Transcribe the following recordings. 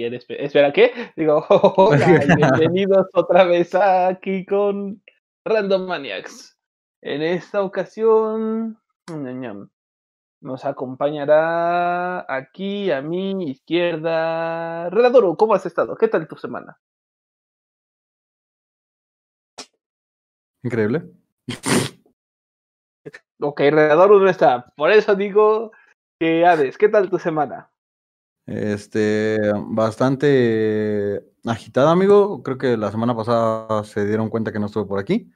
quiere. Espera, ¿qué? Digo, hola, bienvenidos otra vez aquí con Random Maniacs. En esta ocasión nos acompañará aquí a mi izquierda. Redadoro, ¿cómo has estado? ¿Qué tal tu semana? Increíble. Ok, Redadoro no está. Por eso digo que Hades, ¿qué tal tu semana? Este, bastante agitada, amigo. Creo que la semana pasada se dieron cuenta que no estuve por aquí.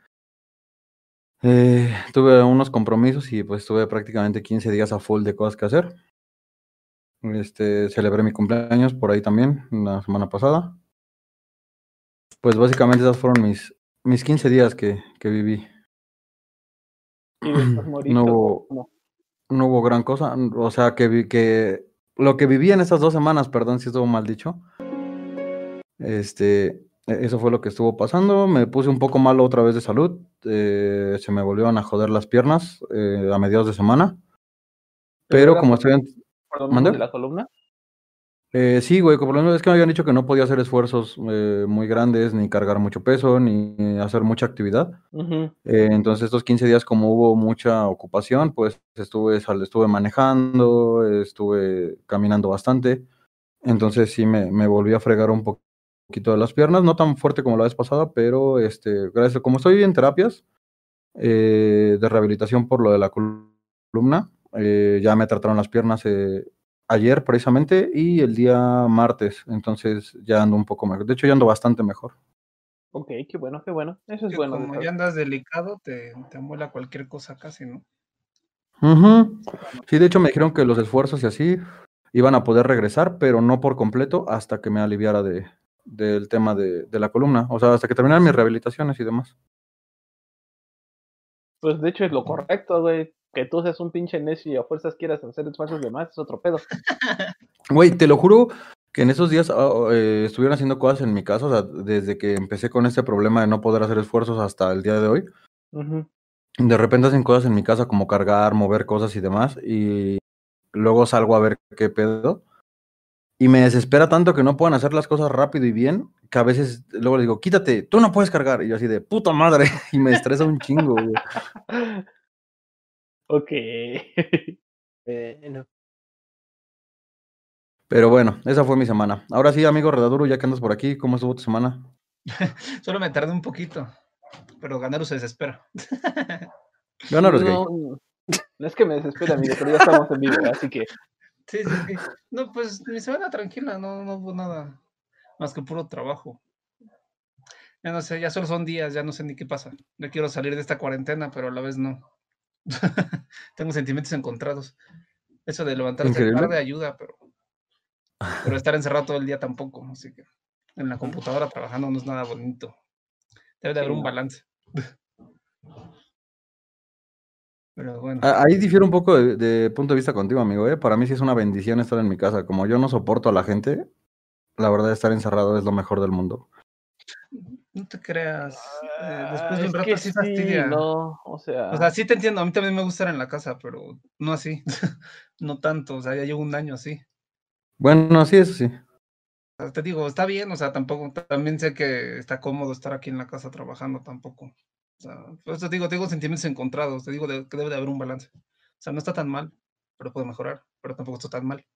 Eh, tuve unos compromisos y pues tuve prácticamente 15 días a full de cosas que hacer. Este, celebré mi cumpleaños por ahí también, la semana pasada. Pues básicamente esos fueron mis, mis 15 días que, que viví. no, hubo, no hubo gran cosa. O sea, que, vi, que lo que viví en esas dos semanas, perdón si estuvo mal dicho. Este, e, eso fue lo que estuvo pasando. Me puse un poco malo otra vez de salud. Eh, se me volvieron a joder las piernas eh, a mediados de semana. Pero como estoy en... ¿De la columna? Eh, sí, güey, como es que me habían dicho que no podía hacer esfuerzos eh, muy grandes, ni cargar mucho peso, ni hacer mucha actividad. Eh, entonces, estos 15 días, como hubo mucha ocupación, pues estuve, estuve manejando, estuve caminando bastante. Entonces, sí, me, me volví a fregar un poquito de las piernas, no tan fuerte como la vez pasada, pero este, gracias, como estoy en terapias de rehabilitación por lo de la columna, ya me trataron las piernas ayer precisamente y el día martes, entonces ya ando un poco mejor. De hecho, ya ando bastante mejor. Ok, qué bueno, qué bueno. Eso es bueno. Como ya andas delicado, te, te amuela cualquier cosa casi, ¿no? Sí, de hecho me dijeron que los esfuerzos y así iban a poder regresar, pero no por completo hasta que me aliviara de, del tema de, de la columna, o sea, hasta que terminaran mis rehabilitaciones y demás. Pues de hecho es lo correcto, güey que tú seas un pinche necio y a fuerzas quieras hacer esfuerzos de más, es otro pedo. Güey, te lo juro que en esos días ah, oh, eh, estuvieron haciendo cosas en mi casa, o sea, desde que empecé con este problema de no poder hacer esfuerzos hasta el día de hoy. De repente hacen cosas en mi casa como cargar, mover cosas y demás, y luego salgo a ver qué pedo. Y me desespera tanto que no puedan hacer las cosas rápido y bien, que a veces luego les digo, quítate, tú no puedes cargar. Y yo así de, puta madre, y me estresa un chingo, güey. Ok. Pero bueno, esa fue mi semana. Ahora sí, amigo Redaduro, ya que andas por aquí, ¿cómo estuvo tu semana? Solo me tardé un poquito, pero Ganaro se desespera. Ganaro es no, No es que me desespera, amigo, pero ya estamos en vivo, así que. Sí, sí, sí. No, pues mi semana tranquila, no, no hubo nada más que puro trabajo. Ya no sé, ya solo son días, ya no sé ni qué pasa. Ya quiero salir de esta cuarentena, pero a la vez no. Tengo sentimientos encontrados. Eso de levantarse tarde ayuda, pero, pero estar encerrado todo el día tampoco. Así que en la computadora trabajando no es nada bonito. Debe de haber un balance. Pero bueno. Ahí difiere un poco de, punto de vista contigo, amigo. ¿eh? Para mí sí es una bendición estar en mi casa. Como yo no soporto a la gente, la verdad estar encerrado es lo mejor del mundo. No te creas. Eh, después de un rato sí fastidia. no, o sea. O sea, sí te entiendo. A mí también me gusta estar en la casa, pero no así. no tanto. O sea, ya llevo un año así. Bueno, sí, eso sí. te digo, está bien, o sea, tampoco, también sé que está cómodo estar aquí en la casa trabajando tampoco. O sea, por eso te digo, tengo sentimientos encontrados, te digo que debe de haber un balance. O sea, no está tan mal, pero puede mejorar, pero tampoco está tan mal.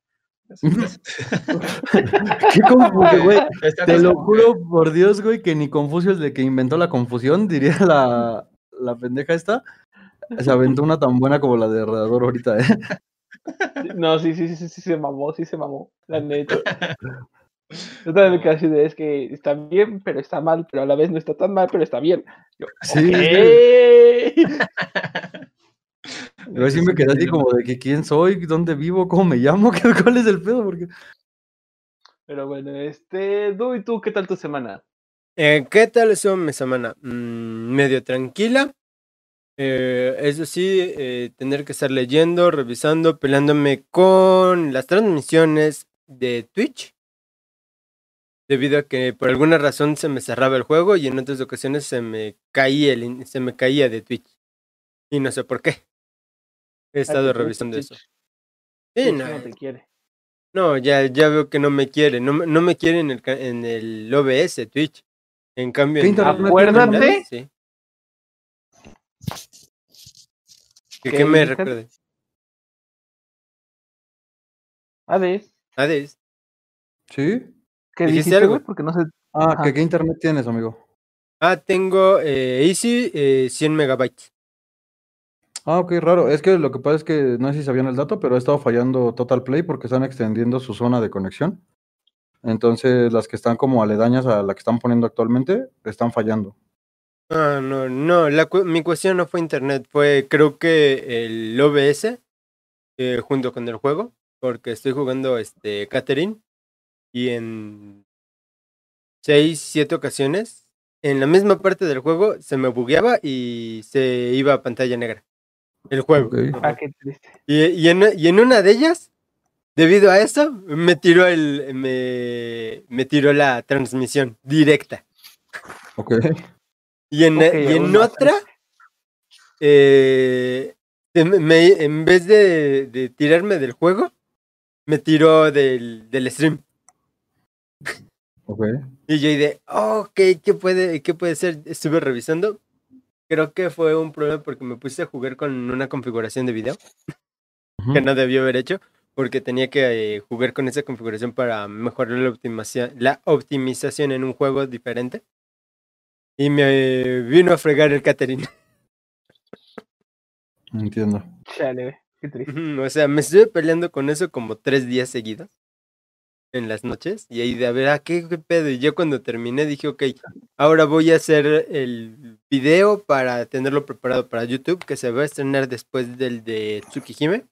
¿Qué güey? Te lo juro por Dios, güey, que ni Confucio es de que inventó la confusión, diría la, la pendeja esta. Se aventó una tan buena como la de Redador ahorita, ¿eh? No, sí, sí, sí, sí, se mamó, sí se mamó, la neta. Yo también me de, es que está bien, pero está mal, pero a la vez no está tan mal, pero está bien. sí. Yo sí me quedé así como de que quién soy, dónde vivo, cómo me llamo, cuál es el pedo, porque. Pero bueno, este, Du, ¿y tú qué tal tu semana? Eh, ¿Qué tal estuvo mi semana? Mm, medio tranquila. Eh, eso sí, eh, tener que estar leyendo, revisando, peleándome con las transmisiones de Twitch. Debido a que por alguna razón se me cerraba el juego y en otras ocasiones se me caía, el, se me caía de Twitch. Y no sé por qué. He estado revisando eso. Sí, no, te quiere. No, ya, ya veo que no me quiere. No, no me quiere en el, en el OBS, Twitch. En cambio, en acuérdate. Sí. ¿Qué, me recuerde? Hades. Hades. ¿Sí? ¿Qué dijiste, algo? Porque no sé. Ah, ¿qué, internet tienes, amigo? Ah, tengo eh, Easy 100 eh, megabytes. Ah, ok, raro. Es que lo que pasa es que no sé si sabían el dato, pero ha estado fallando Total Play porque están extendiendo su zona de conexión. Entonces, las que están como aledañas a la que están poniendo actualmente están fallando. Ah, no, no. mi cuestión no fue internet, fue creo que el OBS eh, junto con el juego, porque estoy jugando este Catherine y en seis, siete ocasiones en la misma parte del juego se me bugueaba y se iba a pantalla negra. El juego. Ah, qué triste. Y, y, en, y, en, una de ellas, debido a eso, me tiró el me, me tiró la transmisión directa. Ok. Y en, y en otra, eh, me, en vez de, de, tirarme del juego, me tiró del, del stream. Y yo de, ok, ¿qué puede, ¿qué puede ser? Estuve revisando. Creo que fue un problema porque me puse a jugar con una configuración de video que no debió haber hecho porque tenía que eh, jugar con esa configuración para mejorar la optimización, la optimización en un juego diferente. Y me vino a fregar el catering. Entiendo. Chale, qué triste. O sea, me estuve peleando con eso como tres días seguidos en las noches y ahí de a ver, ¿a qué, pedo? Y yo cuando terminé dije, ok, ahora voy a hacer el video para tenerlo preparado para YouTube, que se va a estrenar después del de Tsukihime.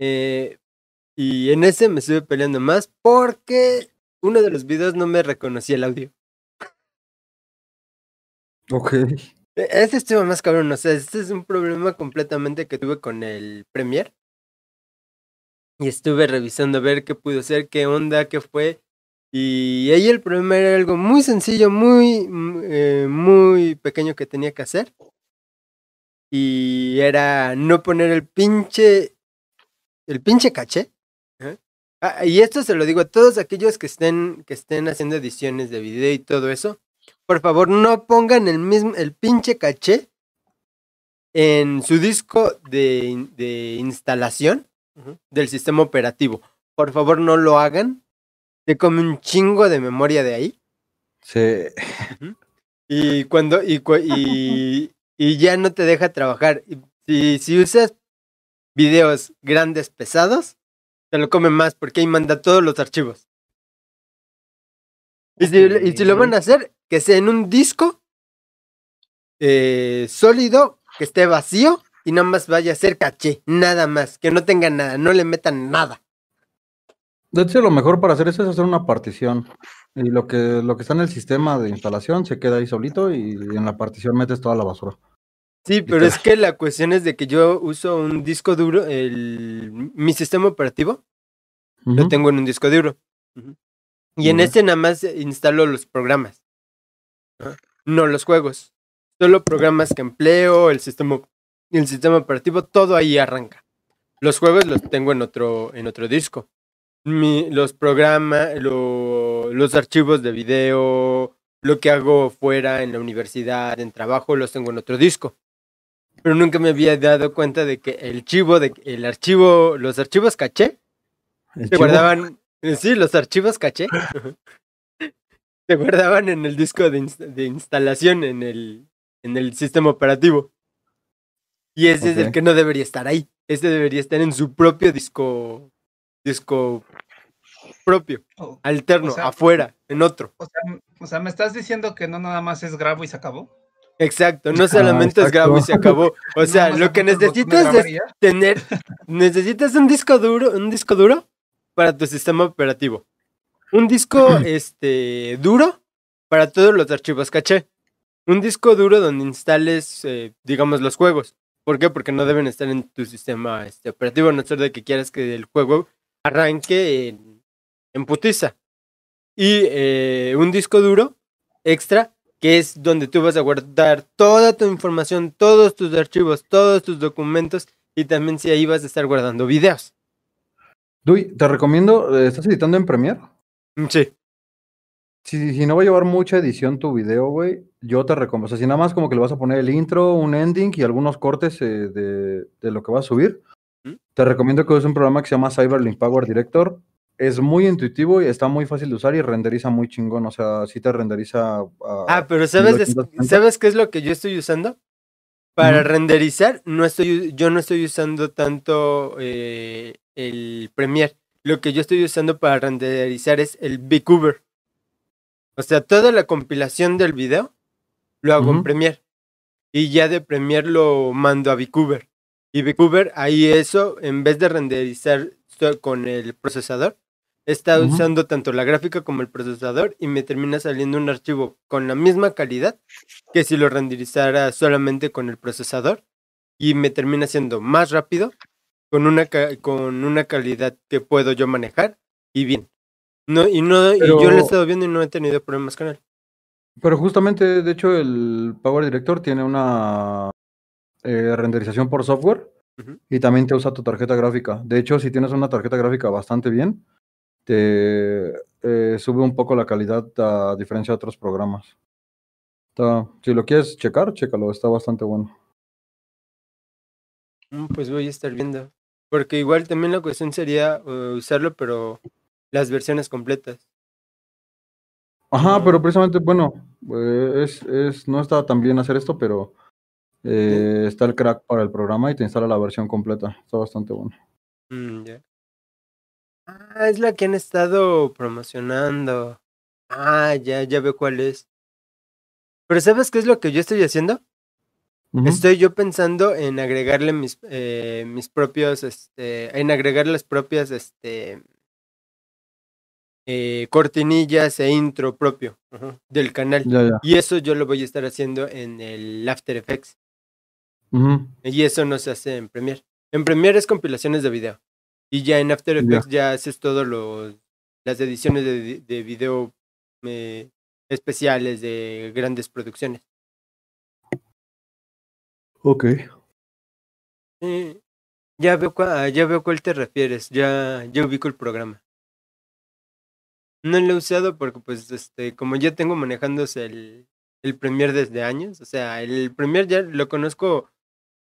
Eh, y en ese me estuve peleando más porque uno de los videos no me reconocía el audio. Ok. E, ese estuvo más cabrón, o sea, este es un problema completamente que tuve con el Premiere y estuve revisando a ver qué pudo ser, qué onda, qué fue. Y ahí el problema era algo muy sencillo, muy, mm, eh, muy pequeño que tenía que hacer. Y era no poner el pinche, el pinche caché. Ah, y esto se lo digo a todos aquellos que estén, que estén haciendo ediciones de video y todo eso. Por favor, no pongan el mismo, el pinche caché en su disco de, de instalación del sistema operativo. Por favor, no lo hagan. Te come un chingo de memoria de ahí. Sí. Y cuando, y, y, y, ya no te deja trabajar. Si, si usas videos grandes, pesados, te lo come más porque ahí manda todos los archivos. Y si, y si lo van a hacer, que sea en un disco eh, sólido, que esté vacío y nada más vaya a ser caché, nada más, que no tenga nada, no le metan nada. De hecho, lo mejor para hacer eso es hacer una partición. Y lo que, lo que está en el sistema de instalación se queda ahí solito y en la partición metes toda la basura. Sí, pero es que la cuestión es de que yo uso un disco duro, el, mi sistema operativo, lo tengo en un disco duro. Y en este nada más instalo los programas, no los juegos. Solo programas que empleo, el sistema y el sistema operativo, todo ahí arranca. Los juegos los tengo en otro, en otro disco. los programas, los archivos de video, lo que hago fuera en la universidad, en trabajo, los tengo en otro disco. Pero nunca me había dado cuenta de que el archivo, de, el archivo, los archivos caché, se guardaban, sí, los archivos caché, se guardaban en el disco de, de instalación en el, en el sistema operativo. Y ese es el que no debería estar ahí. Este debería estar en su propio disco. Disco propio, oh, alterno, afuera, en otro. O sea, me estás diciendo que no nada más es grabo y se acabó. Exacto, no solamente es grabo y se acabó. O sea, lo que necesitas es tener, necesitas un disco duro, un disco duro para tu sistema operativo. Un disco este duro para todos los archivos caché. Un disco duro donde instales, eh, digamos, los juegos. ¿Por qué? Porque no deben estar en tu sistema este, operativo, no ser de que quieras que el juego arranque en, en putiza. Y eh, un disco duro extra, que es donde tú vas a guardar toda tu información, todos tus archivos, todos tus documentos, y también si ahí vas a estar guardando videos. Duy, te recomiendo, eh, ¿estás editando en Premiere? Mm, sí. Si, si no va a llevar mucha edición tu video, güey, yo te recomiendo. O sea, si nada más como que le vas a poner el intro, un ending y algunos cortes eh, de, de, lo que vas a subir, ¿Mm? te recomiendo que uses un programa que se llama Cyberlink Power Director. Es muy intuitivo y está muy fácil de usar y renderiza muy chingón. O sea, sí te renderiza. ah, pero ¿sabes, ¿sabes qué es lo que yo estoy usando? Para renderizar, no estoy, yo no estoy usando tanto eh, el Premiere. Lo que yo estoy usando para renderizar es el VCuber. O sea, toda la compilación del video lo hago en Premiere. Y ya de Premiere lo mando a VCuber. Y VCuber, ahí eso, en vez de renderizar con el procesador, está usando tanto la gráfica como el procesador y me termina saliendo un archivo con la misma calidad que si lo renderizara solamente con el procesador y me termina siendo más rápido con una, con una calidad que puedo yo manejar y bien. No, y no, y yo lo he estado viendo y no he tenido problemas con él. Pero justamente, de hecho, el Power Director tiene una eh, renderización por software y también te usa tu tarjeta gráfica. De hecho, si tienes una tarjeta gráfica bastante bien, te eh, sube un poco la calidad a diferencia de otros programas. si lo quieres checar, chécalo, está bastante bueno. Pues voy a estar viendo. Porque igual también la cuestión sería uh, usarlo, pero las versiones completas. Ajá, pero precisamente, bueno, eh, es, es, no está tan bien hacer esto, pero eh, está el crack para el programa y te instala la versión completa. Está bastante bueno. Mm, Ah, es la que han estado promocionando. Ah, ya, ya veo cuál es. Pero ¿sabes qué es lo que yo estoy haciendo? Estoy yo pensando en agregarle mis, eh, mis propios, este, en agregar las propias, este, eh, cortinillas e intro propio del canal. Y eso yo lo voy a estar haciendo en el After Effects. Y eso no se hace en Premiere. En Premiere es compilaciones de video. Y ya en After Effects ya, haces todo los las ediciones de, de video eh, especiales de grandes producciones. Ok. ya veo ya veo cuál te refieres, ya, ya ubico el programa. No lo he usado porque pues este, como ya tengo manejándose el, el Premiere desde años, o sea, el Premiere ya lo conozco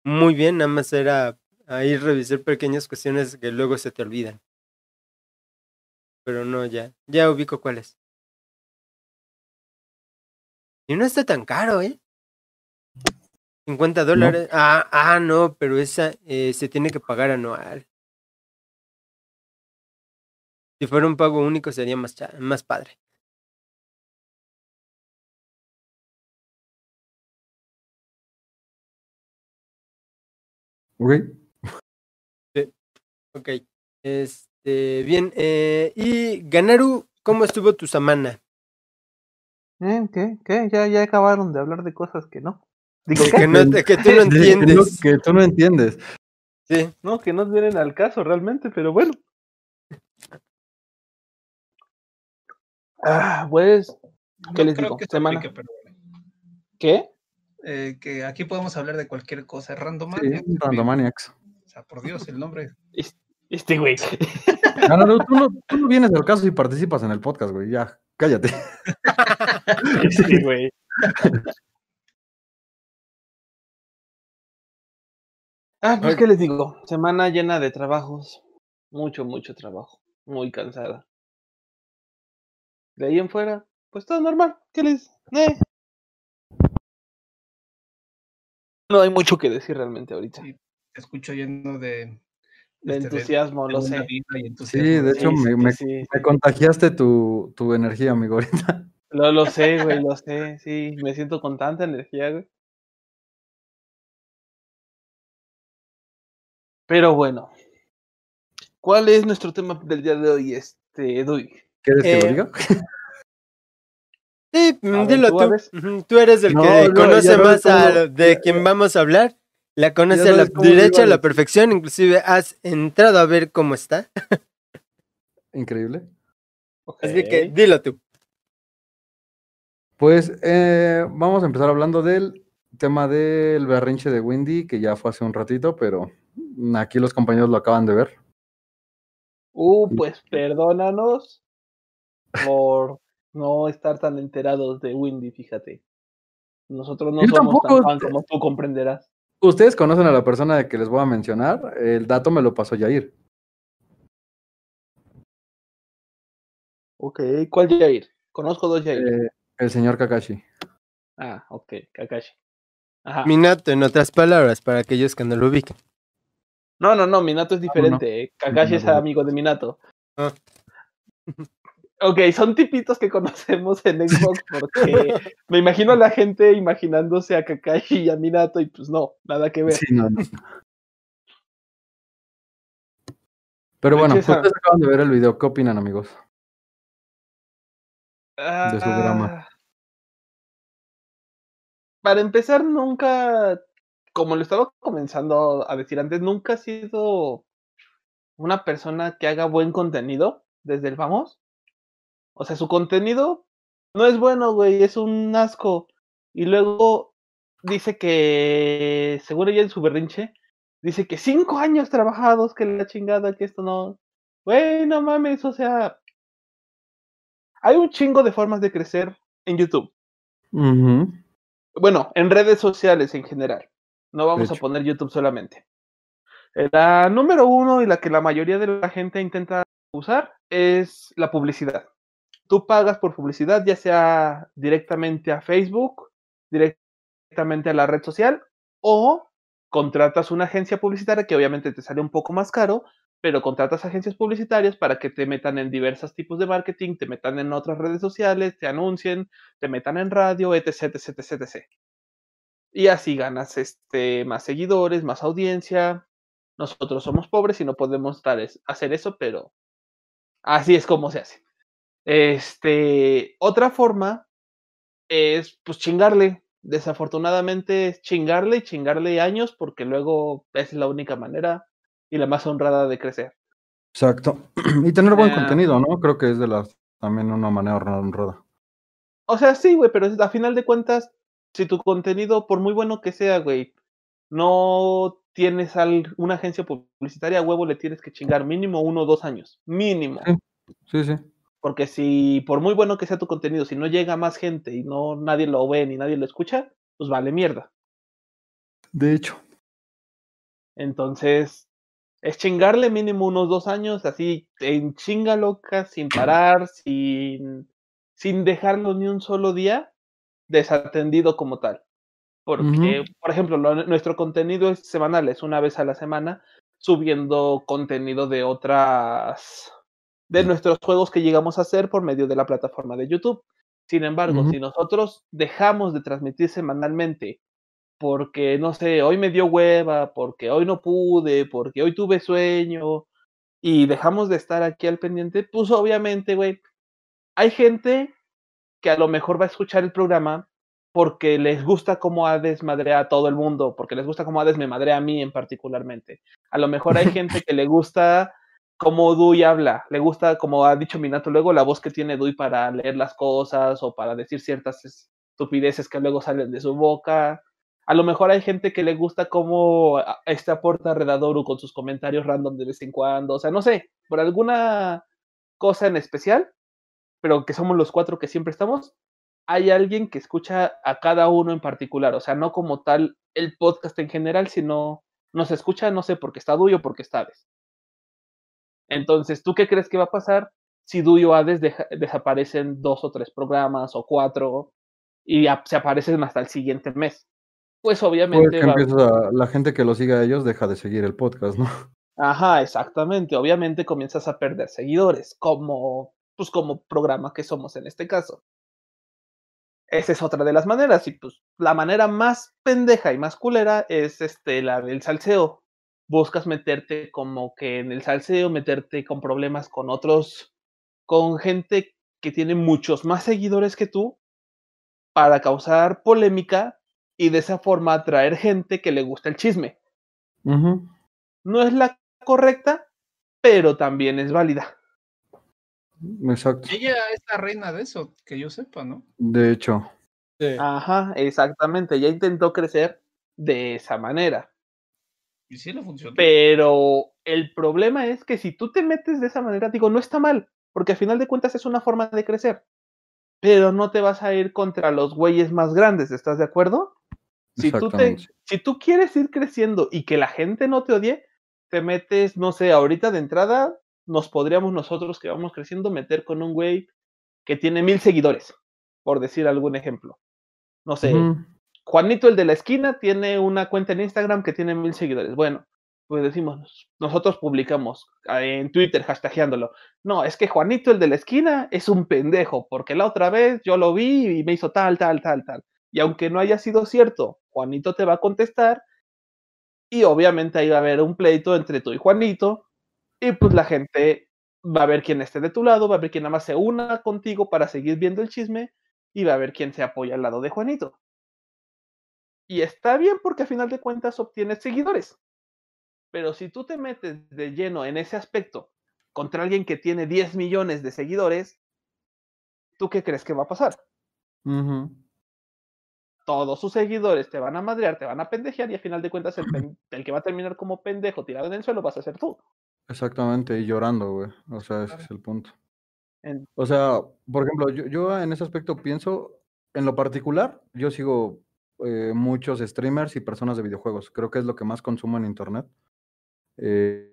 muy bien, nada más era ahí revisar pequeñas cuestiones que luego se te olvidan. Pero no, ya, ya ubico cuáles. Y no está tan caro, ¿eh? 50 dólares. Ah, ah, no, pero esa eh, se tiene que pagar anual. Si fuera un pago único sería más, más padre. Okay. Ok. Este, bien. Eh, y Ganaru, ¿cómo estuvo tu semana? ¿Eh? ¿Qué? ¿Qué? Ya, ya acabaron de hablar de cosas que no. Digo, que, no, que tú no entiendes. Que, tú no entiendes. Sí. No, que no vienen al caso realmente, pero bueno. Ah, pues, ¿qué les digo? Que semana. ¿Qué? Eh, que aquí podemos hablar de cualquier cosa. Randomaniacs. Sí, Randomaniacs. O sea, por Dios, el nombre. Este güey. No, no, no, tú no, tú no vienes del caso y participas en el podcast, güey. Ya, cállate. Sí, güey. Ah, pues, ¿qué les digo? Semana llena de trabajos. Mucho, mucho trabajo. Muy cansada. De ahí en fuera, pues todo normal. ¿Qué les? Eh. No hay mucho que decir realmente ahorita. te escucho lleno de de este, entusiasmo, lo sé. Sí, de hecho me, me, contagiaste tu, tu, energía, amigo, ahorita. Lo, lo sé, güey, lo sé, sí, me siento con tanta energía, güey. Pero bueno, ¿cuál es nuestro tema del día de hoy, este, Edu? ¿Quieres que lo eh, diga? Sí, dilo tú. Tú eres el que conoce más de quien vamos a hablar. La conoce a la derecha a la perfección, inclusive has entrado a ver cómo está. Increíble. Así que dilo tú. Pues eh, vamos a empezar hablando del tema del berrinche de Wendy, que ya fue hace un ratito, pero aquí los compañeros lo acaban de ver. Uh, pues perdónanos por no estar tan enterados de Windy, fíjate. Nosotros no somos tan fan como tú comprenderás. Ustedes conocen a la persona de que les voy a mencionar. El dato me lo pasó Jair. Ok, ¿cuál Jair? Conozco dos Jair. Eh, el señor Kakashi. Ah, ok, Kakashi. Minato, en otras palabras, para aquellos que no lo ubiquen. No, no, no, Minato es ah, diferente. Eh. Kakashi es amigo de Minato. Ah. Ok, son tipitos que conocemos en Xbox porque me imagino a la gente imaginándose a Kakashi y a Minato y pues no, nada que ver. Sí, no, Pero bueno, ustedes acaban de ver el video, ¿qué opinan amigos? de su drama. Ah, para empezar, nunca, como lo estaba comenzando a decir antes, nunca ha sido una persona que haga buen contenido desde el vamos. O sea, su contenido no es bueno, güey, es un asco. Y luego dice que, seguro ya en su berrinche, dice que cinco años trabajados, que la chingada, que esto no. Güey, no mames, o sea. Hay un chingo de formas de crecer en YouTube bueno, en redes sociales en general. No vamos a poner YouTube solamente. La número uno y la que la mayoría de la gente intenta usar es la publicidad. Tú pagas por publicidad, ya sea directamente a Facebook, directamente a la red social, o contratas una agencia publicitaria que obviamente te sale un poco más caro, pero contratas agencias publicitarias para que te metan en diversos tipos de marketing, te metan en otras redes sociales, te anuncien, te metan en radio, etc, etc, etc, Y así ganas este, más seguidores, más audiencia. Nosotros somos pobres y no podemos hacer eso, pero así es como se hace. Este, otra forma es pues chingarle. Desafortunadamente es chingarle y chingarle años porque luego es la única manera y la más honrada de crecer. Exacto. Y tener buen ah. contenido, ¿no? Creo que es de las también una manera honrada. O sea, sí, güey, pero a final de cuentas, si tu contenido, por muy bueno que sea, güey, no tienes al, una agencia publicitaria, a huevo le tienes que chingar mínimo uno o dos años. Mínimo. Sí, sí, Porque si, por muy bueno que sea tu contenido, si no llega más gente y no nadie lo ve ni nadie lo escucha, pues vale mierda. De hecho. Entonces, es chingarle mínimo unos dos años, así en chinga loca, sin parar, sin, sin dejarlo ni un solo día desatendido como tal. Porque, por ejemplo, nuestro contenido es semanal, es una vez a la semana, subiendo contenido de otras, de nuestros juegos que llegamos a hacer por medio de la plataforma de YouTube. Sin embargo, si nosotros dejamos de transmitir semanalmente porque, no sé, hoy me dio hueva, porque hoy no pude, porque hoy tuve sueño y dejamos de estar aquí al pendiente, pues obviamente, güey, hay gente que a lo mejor va a escuchar el programa porque les gusta cómo Hades madrea a todo el mundo, porque les gusta cómo Hades me madrea a mí en particularmente. A lo mejor hay gente que le gusta cómo Dui habla, le gusta, como ha dicho Minato luego, la voz que tiene Dui para leer las cosas o para decir ciertas estupideces que luego salen de su boca a lo mejor hay gente que le gusta cómo este aporta Redadoru con sus comentarios random de vez en cuando. O sea, no sé, por alguna cosa en especial, pero que somos los cuatro que siempre estamos, hay alguien que escucha a cada uno en particular. O sea, no como tal el podcast en general, sino nos escucha, no sé, porque está Duyo o porque está Hades. Entonces, ¿tú qué crees que va a pasar si Duyo Hades desaparecen dos o tres programas o cuatro y se aparecen hasta el siguiente mes? pues obviamente... la gente que lo siga a ellos deja de seguir el podcast, ¿no? Ajá, exactamente. Obviamente comienzas a perder seguidores, como, pues como programa que somos en este caso. Esa es otra de las maneras. Y pues la manera más pendeja y más culera es este, la del salseo. Buscas meterte como que en el salseo, meterte con problemas con otros, con gente que tiene muchos más seguidores que tú, para causar polémica y de esa forma atraer gente que le gusta el chisme. No es la correcta, pero también es válida. Exacto. Ella es la reina de eso, que yo sepa, ¿no? De hecho. Ajá, exactamente. Ella intentó crecer de esa manera. Y sí le funcionó. Pero El problema es que si tú te metes de esa manera, digo, no está mal, porque al final de cuentas es una forma de crecer, pero no te vas a ir contra los güeyes más grandes, ¿estás de acuerdo? Si tú, te, si tú quieres ir creciendo y que la gente no te odie, te metes, no sé, ahorita de entrada nos podríamos nosotros que vamos creciendo meter con un güey que tiene mil seguidores, por decir algún ejemplo. No sé, Juanito el de la esquina tiene una cuenta en Instagram que tiene mil seguidores. Bueno, pues decimos, nosotros publicamos ah, en Twitter hashtagueándolo. No, es que Juanito el de la esquina es un pendejo, porque la otra vez yo lo vi y me hizo tal, tal, tal, tal. Y aunque no haya sido cierto, Juanito te va a contestar y obviamente ahí va a haber un pleito entre tú y Juanito y pues la gente va a ver quién esté de tu lado, va a ver quién nada más se una contigo para seguir viendo el chisme y va a ver quién se apoya al lado de Juanito. Y está bien porque a final de cuentas obtienes seguidores. Pero si tú te metes de lleno en ese aspecto contra alguien que tiene 10 millones de seguidores, ¿tú qué crees que va a pasar? Todos sus seguidores te van a madrear, te van a pendejear y a final de cuentas el, el que va a terminar como pendejo tirado en el suelo vas a ser tú. Exactamente, y llorando, güey. O sea, ese es el punto. O sea, por ejemplo, yo, yo, en ese aspecto pienso, en lo particular, yo sigo eh, muchos streamers y personas de videojuegos. Creo que es lo que más consumo en internet. Eh,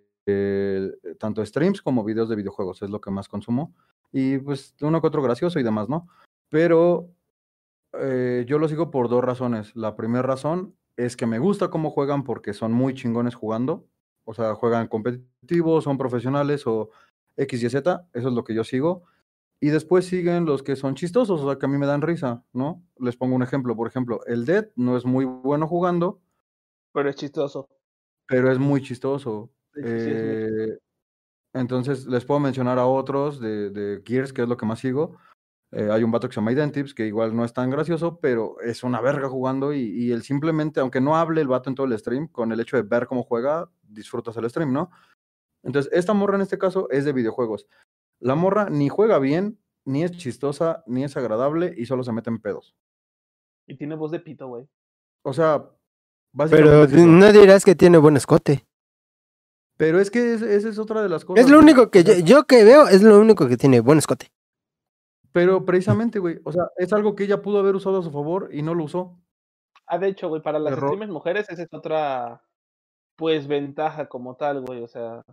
tanto streams como videos de videojuegos es lo que más consumo. Y pues uno que otro gracioso y demás, ¿no? Pero eh, yo lo sigo por dos razones. La primera razón es que me gusta cómo juegan porque son muy chingones jugando. O sea, juegan competitivos, son profesionales o X y Z. Eso es lo que yo sigo. Y después siguen los que son chistosos, o sea, que a mí me dan risa, ¿no? Les pongo un ejemplo. Por ejemplo, el Dead no es muy bueno jugando. Pero es chistoso. Pero es muy chistoso. Eh, entonces, les puedo mencionar a otros de, de Gears, que es lo que más sigo. Eh, hay un vato que se llama Identips, que igual no es tan gracioso, pero es una verga jugando y, y, él simplemente, aunque no hable el vato en todo el stream, con el hecho de ver cómo juega, disfrutas el stream, ¿no? Entonces, esta morra en este caso es de videojuegos. La morra ni juega bien, ni es chistosa, ni es agradable y solo se mete en pedos. Y tiene voz de pito, güey. O sea, básicamente. Pero no dirás que tiene buen escote. Pero es que esa es otra de las cosas. Es lo único que yo, yo, que veo, es lo único que tiene buen escote. Pero precisamente, güey, o sea, es algo que ella pudo haber usado a su favor y no lo usó. Ah, de hecho, güey, para las streamers mujeres esa es otra, pues, ventaja como tal, güey, o sea,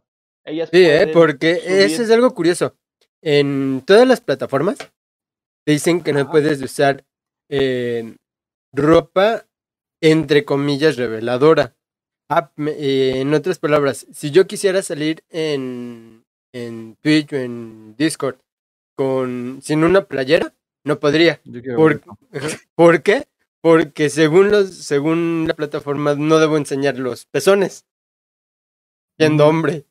ellas Sí, ¿eh? porque eso es algo curioso. En todas las plataformas dicen que no puedes usar eh, ropa, entre comillas, reveladora. Ah, eh, en otras palabras, si yo quisiera salir en, en Twitch o en Discord con sin una playera, no podría. Por, ¿Por, qué? Porque según los, según la plataforma no debo enseñar los pezones. Siendo hombre.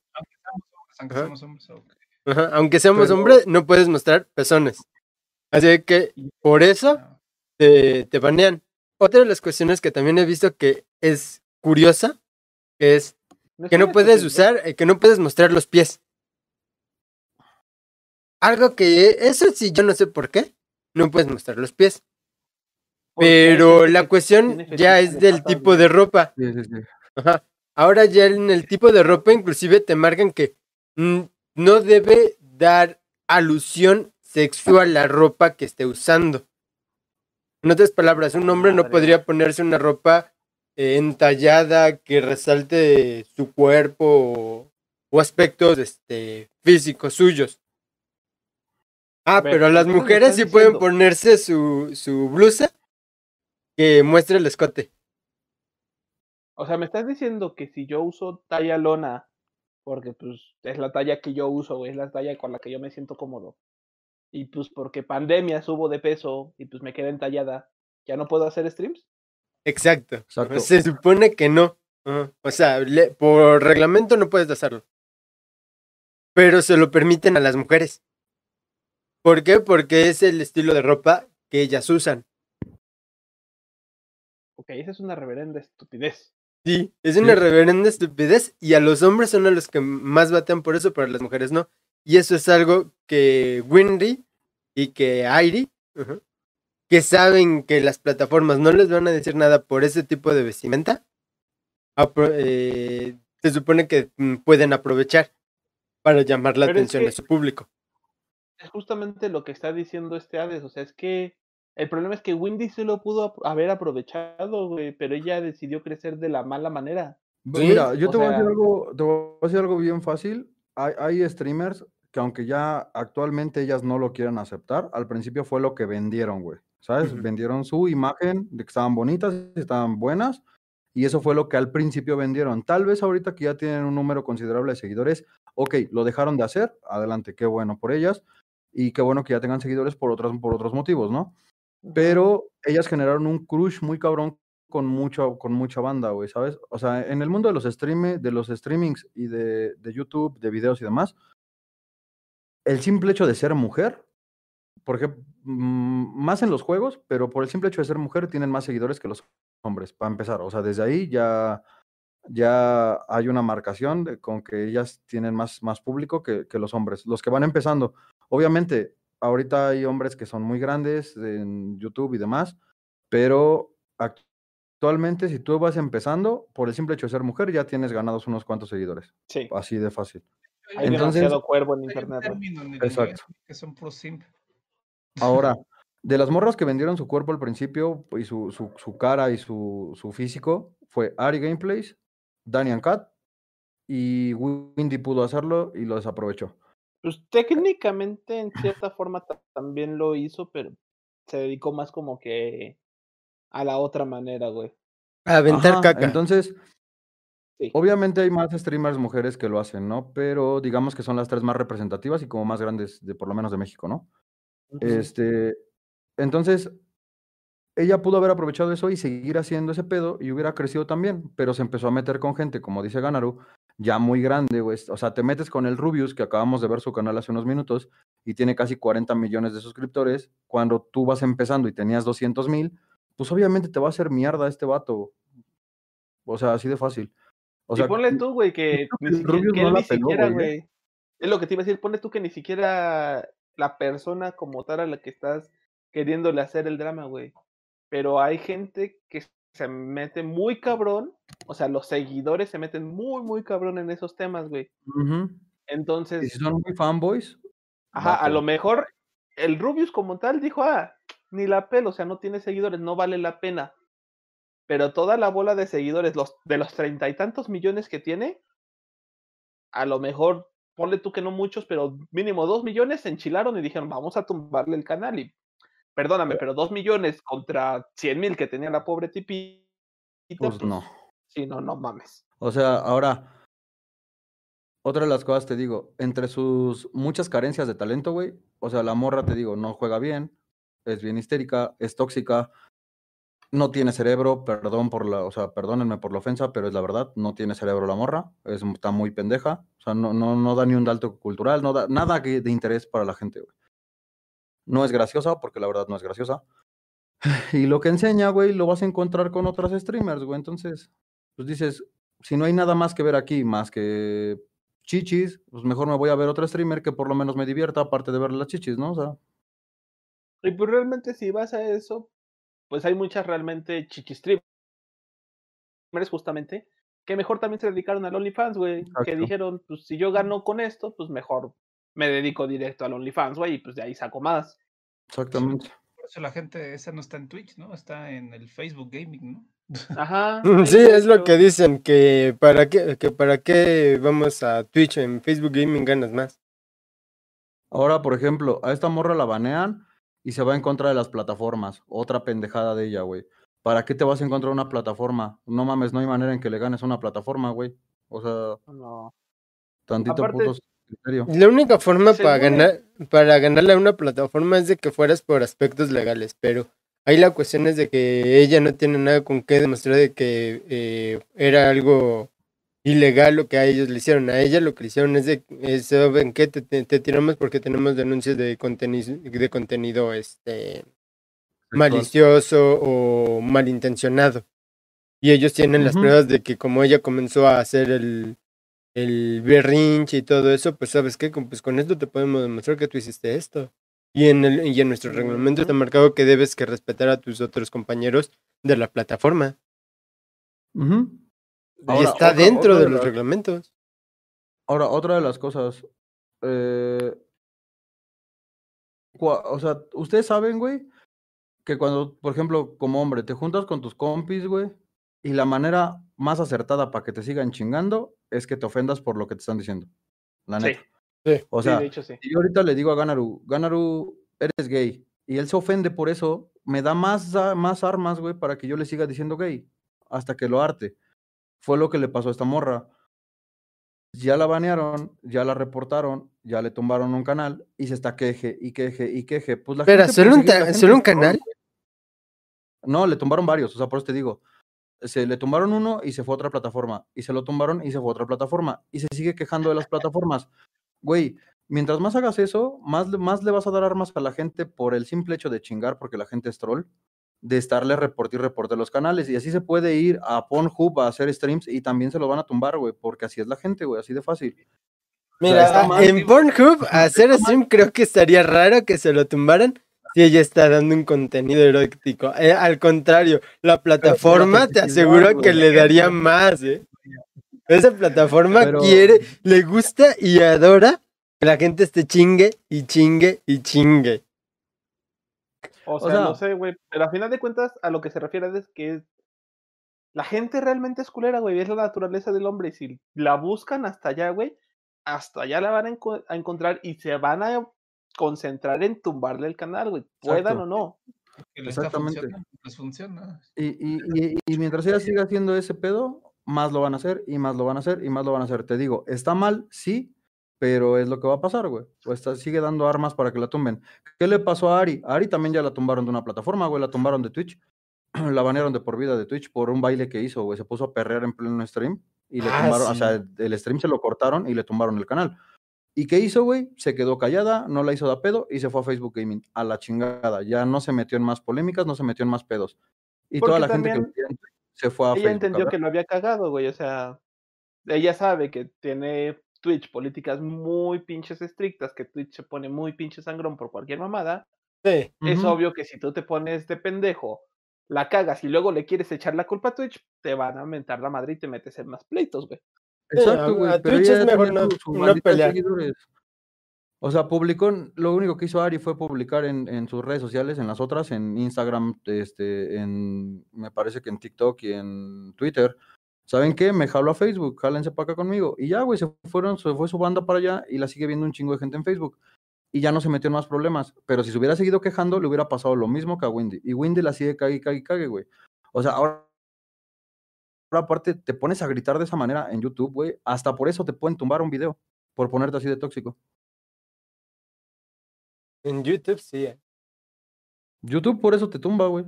Aunque seamos hombres, aunque seamos hombres, no puedes mostrar pezones. Así que por eso te, te banean. Otra de las cuestiones que también he visto que es curiosa es que no puedes usar, eh, que no puedes mostrar los pies. Algo que, eso sí, yo no sé por qué, no puedes mostrar los pies. Pero la cuestión ya es del tipo de ropa. Ahora ya en el tipo de ropa inclusive te marcan que no debe dar alusión sexual a la ropa que esté usando. En otras palabras, un hombre no podría ponerse una ropa eh, entallada que resalte su cuerpo o, aspectos este, físicos suyos. Ah, pero las mujeres sí pueden ponerse su, su blusa que muestre el escote. O sea, me estás diciendo que si yo uso talla lona, porque pues es la talla que yo uso, es la talla con la que yo me siento cómodo. Y pues porque pandemia subo de peso y pues me queda entallada, ¿ya no puedo hacer streams? Exacto. Se supone que no. O sea, por reglamento no puedes hacerlo. Pero se lo permiten a las mujeres. ¿Por qué? Porque es el estilo de ropa que ellas usan. Ok, esa es una reverenda estupidez. Sí, es una reverenda estupidez y a los hombres son los que más batean por eso, pero a las mujeres no. Y eso es algo que Winry y que Airi, que saben que las plataformas no les van a decir nada por ese tipo de vestimenta, eh, se supone que mm, pueden aprovechar para llamar la atención de su público. Es justamente lo que está diciendo este Hades, o sea, es que el problema es que Windy se lo pudo haber aprovechado, güey, pero ella decidió crecer de la mala manera. Mira, yo te, voy a decir algo, te voy a decir algo bien fácil. Hay, hay streamers que aunque ya actualmente ellas no lo quieran aceptar, al principio fue lo que vendieron, güey. ¿Sabes? Vendieron su imagen de que estaban bonitas, estaban buenas, y eso fue lo que al principio vendieron. Tal vez ahorita que ya tienen un número considerable de seguidores, ok, lo dejaron de hacer, adelante, qué bueno por ellas, y qué bueno que ya tengan seguidores por otros, por otros motivos, ¿no? Pero ellas generaron un crush muy cabrón con, mucho, con mucha banda, güey, ¿sabes? O sea, en el mundo de los, stream, de los streamings y de, de YouTube, de videos y demás, el simple hecho de ser mujer, porque mm, más en los juegos, pero por el simple hecho de ser mujer tienen más seguidores que los hombres, para empezar. O sea, desde ahí ya, ya hay una marcación con que ellas tienen más, más público que, que, los hombres, los que van empezando. Obviamente, ahorita hay hombres que son muy grandes en YouTube y demás, pero actualmente si tú vas empezando, por el simple hecho de ser mujer, ya tienes ganados unos cuantos seguidores. Sí. Así de fácil. Hay demasiado cuervo en internet. Exacto. Que son pro simp. Ahora, de las morras que vendieron su cuerpo al principio y su, su, su cara y su, su, físico, fue Ari Gameplays, Daniel Cat y Windy pudo hacerlo y lo desaprovechó. Pues técnicamente, en cierta forma, también lo hizo, pero se dedicó más como que a la otra manera, güey. A aventar caca. Entonces, obviamente hay más streamers mujeres que lo hacen, ¿no? Pero digamos que son las tres más representativas y como más grandes, de por lo menos de México, ¿no? Este, entonces, ella pudo haber aprovechado eso y seguir haciendo ese pedo y hubiera crecido también, pero se empezó a meter con gente, como dice Ganaru, ya muy grande, güey. O sea, te metes con el Rubius, que acabamos de ver su canal hace unos minutos, y tiene casi 40 millones de suscriptores. Cuando tú vas empezando y tenías 200 mil, pues obviamente te va a hacer mierda este vato. O sea, así de fácil. O sea, y ponle tú, güey, que, Rubius no ni siquiera, güey. ¿eh? Es lo que te iba a decir, ponle tú que ni siquiera la persona como tal a la que estás queriéndole hacer el drama, güey. Pero hay gente que se mete muy cabrón, o sea, los seguidores se meten muy, muy cabrón en esos temas, güey. Entonces. ¿Y si son muy fanboys? Ajá, a lo mejor el Rubius como tal dijo, ah, ni la pelo, o sea, no tiene seguidores, no vale la pena. Pero toda la bola de seguidores, los, de los treinta y tantos millones que tiene, a lo mejor, ponle tú que no muchos, pero mínimo dos millones se enchilaron y dijeron, vamos a tumbarle el canal. Y Perdóname, pero dos millones contra cien mil que tenía la pobre tipita. Pues, pues no. Sí, no, no mames. O sea, ahora, otra de las cosas te digo, entre sus muchas carencias de talento, güey, o sea, la morra, te digo, no juega bien, es bien histérica, es tóxica, no tiene cerebro, perdón por la, o sea, perdónenme por la ofensa, pero es la verdad, no tiene cerebro la morra, es, está muy pendeja, o sea, no, no, no da ni un dato cultural, no da nada de interés para la gente, güey. No es graciosa, porque la verdad no es graciosa. Y lo que enseña, güey, lo vas a encontrar con otras streamers, güey. Entonces, pues dices, si no hay nada más que ver aquí, más que chichis, pues mejor me voy a ver otro streamer que por lo menos me divierta, aparte de ver las chichis, ¿no? O sea. Y pues realmente si vas a eso, pues hay muchas realmente chichis streamers justamente, que mejor también se dedicaron al OnlyFans, güey. Que dijeron, pues si yo gano con esto, pues mejor me dedico directo al OnlyFans, güey, y pues de ahí saco más. Exactamente. Por eso la gente esa no está en Twitch, ¿no? Está en el Facebook Gaming, ¿no? Ajá. Sí, es lo que dicen, que para qué, que para qué vamos a Twitch en Facebook Gaming ganas más. Ahora, por ejemplo, a esta morra la banean y se va en contra de las plataformas. Otra pendejada de ella, güey. ¿Para qué te vas a encontrar una plataforma? No mames, no hay manera en que le ganes una plataforma, güey. O sea, no. tantito putos la única forma para ganar para ganarle a una plataforma es de que fueras por aspectos legales, pero ahí la cuestión es de que ella no tiene nada con qué demostrar de que eh, era algo ilegal lo que a ellos le hicieron. A ella lo que le hicieron es de, ¿saben qué? Te, te, tiramos porque tenemos denuncias de contenido, de contenido este, malicioso o malintencionado. Y ellos tienen las pruebas de que como ella comenzó a hacer el, el berrinche y todo eso, pues sabes qué, pues con esto te podemos demostrar que tú hiciste esto. Y en, el, y en nuestro reglamento está marcado que debes que respetar a tus otros compañeros de la plataforma. y está dentro de, los reglamentos. Ahora, otra de las cosas. Eh, o sea, ustedes saben, güey, que cuando, por ejemplo, como hombre, te juntas con tus compis, güey, y la manera más acertada para que te sigan chingando es que te ofendas por lo que te están diciendo. La neta. Sí. O sea, yo ahorita le digo a Ganaru, Ganaru, eres gay. Y él se ofende por eso, me da más, más armas, güey, para que yo le siga diciendo gay. Hasta que lo arte. Fue lo que le pasó a esta morra. Ya la banearon, ya la reportaron, ya le tumbaron un canal y se está queje y queje y queje. Pues la Pero, ¿solo un, canal? No, le tumbaron varios, o sea, por eso te digo se le tumbaron uno y se fue a otra plataforma. Y se lo tumbaron y se fue a otra plataforma. Y se sigue quejando de las plataformas. Güey, mientras más hagas eso, más, más le vas a dar armas a la gente por el simple hecho de chingar, porque la gente es troll, de estarle report y report de los canales. Y así se puede ir a Pornhub a hacer streams y también se lo van a tumbar, güey, porque así es la gente, güey, así de fácil. Mira, en Pornhub hacer stream creo que estaría raro que se lo tumbaran, si ella está dando un contenido erótico. Eh, al contrario, la plataforma te aseguro que le daría más, ¿eh? Esa plataforma quiere, le gusta y adora que la gente esté chingue y chingue y chingue. O sea, no sé, güey, pero a final de cuentas a lo que se refiere es que la gente realmente es culera, güey, es la naturaleza del hombre y si la buscan hasta allá, güey, hasta allá la van a encontrar y se van a concentrar en tumbarle el canal, güey, puedan o no. Exactamente. Pues funciona. Y, y, mientras ella siga haciendo ese pedo, más lo van a hacer y más lo van a hacer y más lo van a hacer. Te digo, está mal, sí, pero es lo que va a pasar, güey. O está, sigue dando armas para que la tumben. ¿Qué le pasó a Ari? A Ari también ya la tumbaron de una plataforma, güey, la tumbaron de Twitch. la banearon de por vida de Twitch por un baile que hizo, güey. Se puso a perrear en pleno stream y le ah, tumbaron, o sea, el stream se lo cortaron y le tumbaron el canal. ¿Y qué hizo, güey? Se quedó callada, no la hizo da pedo y se fue a Facebook Gaming. A la chingada. Ya no se metió en más polémicas, no se metió en más pedos. Y toda la gente que se fue a ella entendió que lo había cagado, güey. O sea, ella sabe que tiene Twitch políticas muy pinches estrictas, que Twitch se pone muy pinche sangrón por cualquier mamada. Sí. Es obvio que si tú te pones de pendejo, la cagas y luego le quieres echar la culpa a Twitch, te van a mentar la madre y te metes en más pleitos, güey. Exacto, güey. pero Twitch es mejor no, pelear. O sea, publicó, lo único que hizo Ari fue publicar en, en, sus redes sociales, en las otras, en Instagram, este, en, me parece que en TikTok y en Twitter. ¿Saben qué? Me jaló a Facebook, jálense para acá conmigo. Y ya, güey, se fueron, se fue su banda para allá y la sigue viendo un chingo de gente en Facebook. Y ya no se metió en más problemas. Pero si se hubiera seguido quejando, le hubiera pasado lo mismo que a Wendy. Y Wendy la sigue cague, cague, cague, güey. O sea, ahora aparte te pones a gritar de esa manera en YouTube, güey, hasta por eso te pueden tumbar un video, por ponerte así de tóxico. En YouTube sí. Eh. YouTube por eso te tumba, güey.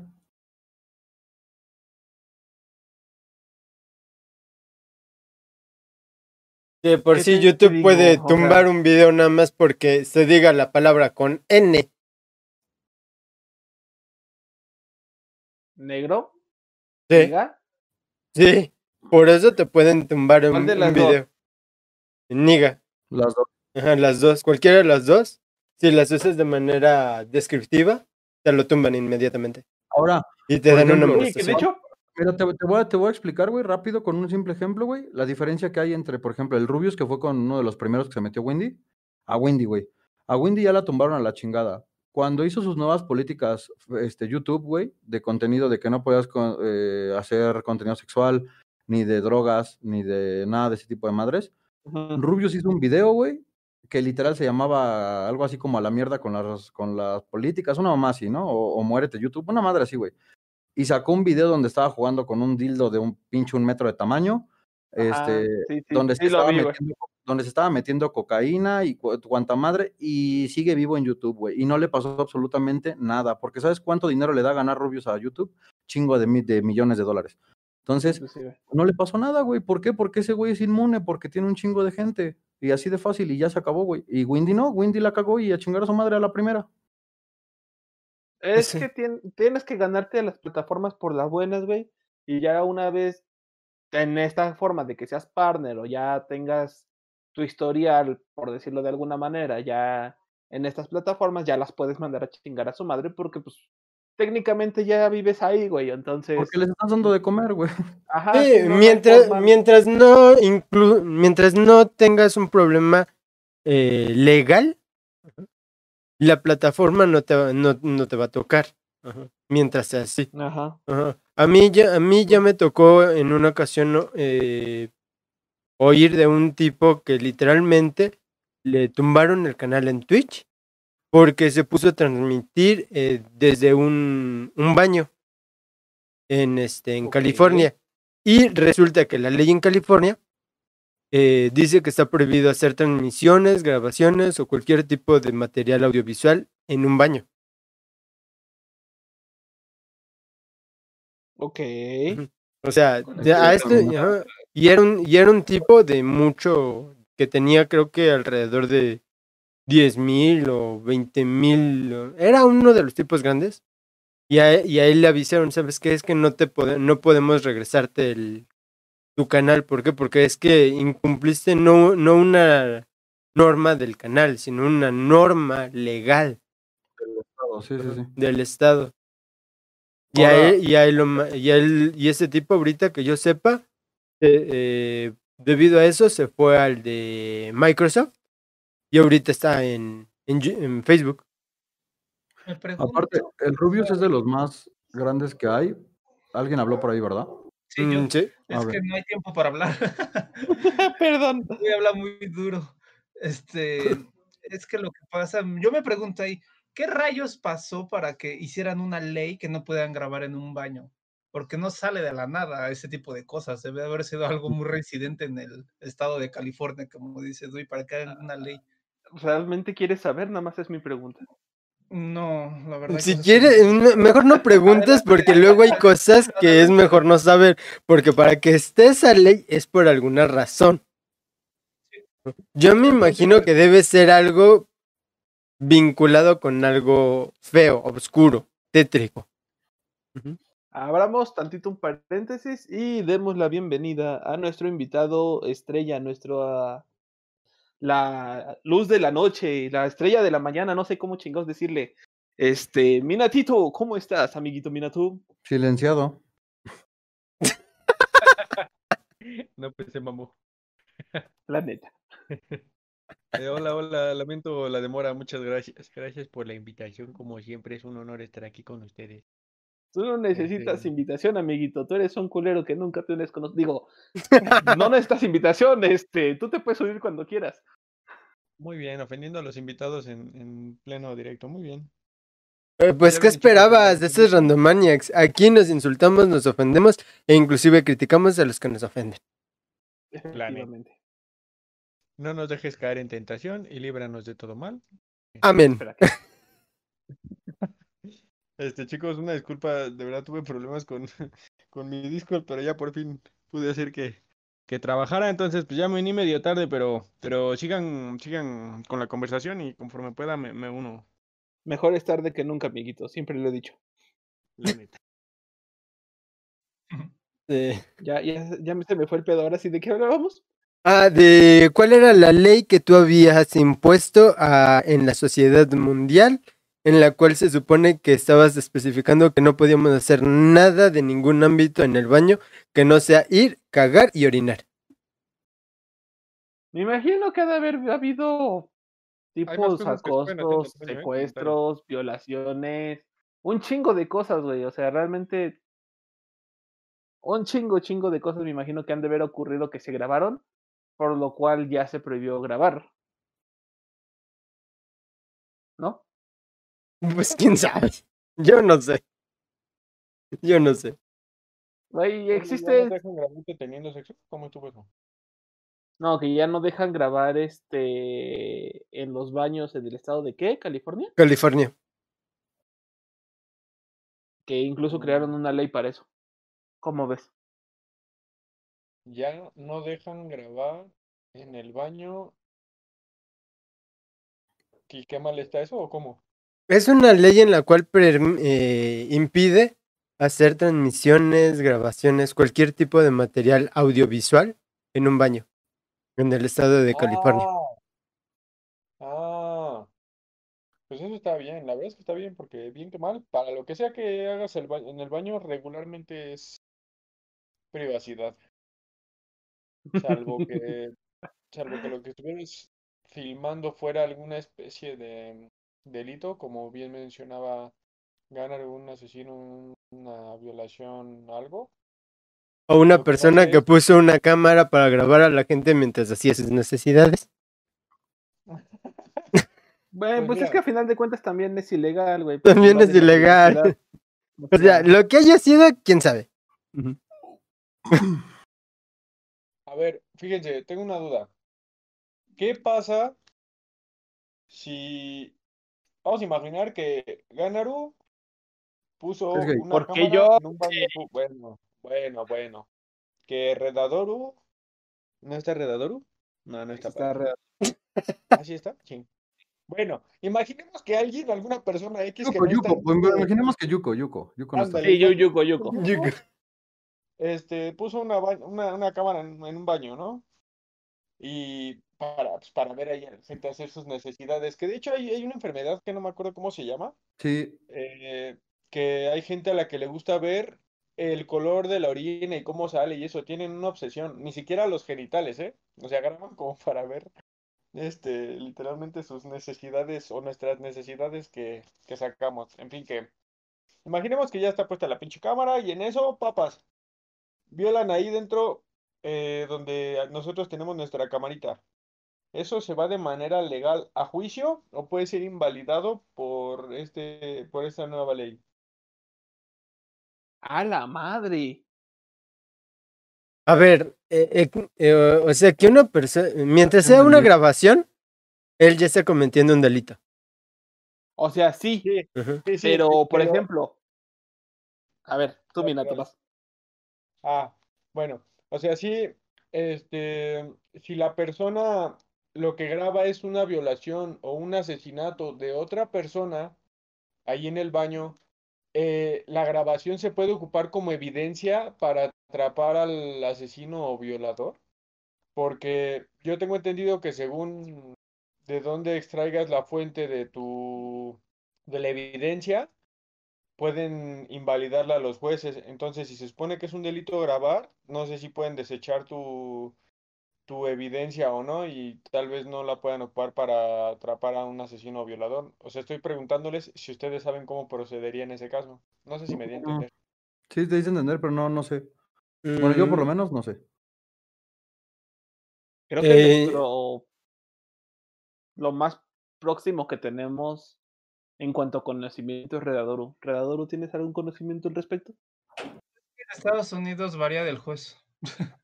Que por si YouTube puede tumbar un video nada más porque se diga la palabra con N. ¿Negro? Sí. Sí, por eso te pueden tumbar un, un video. Niga. Las dos. Ajá, las dos. Cualquiera de las dos, si las usas de manera descriptiva, te lo tumban inmediatamente. Ahora. Y te dan una hecho, Pero te, te, voy a, te voy a explicar, güey, rápido, con un simple ejemplo, güey, la diferencia que hay entre, por ejemplo, el Rubius, que fue con uno de los primeros que se metió Wendy, a Wendy, güey. A Wendy ya la tumbaron a la chingada. Cuando hizo sus nuevas políticas, este, YouTube, güey, de contenido, de que no podías eh, hacer contenido sexual, ni de drogas, ni de nada de ese tipo de madres, Rubius hizo un video, güey, que literal se llamaba algo así como a la mierda con las, con las políticas, una mamá así, ¿no? O, muérete YouTube, una madre así, güey. Y sacó un video donde estaba jugando con un dildo de un pinche un metro de tamaño, este, donde se estaba metiendo donde se estaba metiendo cocaína y cuanta madre, y sigue vivo en YouTube, güey. Y no le pasó absolutamente nada, porque ¿sabes cuánto dinero le da ganar Rubius a YouTube? Chingo de, de millones de dólares. Entonces, no le pasó nada, güey. ¿Por qué? Porque ese güey es inmune, porque tiene un chingo de gente. Y así de fácil, y ya se acabó, güey. Y Windy no, Windy la cagó y a chingar a su madre a la primera. Es que tienes que ganarte a las plataformas por las buenas, güey. Y ya una vez en esta forma de que seas partner o ya tengas tu historial, por decirlo de alguna manera, ya en estas plataformas ya las puedes mandar a chingar a su madre porque pues técnicamente ya vives ahí, güey, entonces... Porque les estás dando de comer, güey. Ajá. mientras, mientras, no inclu mientras no tengas un problema eh, legal, la plataforma no te, va, no, no te va a tocar. Mientras sea así. Ajá. A, mí ya, a mí ya me tocó en una ocasión eh, oír de un tipo que literalmente le tumbaron el canal en Twitch porque se puso a transmitir eh, desde un, un, baño en, este, en California. Y resulta que la ley en California eh, dice que está prohibido hacer transmisiones, grabaciones o cualquier tipo de material audiovisual en un baño. Ok. O sea, a este, y, era un, y era un tipo de mucho, que tenía creo que alrededor de 10 mil o 20 mil. Era uno de los tipos grandes. Y a, y a él le avisaron, ¿sabes qué? Es que no, te no podemos regresarte el, tu canal. ¿Por qué? Porque es que incumpliste no, no una norma del canal, sino una norma legal. Del Estado, sí, sí, sí. Del Estado. Y, a él, y, a él, y, a él, y ese tipo ahorita que yo sepa, eh, eh, debido a eso se fue al de Microsoft y ahorita está en, en, Facebook. Aparte, el Rubius es de los más grandes que hay. Alguien habló por ahí, ¿verdad? Sí, yo, mm, Es que no hay tiempo para hablar. Perdón. Voy a hablar muy duro. Este, es que lo que pasa, yo me pregunto ahí, ¿qué rayos pasó para que hicieran una ley que no puedan grabar en un baño? Porque no sale de la nada ese tipo de cosas. Debe haber sido algo muy reincidente en el estado de California, como dice Dui, para que hagan una ley. ¿Realmente quieres saber? Nada más es mi pregunta. No, la verdad. Si quieres, mejor no preguntes porque luego hay cosas que es mejor no saber, porque para que esté esa ley es por alguna razón. Yo me imagino que debe ser algo vinculado con algo feo, oscuro, tétrico. Abramos tantito un paréntesis y demos la bienvenida a nuestro invitado estrella, nuestro la luz de la noche, la estrella de la mañana, no sé cómo chingados decirle. Este, Minatito, ¿cómo estás, amiguito Minatu? Silenciado. no, se mamó. La neta. Eh, hola, hola, lamento la demora, muchas gracias. Gracias por la invitación, como siempre es un honor estar aquí con ustedes. Tú no necesitas invitación, amiguito. Tú eres un culero que nunca tienes conocido. Digo, no necesitas invitación, este, tú te puedes subir cuando quieras. Muy bien, ofendiendo a los invitados en, pleno directo, muy bien. Eh, pues, ¿qué esperabas de esos randomaniacs? Aquí nos insultamos, nos ofendemos e inclusive criticamos a los que nos ofenden. Efectivamente. No nos dejes caer en tentación y líbranos de todo mal. Amén. Este, chicos, una disculpa, de verdad tuve problemas con, con mi Discord, pero ya por fin pude hacer que, que trabajara, entonces pues ya me vení medio tarde, pero, pero sigan, sigan con la conversación y conforme pueda me, me uno. Mejor es tarde que nunca, amiguito, siempre lo he dicho. La neta. Ya, ya, ya se me fue el pedo, ahora sí, ¿de qué hablábamos? Ah, de cuál era la ley que tú habías impuesto a, en la sociedad mundial en la cual se supone que estabas especificando que no podíamos hacer nada de ningún ámbito en el baño que no sea ir, cagar y orinar. Me imagino que ha de haber habido tipos acosos, ¿eh? secuestros, violaciones, un chingo de cosas, güey. O sea, realmente un chingo, chingo de cosas me imagino que han de haber ocurrido que se grabaron, por lo cual ya se prohibió grabar. ¿No? Pues quién sabe. Yo no sé. Yo no sé. Güey, existe. ¿No dejan grabar teniendo sexo? ¿Cómo estuvo eso? No, que ya no dejan grabar este en los baños en el estado de qué? ¿California? California. Que incluso mm. crearon una ley para eso. ¿Cómo ves? Ya no dejan grabar en el baño. ¿Y qué mal está eso o cómo? Es una ley en la cual eh, impide hacer transmisiones, grabaciones, cualquier tipo de material audiovisual en un baño en el estado de California. Ah. ah. Pues eso está bien, la verdad es que está bien, porque bien que mal, para lo que sea que hagas el en el baño regularmente es privacidad. Salvo que, salvo que lo que estuvieras filmando fuera alguna especie de delito, como bien mencionaba ganar un asesino, una violación, algo. O una persona que puso una cámara para grabar a la gente mientras hacía sus necesidades. Bueno, pues, es que a final de cuentas también es ilegal, güey. También es ilegal. O sea, lo que haya sido, quién sabe. A ver, fíjense, tengo una duda. ¿Qué pasa si vamos a imaginar que Ganaru puso una cámara yo... en un baño? Bueno, bueno, bueno. Que Redadoru ¿No está Redadoru? No, no está. está Así está, sí. Bueno, imaginemos que alguien, alguna persona X Yuko, que Yuko, pues, imaginemos que Yuko, Yuko, Yuko no Sí, Yuko, Yuko. Este, puso una, una, una cámara en, un baño, ¿no? Y para, pues, para ver ahí a la gente hacer sus necesidades, que de hecho hay, hay una enfermedad que no me acuerdo cómo se llama. Sí. Eh, que hay gente a la que le gusta ver el color de la orina y cómo sale y eso, tienen una obsesión, ni siquiera los genitales, ¿eh? O sea, graban como para ver este, literalmente sus necesidades o nuestras necesidades que, que sacamos. En fin, que imaginemos que ya está puesta la pinche cámara y en eso, papas, violan ahí dentro eh, donde nosotros tenemos nuestra camarita. ¿Eso se va de manera legal a juicio o puede ser invalidado por este, por esta nueva ley? A la madre. A ver, eh, eh, eh, o sea, que una persona, mientras sea una grabación, él ya está cometiendo un delito. O sea, sí, pero por ejemplo, a ver, tú mira, vas. Ah, bueno, o sea, sí, este, si la persona lo que graba es una violación o un asesinato de otra persona ahí en el baño, eh, la grabación se puede ocupar como evidencia para atrapar al asesino o violador? Porque yo tengo entendido que según de dónde extraigas la fuente de tu de la evidencia, pueden invalidarla a los jueces. Entonces, si se supone que es un delito grabar, no sé si pueden desechar tu, tu evidencia o no y tal vez no la puedan ocupar para atrapar a un asesino o violador. O sea, estoy preguntándoles si ustedes saben cómo procedería en ese caso. No sé si me di a entender. Sí, te dice entender, pero no, no sé. Bueno, yo por lo mm. menos no sé. Creo que eh lo más próximo que tenemos en cuanto a conocimiento es Redadoru. ¿Redadoru tienes algún conocimiento al respecto? En Estados Unidos varía del juez.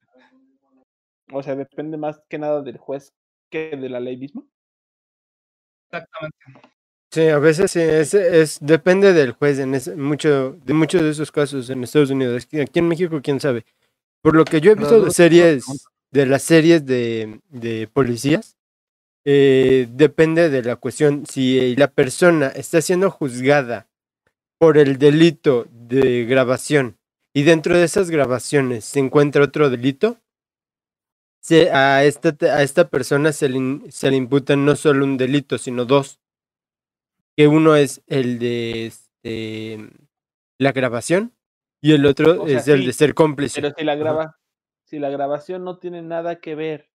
o sea, depende más que nada del juez que de la ley misma. Exactamente. Sí, a veces sí, es, es depende del juez en ese, mucho, de muchos de esos casos en Estados Unidos. Aquí en México, quién sabe. Por lo que yo he visto de series, de las series de, de policías, eh, depende de la cuestión. Si la persona está siendo juzgada por el delito de grabación y dentro de esas grabaciones se encuentra otro delito, a, esta, a esta persona se le, se le imputa no solo un delito, sino dos que uno es el de este, la grabación y el otro es el de ser cómplice. Pero si la, graba, si la grabación no tiene nada que ver,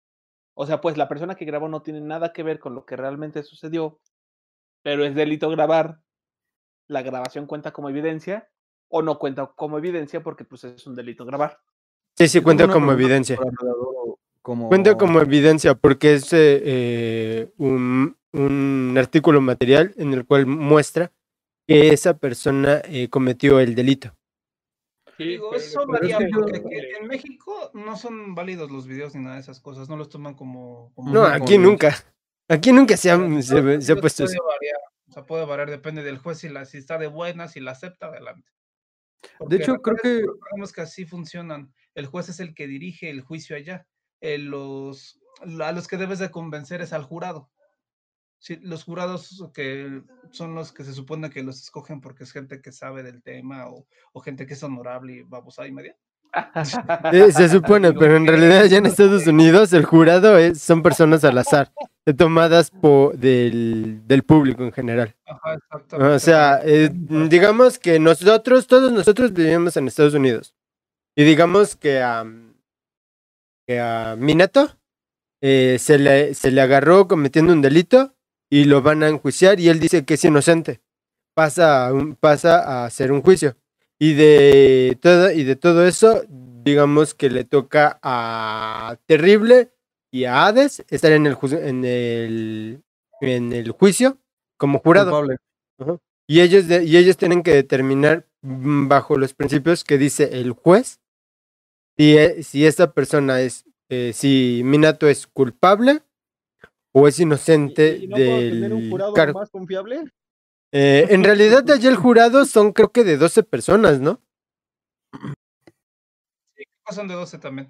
o sea, pues la persona que grabó no tiene nada que ver con lo que realmente sucedió, pero es delito grabar, la grabación cuenta como evidencia o no cuenta como evidencia porque pues es un delito grabar. Sí, sí, cuenta como evidencia. Cuenta como evidencia porque es eh, un, un artículo material en el cual muestra que esa persona eh, cometió el delito. Digo, eso varía porque en México no son válidos los videos ni nada de esas cosas, no los toman como... no, aquí nunca. Aquí nunca se ha, se, puesto eso. Variar, o sea, puede variar, depende del juez si, la, si está de buena, si la acepta, adelante. de hecho, creo que... que así funcionan. El juez es el que dirige el juicio allá. Eh, los, a los que debes de convencer es al jurado. Sí, los jurados que son los que se supone que los escogen porque es gente que sabe del tema o, gente que es honorable y vamos ahí media. se supone, pero en realidad ya en Estados Unidos el jurado es, son personas al azar, tomadas por, del, del público en general. Ajá. O sea, eh, digamos que nosotros, todos nosotros vivimos en Estados Unidos. Y digamos que a, que a Minato eh, se, le, se le agarró cometiendo un delito y lo van a enjuiciar y él dice que es inocente. Pasa, a un- pasa a hacer un juicio. Y de, todo, y de todo eso, digamos que le toca a Terrible y a Hades estar en el, en el, en el juicio como jurado. Y ellos, de- y ellos tienen que determinar mm, bajo los principios que dice el juez si, e- si esta persona es, eh, si Minato es culpable o es inocente ¿Y no puedo tener un del jurado cargo. más confiable? Eh, en realidad allá el jurado son creo que de 12 personas, ¿no? Son de 12 también.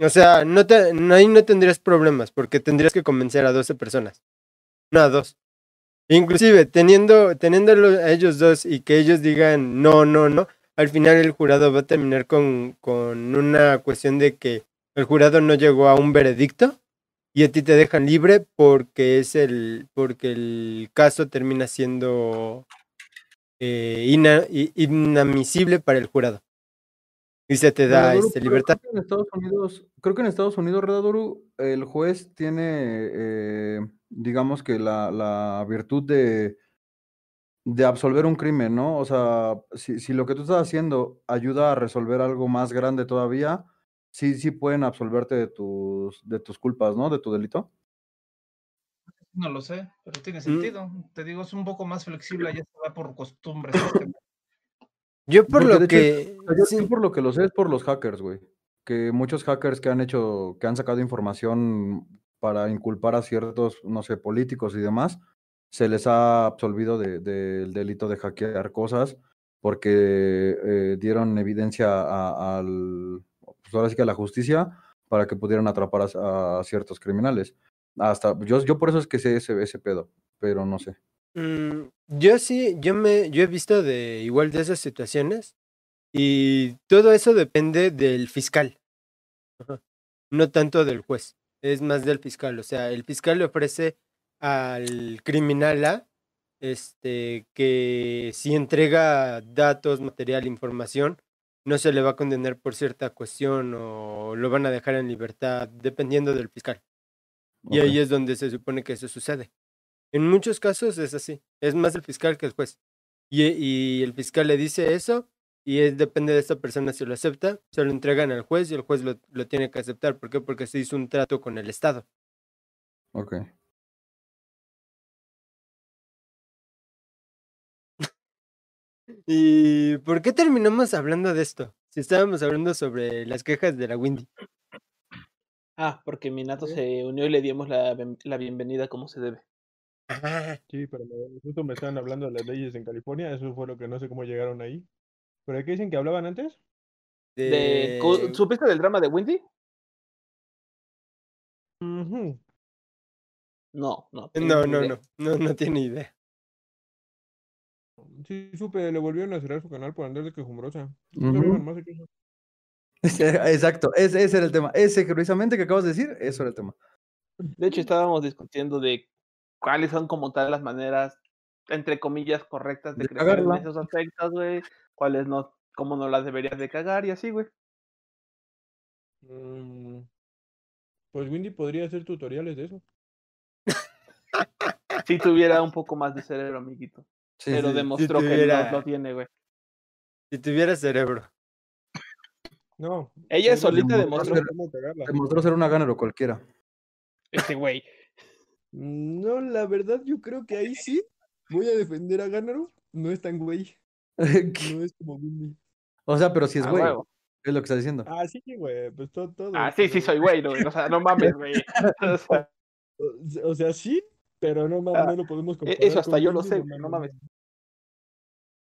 O sea, no te, no- ahí no tendrías problemas porque tendrías que convencer a 12 personas. No a dos. Inclusive, teniendo, teniéndolo a ellos dos y que ellos digan no, no, no, al final el jurado va a terminar con, con una cuestión de que el jurado no llegó a un veredicto y a ti te dejan libre porque es el, porque el caso termina siendo eh, ina- inadmisible para el jurado. Y se te da Redaduru, este, libertad. Creo que en Estados Unidos, creo que en Estados Unidos, Redaduru, el juez tiene, eh, digamos que la, la virtud de, de absolver un crimen, ¿no? O sea, si, si lo que tú estás haciendo ayuda a resolver algo más grande todavía, sí, sí pueden absolverte de tus, de tus culpas, ¿no? De tu delito. No lo sé, pero tiene Mm. sentido. Te digo, es un poco más flexible, ya se va por costumbre. este, Yo por Porque, lo hecho, que... Yo, sí, yo por lo que lo sé es por los hackers, güey. Que muchos hackers que han hecho, que han sacado información para inculpar a ciertos, no sé, políticos y demás, se les ha absolvido de- del delito de hackear cosas porque eh, dieron evidencia a- al, pues ahora sí que a la justicia para que pudieran atrapar a, ciertos criminales. Hasta, yo, yo por eso es que sé ese, ese pedo, pero no sé. Mm, yo sí, yo me, yo he visto de igual de esas situaciones y todo eso depende del fiscal, no tanto del juez, es más del fiscal, o sea, el fiscal le ofrece al criminal A, este, que si entrega datos, material, información, no se le va a condenar por cierta cuestión o lo van a dejar en libertad, dependiendo del fiscal. Y ahí es donde se supone que eso sucede. En muchos casos es así. Es más el fiscal que el juez. Y, y el fiscal le dice eso y es, depende de esta persona si lo acepta, se lo entregan al juez y el juez lo, lo tiene que aceptar. ¿Por qué? Porque se hizo un trato con el Estado. Ok. ¿Y por qué terminamos hablando de esto? Si estábamos hablando sobre las quejas de la Windy. Ah, porque Minato se unió y le dimos la, la bienvenida como se debe. Sí, pero me- justo me estaban hablando de las leyes en California, eso fue lo que no sé cómo llegaron ahí. ¿Pero qué dicen que hablaban antes? De-. ¿Supiste del drama de Windy? No, no. No, no, idea. no, no, no tiene idea. Sí, supe, le volvieron a cerrar su canal por andar de quejumbrosa. Exacto, ese, ese era el tema. Ese precisamente que acabas de decir, eso era el tema. De hecho, estábamos discutiendo de cuáles son como tal las maneras, entre comillas, correctas de, De crecer en esos aspectos, güey. Cuáles no, cómo no las deberías de cagar y así, güey. Mm, Pues Windy podría hacer tutoriales de eso. Si tuviera un poco más de cerebro, amiguito. Sí, Pero sí. demostró que tuviera- no lo tiene, güey. Si tuviera cerebro. No. Ella solita demostró. Demostró ser una ganero cualquiera. Este güey. No, la verdad, yo creo que ahí sí voy a defender a Ganaro. No es tan güey. No es como Windy. o sea, pero si es Ah, güey, huevo. es lo que está diciendo. Ah, sí, güey, pues todo, todo. Ah, sí, sí, soy güey, ¿no? güey? O sea, no mames, güey. O sea, O sea- O sea, sí, pero no mames, Ah, no lo podemos e- comparar. eso hasta con yo lo sé, no mames.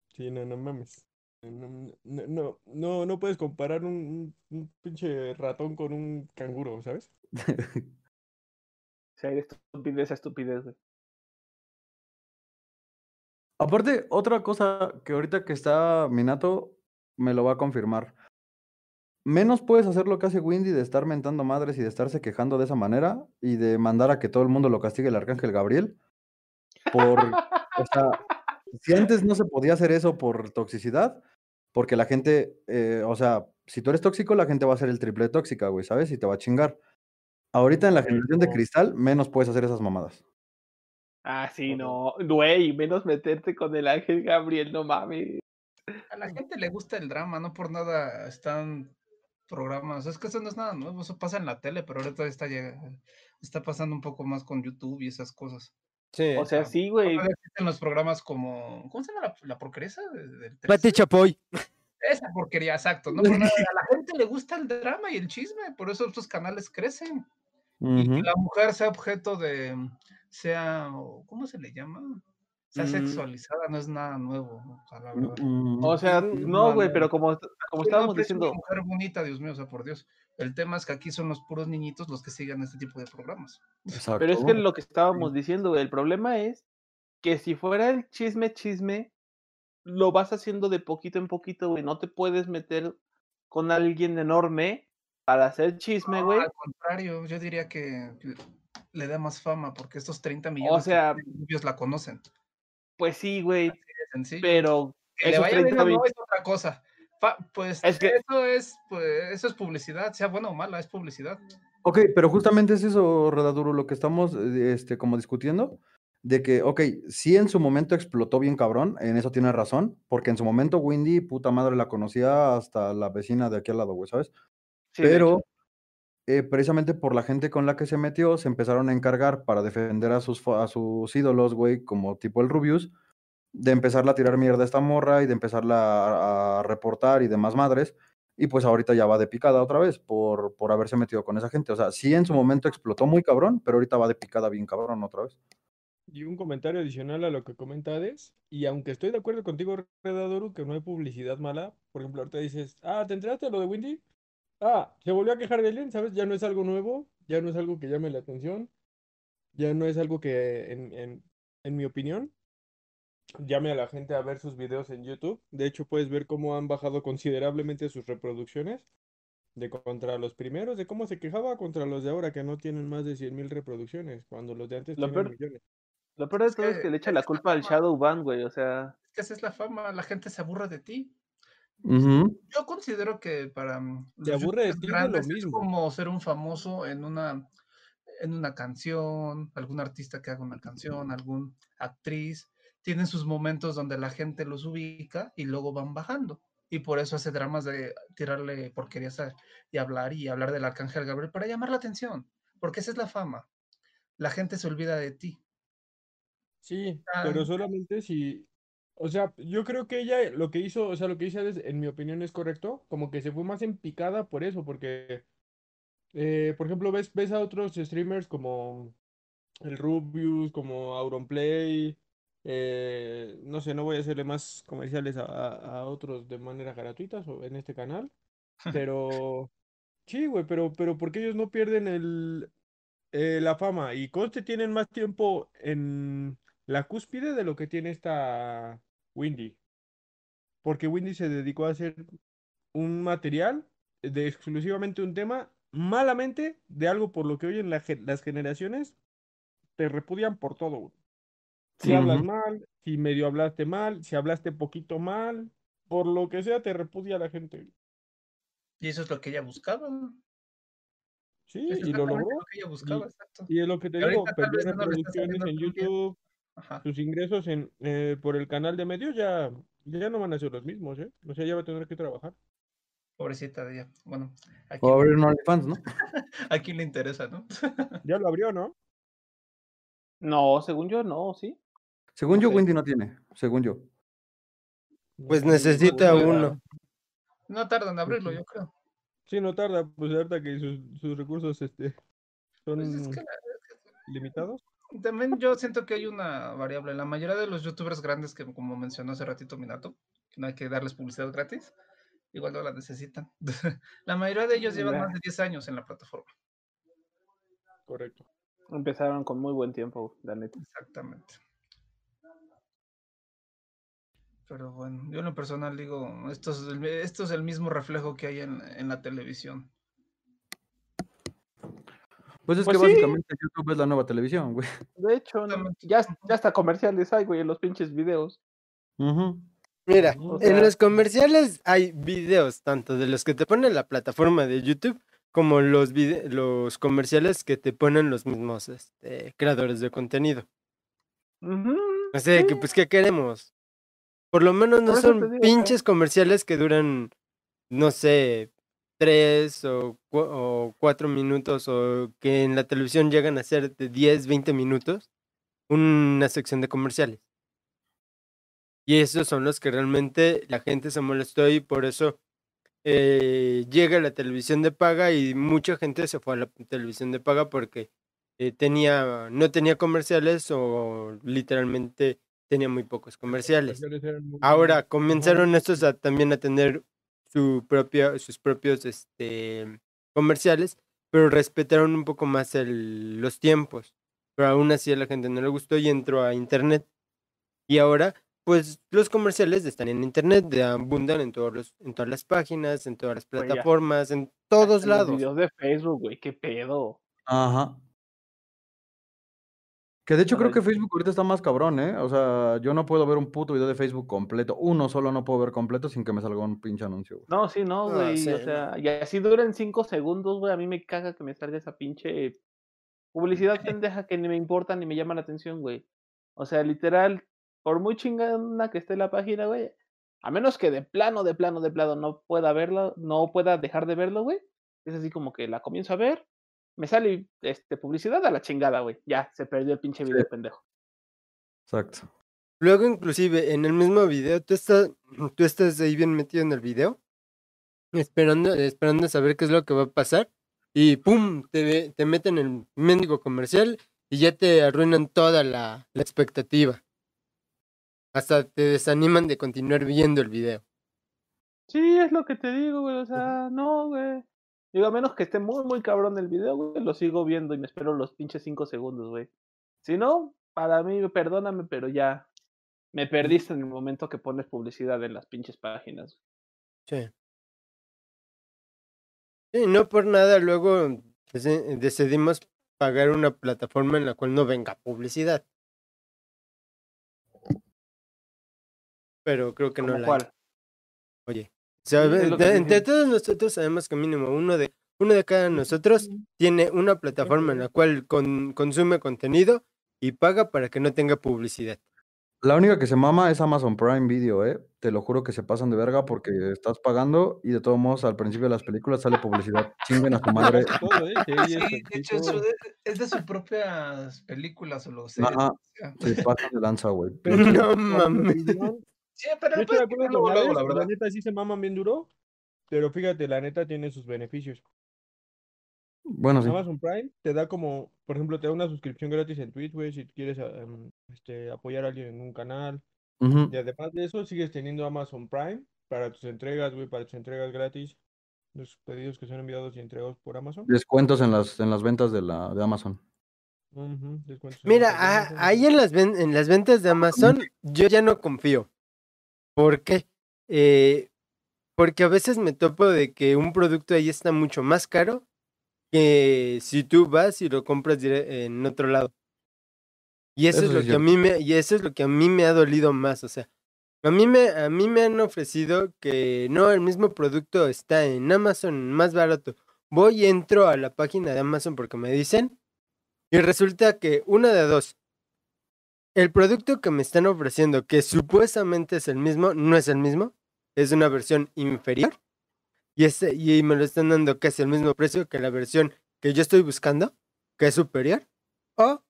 Sí, no, no mames. No, no, no, puedes comparar un, un, un pinche ratón con un canguro, ¿sabes? O sea, estupidez a estupidez, güey. Aparte, otra cosa que ahorita que está Minato me lo va a confirmar. Menos puedes hacer lo que hace Windy de estar mentando madres y de estarse quejando de esa manera y de mandar a que todo el mundo lo castigue el arcángel Gabriel. Por, o sea, si antes no se podía hacer eso por toxicidad, porque la gente, eh, o sea, si tú eres tóxico, la gente va a ser el triple tóxica, güey, ¿sabes? Y te va a chingar. Ahorita en la generación de cristal, menos puedes hacer esas mamadas. Ah, sí, no, güey, menos meterte con el ángel Gabriel, no mames. A la gente le gusta el drama, no por nada están programas. Es que eso no es nada nuevo, eso pasa en la tele, pero ahorita está, está pasando un poco más con YouTube y esas cosas. Sí. O sea, sí, güey. En los programas como. ¿Cómo se llama la, la porquería? Pati Chapoy. Esa porquería, exacto. No, a la gente le gusta el drama y el chisme, por eso estos canales crecen. Y que la mujer sea objeto de. sea. ¿Cómo se le llama? Sea mm. sexualizada no es nada nuevo, o sea, la verdad. O sea, no, güey, pero como, como estábamos diciendo. Una mujer bonita, Dios mío, o sea, por Dios. El tema es que aquí son los puros niñitos los que siguen este tipo de programas. Pero es que lo que estábamos diciendo, el problema es que si fuera el chisme, chisme, lo vas haciendo de poquito en poquito, güey. No te puedes meter con alguien enorme para hacer chisme, güey. al contrario, yo diría que le da más fama porque estos 30 millones o sea, de la conocen. Pues sí, güey. Pero que le vaya bien no es otra cosa. pues es que... eso es pues, eso es publicidad, sea buena o mala, es publicidad. Ok, pero justamente es eso, Redaduro, lo que estamos este, como discutiendo, de que, ok, sí en su momento explotó bien cabrón, en eso tiene razón, porque en su momento Windy, puta madre, la conocía hasta la vecina de aquí al lado, güey, ¿sabes? pero eh, precisamente por la gente con la que se metió, se empezaron a encargar para defender a sus, a sus ídolos, güey, como tipo el Rubius, de empezarla a tirar mierda a esta morra y de empezarla a, reportar y demás madres. Y pues ahorita ya va de picada otra vez por, por haberse metido con esa gente. O sea, sí en su momento explotó muy cabrón, pero ahorita va de picada bien cabrón otra vez. Y un comentario adicional a lo que comenta Ades, y aunque estoy de acuerdo contigo, Redadoru, que no hay publicidad mala, por ejemplo, ahorita dices, ah, ¿te enteraste de lo de Windy? Ah, se volvió a quejar de alguien, ¿sabes? Ya no es algo nuevo, ya no es algo que llame la atención, ya no es algo que, en, en, mi opinión, llame a la gente a ver sus videos en YouTube. De hecho, puedes ver cómo han bajado considerablemente sus reproducciones de contra los primeros, de cómo se quejaba contra los de ahora que no tienen más de 100.000 reproducciones, cuando los de antes lo tienen millones. Lo peor de todo es que, le echa la culpa al Shadow Ban, güey, o sea... Es que esa es la fama, la gente se aburre de ti. Yo considero que para mm, Te aburre de grandes es como ser un famoso en una en una canción, algún artista que haga una canción, algún actriz, tienen sus momentos donde la gente los ubica y luego van bajando. Y por eso hace dramas de tirarle porquerías y hablar y hablar del arcángel Gabriel para llamar la atención, porque esa es la fama. La gente se olvida de ti. Sí, pero solamente si o sea, yo creo que ella lo que hizo, o sea, lo que hizo en mi opinión es correcto, como que se fue más en picada por eso, porque, eh, por ejemplo, ves, ves a otros streamers como el Rubius, como Auronplay, eh, no sé, no voy a hacerle más comerciales a, a, otros de manera gratuita en este canal, pero sí, güey, pero, pero porque ellos no pierden el, eh, la fama y conste tienen más tiempo en la cúspide de lo que tiene esta Windy. Porque Windy se dedicó a hacer un material de exclusivamente un tema, malamente, de algo por lo que hoy en las generaciones te repudian por todo. Si hablas mal, si medio hablaste mal, si hablaste poquito mal, por lo que sea te repudia la gente. Y eso es lo que ella buscaba. Sí, y lo logró. y, es lo que te digo, perdió reproducciones en YouTube, sus ingresos en, eh, por el canal de medio ya, ya no van a ser los mismos, ¿eh? O sea, ya va a tener que trabajar. Pobrecita de ella. Bueno, aquí. O abrir un OnlyFans, ¿no? a quién le interesa, ¿no? ya lo abrió, ¿no? No, según yo, no, sí. Según yo, Wendy no tiene, según yo. Pues necesita uno. No tarda en abrirlo, yo creo. Sí, no tarda, pues ahorita que sus, sus recursos este, son pues limitados también yo siento que hay una variable. La mayoría de los youtubers grandes que, como mencionó hace ratito Minato, que no hay que darles publicidad gratis, igual no la necesitan. la mayoría de ellos llevan más de 10 años en la plataforma. Correcto. Empezaron con muy buen tiempo, la neta. Exactamente. Pero bueno, yo en lo personal digo, esto es el, esto es el mismo reflejo que hay en, en la televisión. Pues es Pues que sí. básicamente YouTube es la nueva televisión, güey. De hecho, ya, ya hasta comerciales hay, güey, en los pinches videos. Mira, O en los comerciales hay videos, tanto de los que te ponen la plataforma de YouTube, como los, vide- los comerciales que te ponen los mismos este, creadores de contenido. Ujú, O sea, que pues, ¿qué queremos? Por lo menos no son digo, pinches comerciales que duran, no sé, tres o, cua- o cuatro minutos, o que en la televisión llegan a ser de 10, 20 minutos, una sección de comerciales. Y esos son los que realmente la gente se molestó y por eso eh, llega la televisión de paga y mucha gente se fue a la televisión de paga porque eh, tenía, no tenía comerciales o literalmente tenía muy pocos comerciales. Ahora comenzaron estos a, también a tener su propia, sus propios este, comerciales, pero respetaron un poco más el- los tiempos. Pero aún así a la gente no le gustó y entró a internet. Y ahora, pues los comerciales están en internet, de- abundan en, todos los, en todas las páginas, en todas las plataformas, en todos En los lados. videos de Facebook, güey, qué pedo. Ajá. Que de hecho creo que Facebook ahorita está más cabrón, ¿eh? O sea, yo no puedo ver un puto video de Facebook completo. Uno solo no puedo ver completo sin que me salga un pinche anuncio, güey. No, sí, no, Ah, güey. sí, o no. sea, y así duran cinco segundos, güey. A mí me caga que me salga esa pinche publicidad pendeja que ni me importa ni me llama la atención, güey. O sea, literal, por muy chingada que esté la página, güey, a menos que de plano, de plano, de plano no pueda verlo, no pueda dejar de verlo, güey. Es así como que la comienzo a ver, me sale este, publicidad a la chingada, güey. Ya, se perdió el pinche video pendejo. Exacto. Luego, inclusive, en el mismo video, tú estás, tú estás ahí bien metido en el video, esperando, esperando saber qué es lo que va a pasar, y ¡pum! Te, te meten el mendigo comercial y ya te arruinan toda la, la expectativa. Hasta te desaniman de continuar viendo el video. Sí, es lo que te digo, güey. O sea, no, güey. Digo, a menos que esté muy, muy cabrón el video, güey, lo sigo viendo y me espero los pinches cinco segundos, güey. Si no, para mí, perdóname, pero ya me perdiste en el momento que pones publicidad en las pinches páginas. Sí. Sí, no por nada luego deci- decidimos pagar una plataforma en la cual no venga publicidad. Pero creo que no ¿Como la hay. cuál? Oye, o sea, Sí, es de- entre todos nosotros sabemos que mínimo uno de uno de cada nosotros tiene una plataforma en la cual con- consume contenido y paga para que no tenga publicidad. La única que se mama es Amazon Prime Video, ¿eh? Te lo juro que se pasan de verga porque estás pagando y de todos modos al principio de las películas sale publicidad. Chinguen a su madre. ¿eh? Sí, de hecho, es- de sus propias películas o lo sé. Ajá. Se pasan de lanza, güey. No mames. Sí, pero Yo la neta sí se maman bien duro, pero fíjate, la neta tiene sus beneficios. Bueno, sí. Amazon Prime te da como, por ejemplo, te da una suscripción gratis en Twitch, güey, si quieres ah, em, este, apoyar a alguien en un canal. Y además de eso, sigues teniendo Amazon Prime para tus entregas, güey, para tus entregas gratis. Los pedidos que son enviados y entregados por Amazon. Descuentos en las, en las ventas de, la, de Amazon. Ujú, descuentos en Mira, ventas de a- Amazon. ahí en las, ven- en las ventas de Amazon yo ya no confío. ¿Por qué? Eh, porque a veces me topo de que un producto ahí está mucho más caro que si tú vas y lo compras en otro lado. Y eso, Eso es lo que a mí me, y eso es lo que a mí me ha dolido más. O sea, a mí me, a mí me han ofrecido que no, el mismo producto está en Amazon más barato. Voy y entro a la página de Amazon porque me dicen y resulta que una de dos. El producto que me están ofreciendo, que supuestamente es el mismo, no es el mismo. Es una versión inferior. Y, este, y me lo están dando casi el mismo precio que la versión que yo estoy buscando, que es superior. O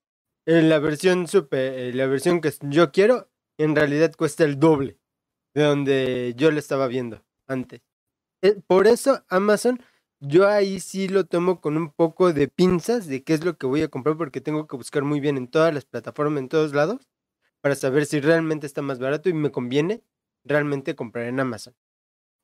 eh, la versión super, eh, la versión que yo quiero, en realidad cuesta el doble de donde yo lo estaba viendo antes. Eh, Por eso Amazon yo ahí sí lo tomo con un poco de pinzas de qué es lo que voy a comprar porque tengo que buscar muy bien en todas las plataformas, en todos lados, para saber si realmente está más barato y me conviene realmente comprar en Amazon.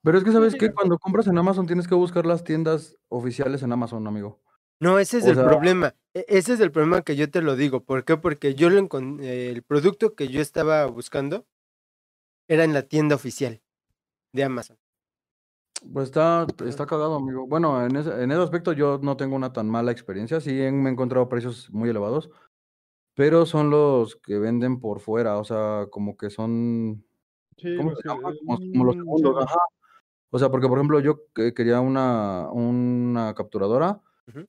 Pero es que, ¿sabes qué? mira. Cuando compras en Amazon tienes que buscar las tiendas oficiales en Amazon, amigo. No, ese es O el sea- problema. e- Ese es el problema que yo te lo digo. ¿Por qué? Porque yo lo el producto que yo estaba buscando era en la tienda oficial de Amazon. Pues está, está cagado, amigo. Bueno, en ese, en ese aspecto yo no tengo una tan mala experiencia. Sí, me he encontrado precios muy elevados, pero son los que venden por fuera, o sea, como que son. ¿Cómo se llama? Como, los segundos, ajá. O sea, porque por ejemplo yo quería una, una capturadora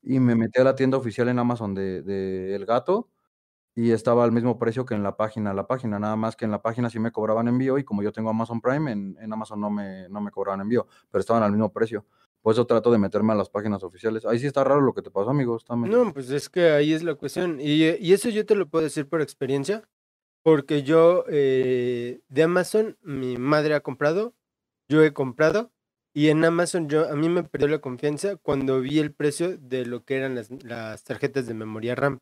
y me metí a la tienda oficial en Amazon de, de El Gato y estaba al mismo precio que en la página, la página, nada más que en la página sí me cobraban envío y como yo tengo Amazon Prime, en, en Amazon no me, no me cobraban envío, pero estaban al mismo precio. Por eso trato de meterme a las páginas oficiales. Ahí sí está raro lo que te pasó, amigos. También. No, pues es que ahí es la cuestión. Y, y eso yo te lo puedo decir por experiencia, porque yo eh, de Amazon, mi madre ha comprado, yo he comprado, y en Amazon yo, a mí me perdió la confianza cuando vi el precio de lo que eran las, las tarjetas de memoria RAM.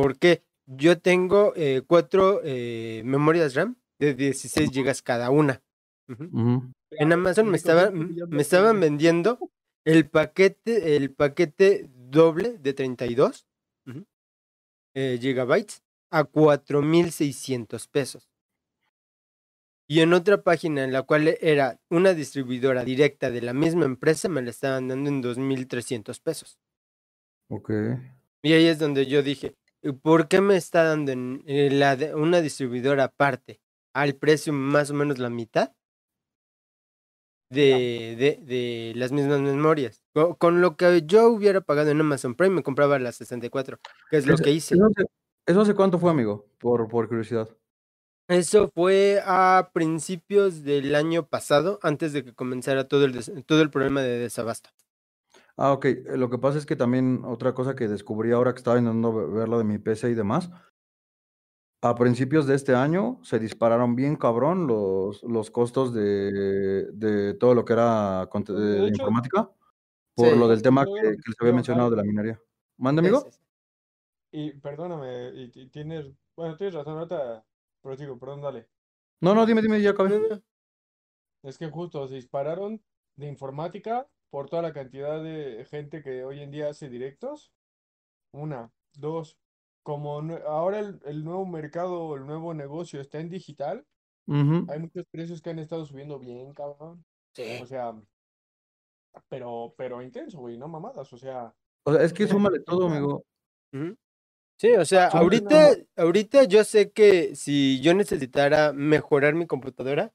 Porque yo tengo eh, cuatro eh, memorias RAM de 16 GB cada una. En Amazon me, estaba, me estaban vendiendo el paquete, el paquete doble de 32 eh, gigabytes a 4.600 pesos. Y en otra página en la cual era una distribuidora directa de la misma empresa, me la estaban dando en 2.300 pesos. Ok. Y ahí es donde yo dije, ¿por qué me está dando en, eh, la una distribuidora aparte al precio más o menos la mitad de, de, de las mismas memorias? Con, lo que yo hubiera pagado en Amazon Prime, me compraba las 64, que es lo que hice. ¿Eso hace cuánto fue, amigo? Por, por curiosidad. Eso fue a principios del año pasado, antes de que comenzara todo el, todo el problema de desabasto. Ah, ok. Eh, lo que pasa es que también otra cosa que descubrí ahora que estaba intentando ver lo de mi PC y demás, a principios de este año se dispararon bien cabrón los, los costos de, de todo lo que era de, informática por lo del tema que, les había mencionado de la minería. ¿Mande, amigo? Y perdóname, y, tienes, bueno, tienes razón, ahorita prosigo, perdón, dale. No, no, dime, dime, ya acabé. Es que justo se dispararon de informática por toda la cantidad de gente que hoy en día hace directos. Una, dos, como ahora el, nuevo mercado, el nuevo negocio está en digital, hay muchos precios que han estado subiendo bien, cabrón. Sí. O sea, pero, pero intenso, güey, no mamadas, o sea. O sea, es que súmale todo, amigo. Sí, o sea, ahorita, ahorita yo sé que si yo necesitara mejorar mi computadora,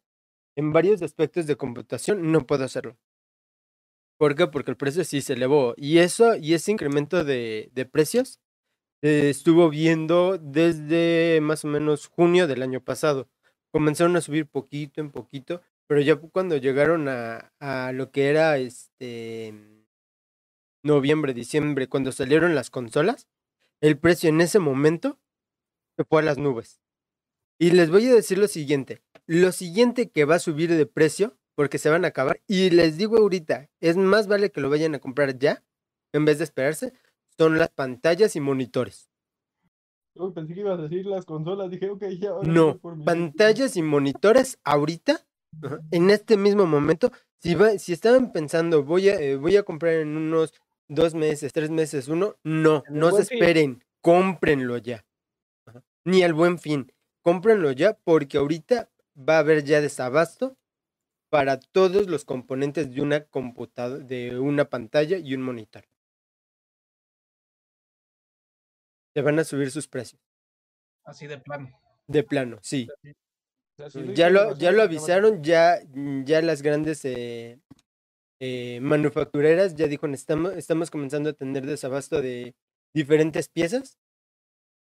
en varios aspectos de computación no puedo hacerlo. ¿Por? Porque el precio sí se elevó. Y eso, y ese incremento de, precios estuvo viendo desde más o menos junio del año pasado. Comenzaron a subir poquito en poquito, pero ya cuando llegaron a, a lo que era este noviembre, diciembre, cuando salieron las consolas, el precio en ese momento se fue a las nubes. Y les voy a decir lo siguiente, lo siguiente que va a subir de precio porque se van a acabar. Y les digo ahorita, es más vale que lo vayan a comprar ya, en vez de esperarse, son las pantallas y monitores. pensé que ibas a decir las consolas, dije, ok, ya. no, pantallas y monitores ahorita, en este mismo momento, si, si estaban pensando, voy a, eh, voy a comprar en unos dos meses, tres meses, uno, no, no se esperen, cómprenlo ya. Ni al buen fin, cómprenlo ya porque ahorita va a haber ya desabasto para todos los componentes de una computadora, de una pantalla y un monitor. Se van a subir sus precios. Así de plano. De plano, sí. Ya lo, ya lo avisaron, ya, ya las grandes eh, eh, manufactureras ya dijo, estamos, estamos comenzando a tener desabasto de diferentes piezas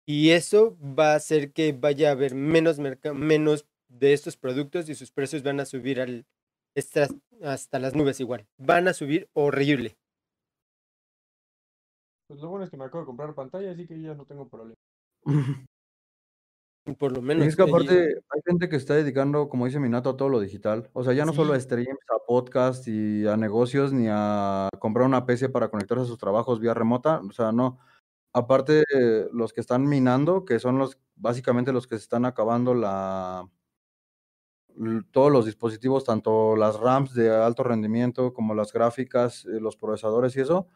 y eso va a hacer que vaya a haber menos, menos de estos productos y sus precios van a subir al, hasta las nubes igual. Van a subir horrible. Pues lo bueno es que me acabo de comprar pantalla, así que ya no tengo problema. Por lo menos. es que aparte hay gente que está dedicando, como dice Minato, a todo lo digital. O sea, ya no solo a streams, a podcast y a negocios, ni a comprar una PC para conectarse a sus trabajos vía remota. O sea, no. Aparte, los que están minando, que son los, básicamente los que se están acabando la, todos los dispositivos, tanto las RAMs de alto rendimiento como las gráficas, eh, los procesadores y eso,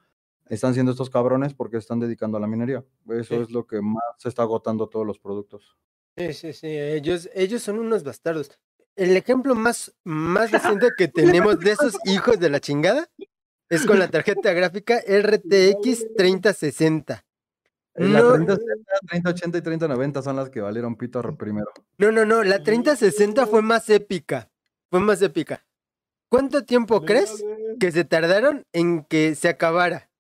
están siendo estos cabrones porque están dedicando a la minería. Eso es lo que más se está agotando todos los productos. Sí, sí, sí. Ellos, ellos son unos bastardos. el ejemplo más, más reciente que tenemos de esos hijos de la chingada es con la tarjeta gráfica RTX 3060. La 3060, 3080 y 3090 son las que valieron pito primero. No, no, no, la 3060 fue más épica. Fue más épica. ¿Cuánto tiempo crees que se tardaron en que se acabara?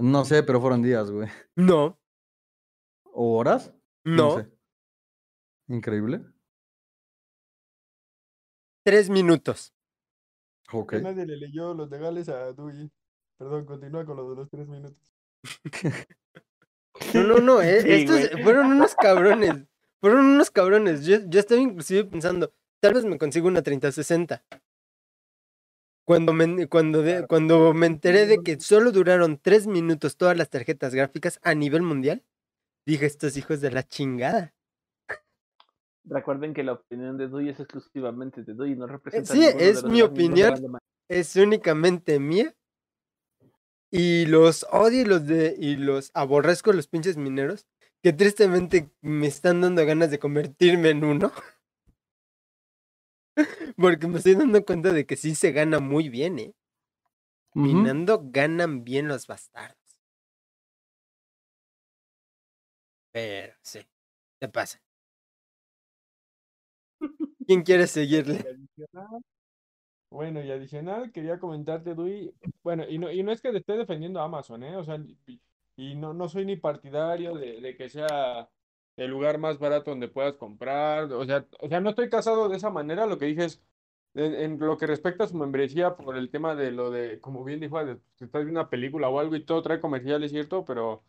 No sé, pero fueron días, güey. No. ¿O horas? No. Increíble. Tres minutos. Ok. Nadie le leyó los legales a Dewey. Perdón, continúa con los de los tres minutos. No, no, no, eh, estos fueron unos cabrones. Fueron unos cabrones. Yo, yo estaba inclusive pensando, tal vez me consigo una 3060. Cuando me, cuando, cuando me enteré de que solo duraron tres minutos todas las tarjetas gráficas a nivel mundial, dije, estos hijos de la chingada. Recuerden que la opinión de Dui es exclusivamente de Dui, no representa. Sí, es mi opinión. Es únicamente mía. Y los odio y los, de, y los aborrezco los pinches mineros, que tristemente me están dando ganas de convertirme en uno. Porque me estoy dando cuenta de que sí se gana muy bien, ¿eh? Minando ganan bien los bastardos. Pero sí, ¿qué pasa? ¿Quién quiere seguirle? Bueno, y adicional, quería comentarte, Dui, bueno, y no, y no es que te esté defendiendo a Amazon, ¿eh? O sea, y, no, no soy ni partidario de, de, que sea el lugar más barato donde puedas comprar, o sea, o sea, no estoy casado de esa manera, lo que dije es, en, lo que respecta a su membresía, por el tema de lo de, como bien dijo, estás viendo una película o algo y todo trae comerciales, ¿cierto? Pero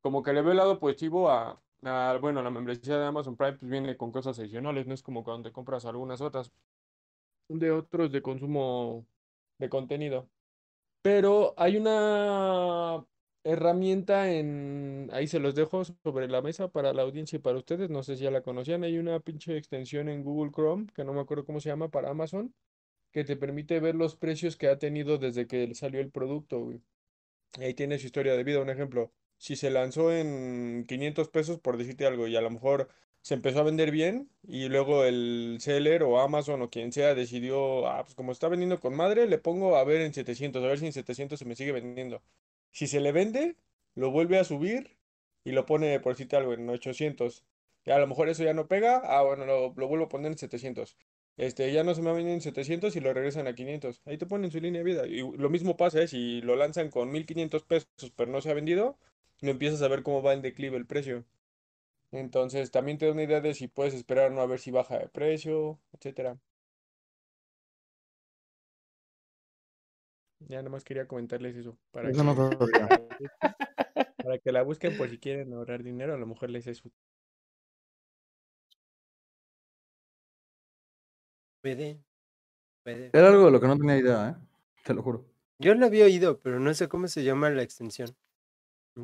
como que le veo el lado positivo a, a, bueno, la membresía de Amazon Prime pues viene con cosas adicionales, no es como cuando te compras algunas otras de otros de consumo de contenido. Pero hay una herramienta en, ahí se los dejo sobre la mesa para la audiencia y para ustedes, no sé si ya la conocían, hay una pinche extensión en Google Chrome, que no me acuerdo cómo se llama, para Amazon, que te permite ver los precios que ha tenido desde que salió el producto, Ahí tiene su historia de vida, un ejemplo. Si se lanzó en 500 pesos, por decirte algo, y a lo mejor se empezó a vender bien y luego el seller o Amazon o quien sea decidió, ah, pues como está vendiendo con madre, le pongo a ver en 700, a ver si en 700 se me sigue vendiendo. Si se le vende, lo vuelve a subir y lo pone, por decirte algo, en 800. Y a lo mejor eso ya no pega, ah, bueno, lo, vuelvo a poner en 700. Este, ya no se me va a vender en 700 y lo regresan a 500. Ahí te ponen su línea de vida. Y lo mismo pasa, ¿eh? si lo lanzan con 1500 pesos pero no se ha vendido, no empiezas a ver cómo va en declive el precio. Entonces también te da una idea de si puedes esperar no a ver si baja de precio, etcétera. Ya nomás quería comentarles eso. Para, que, para que la busquen por si quieren ahorrar dinero, a lo mejor les es útil. Puede. Puede. Era algo de lo que no tenía idea, ¿eh? Te lo juro. Yo lo había oído, pero no sé cómo se llama la extensión.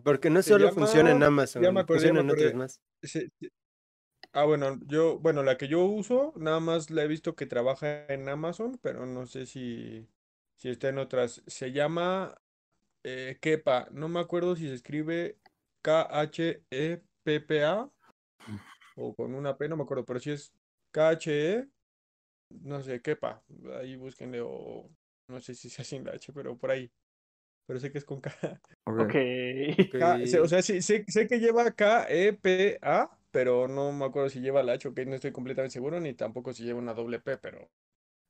Porque no solo funciona en Amazon, funciona en otras más. Ah, bueno, yo, bueno, la que yo uso, nada más la he visto que trabaja en Amazon, pero no sé si, si está en otras. Se llama eh, Kepa, no me acuerdo si se escribe K-H-E-P-P-A o con una P, no me acuerdo, pero si es K-H-E, no sé, Kepa, ahí búsquenle o no sé si se hace en la H, pero por ahí pero sé que es con K. Ok. o sea, sí, sé, que lleva K, E, P, A, pero no me acuerdo si lleva la H, ok, no estoy completamente seguro, ni tampoco si lleva una doble P, pero,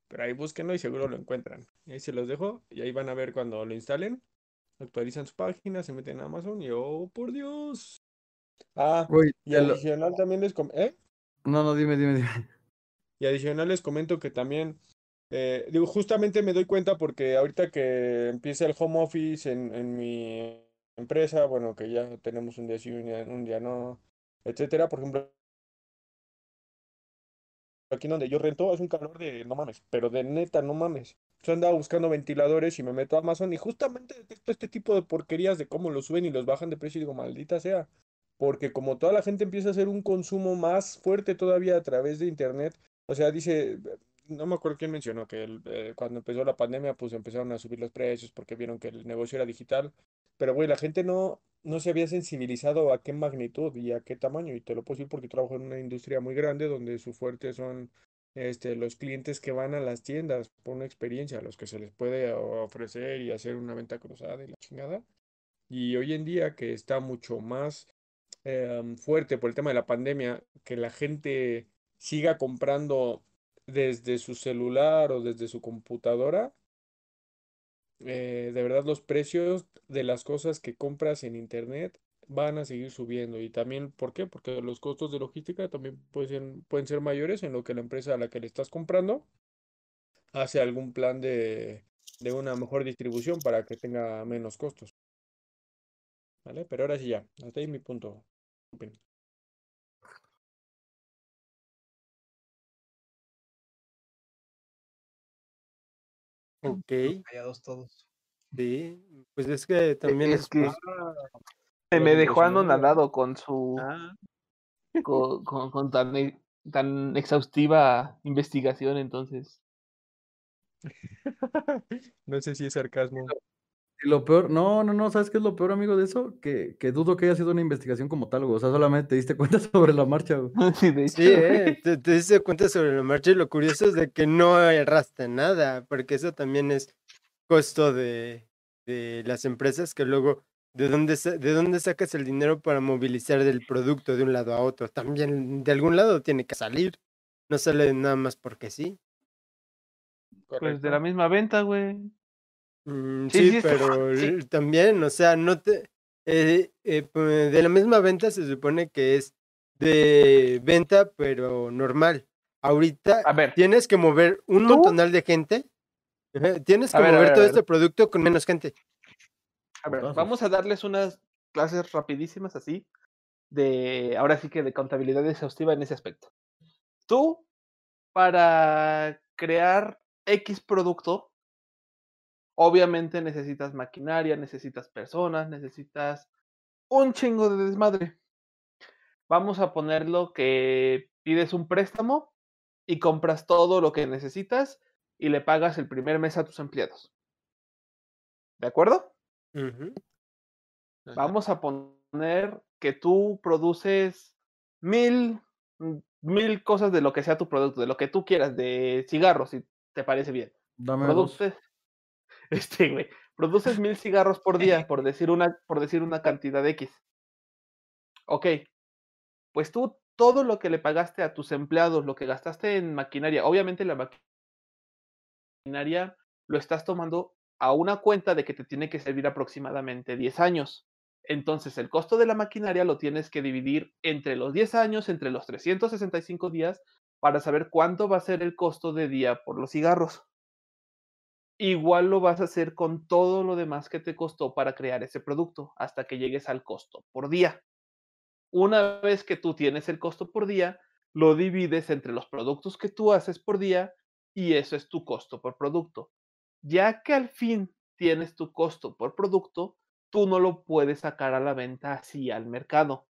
pero ahí búsquenlo y seguro lo encuentran. Ahí se los dejo y ahí van a ver cuando lo instalen. Actualizan su página, se meten en Amazon y oh, por Dios. Ah, y adicional también les comento. ¿Eh? No, no, dime, dime, dime. Y adicional les comento que también eh, digo, justamente me doy cuenta porque ahorita que empieza el home office en, en mi empresa, bueno, que ya tenemos un día sí, un día, no, etcétera, por ejemplo, aquí donde yo rento es un calor de no mames, pero de neta, no mames. Yo andaba buscando ventiladores y me meto a Amazon y justamente detecto este tipo de porquerías de cómo los suben y los bajan de precio y digo, maldita sea. Porque como toda la gente empieza a hacer un consumo más fuerte todavía a través de internet, o sea, dice, no me acuerdo quién mencionó que eh, cuando empezó la pandemia, pues empezaron a subir los precios porque vieron que el negocio era digital. Pero, güey, la gente no, no se había sensibilizado a qué magnitud y a qué tamaño. Y te lo puedo decir porque trabajo en una industria muy grande donde su fuerte son este, los clientes que van a las tiendas por una experiencia, los que se les puede ofrecer y hacer una venta cruzada y la chingada. Y hoy en día que está mucho más em, fuerte por el tema de la pandemia, que la gente siga comprando desde su celular o desde su computadora, eh, de verdad los precios de las cosas que compras en internet van a seguir subiendo. Y también, ¿por qué? Porque los costos de logística también pueden, pueden ser mayores en lo que la empresa a la que le estás comprando hace algún plan de, de una mejor distribución para que tenga menos costos. ¿Vale? Pero ahora sí ya, hasta ahí mi punto. Ok. Callados todos. Sí, pues es que también es es, que se me dejó anonadado con su Ah, con, con- con tan, e- tan exhaustiva investigación, entonces. no sé si es sarcasmo. Y lo peor, no, no, no, ¿sabes qué es lo peor, amigo, de eso? Que, que dudo que haya sido una investigación como tal, güey. O sea, solamente te diste cuenta sobre la marcha, güey. Sí, de hecho. Sí, eh, te, te diste cuenta sobre la marcha y lo curioso es de que no erraste nada, porque eso también es costo de, de las empresas que luego, ¿de dónde, ¿de dónde sacas el dinero para movilizar del producto de un lado a otro? También de algún lado tiene que salir, no sale nada más porque sí. Pues de la misma venta, güey. Mm, Sí, sí, sí, está- pero sí. también, o sea, no te... eh, eh, pu- de la misma venta se supone que es de venta, pero normal. Ahorita A ver, tienes que mover un ¿Tú? montonal de gente. Tienes que a mover ver, todo ver. este producto con menos gente. a ver, vamos a darles unas clases rapidísimas así de, ahora sí que de contabilidad exhaustiva en ese aspecto. Tú, para crear X producto, obviamente necesitas maquinaria, necesitas personas, necesitas un chingo de desmadre. Vamos a ponerlo que pides un préstamo y compras todo lo que necesitas y le pagas el primer mes a tus empleados. ¿De acuerdo? Vamos a poner que tú produces mil, mil cosas de lo que sea tu producto, de lo que tú quieras, de cigarros, si te parece bien. Dame dos. Este, güey, produces mil cigarros por día, por decir una, por decir una cantidad X. Ok, pues tú todo lo que le pagaste a tus empleados, lo que gastaste en maquinaria, obviamente la maquinaria lo estás tomando a una cuenta de que te tiene que servir aproximadamente 10 años. Entonces, el costo de la maquinaria lo tienes que dividir entre los 10 años, entre los 365 días, para saber cuánto va a ser el costo de día por los cigarros. Igual lo vas a hacer con todo lo demás que te costó para crear ese producto, hasta que llegues al costo por día. Una vez que tú tienes el costo por día, lo divides entre los productos que tú haces por día y eso es tu costo por producto. Ya que al fin tienes tu costo por producto, tú no lo puedes sacar a la venta así al mercado.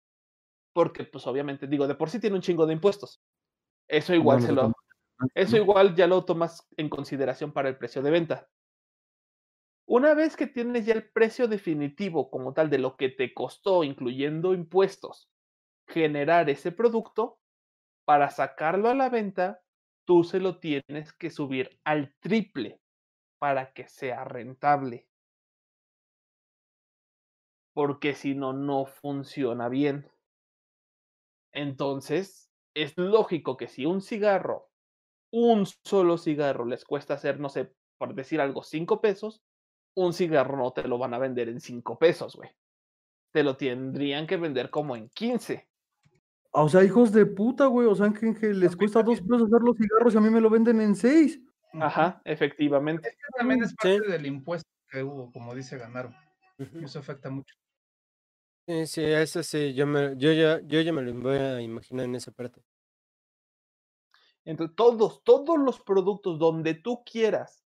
Porque, pues obviamente, digo, de por sí tiene un chingo de impuestos. Eso igual No, se lo, eso igual ya lo tomas en consideración para el precio de venta. Una vez que tienes ya el precio definitivo como tal de lo que te costó, incluyendo impuestos, generar ese producto, para sacarlo a la venta, tú se lo tienes que subir al triple para que sea rentable. Porque si no, no funciona bien. Entonces, es lógico que si un cigarro, un solo cigarro les cuesta hacer, no sé, por decir algo, 5 pesos, un cigarro no te lo van a vender en 5 pesos, güey. Te lo tendrían que vender como en 15. Ah, O sea, hijos de puta, güey. O sea, que, que les cuesta dos pesos hacer los cigarros y a mí me lo venden en seis. Ajá, efectivamente. Es que también es Sí. parte del impuesto que hubo, como dice Ganaro. Eso afecta mucho. Sí, sí, eso sí, yo, me, yo, ya, yo ya me lo voy a imaginar en esa parte. Entonces, todos, todos los productos donde tú quieras,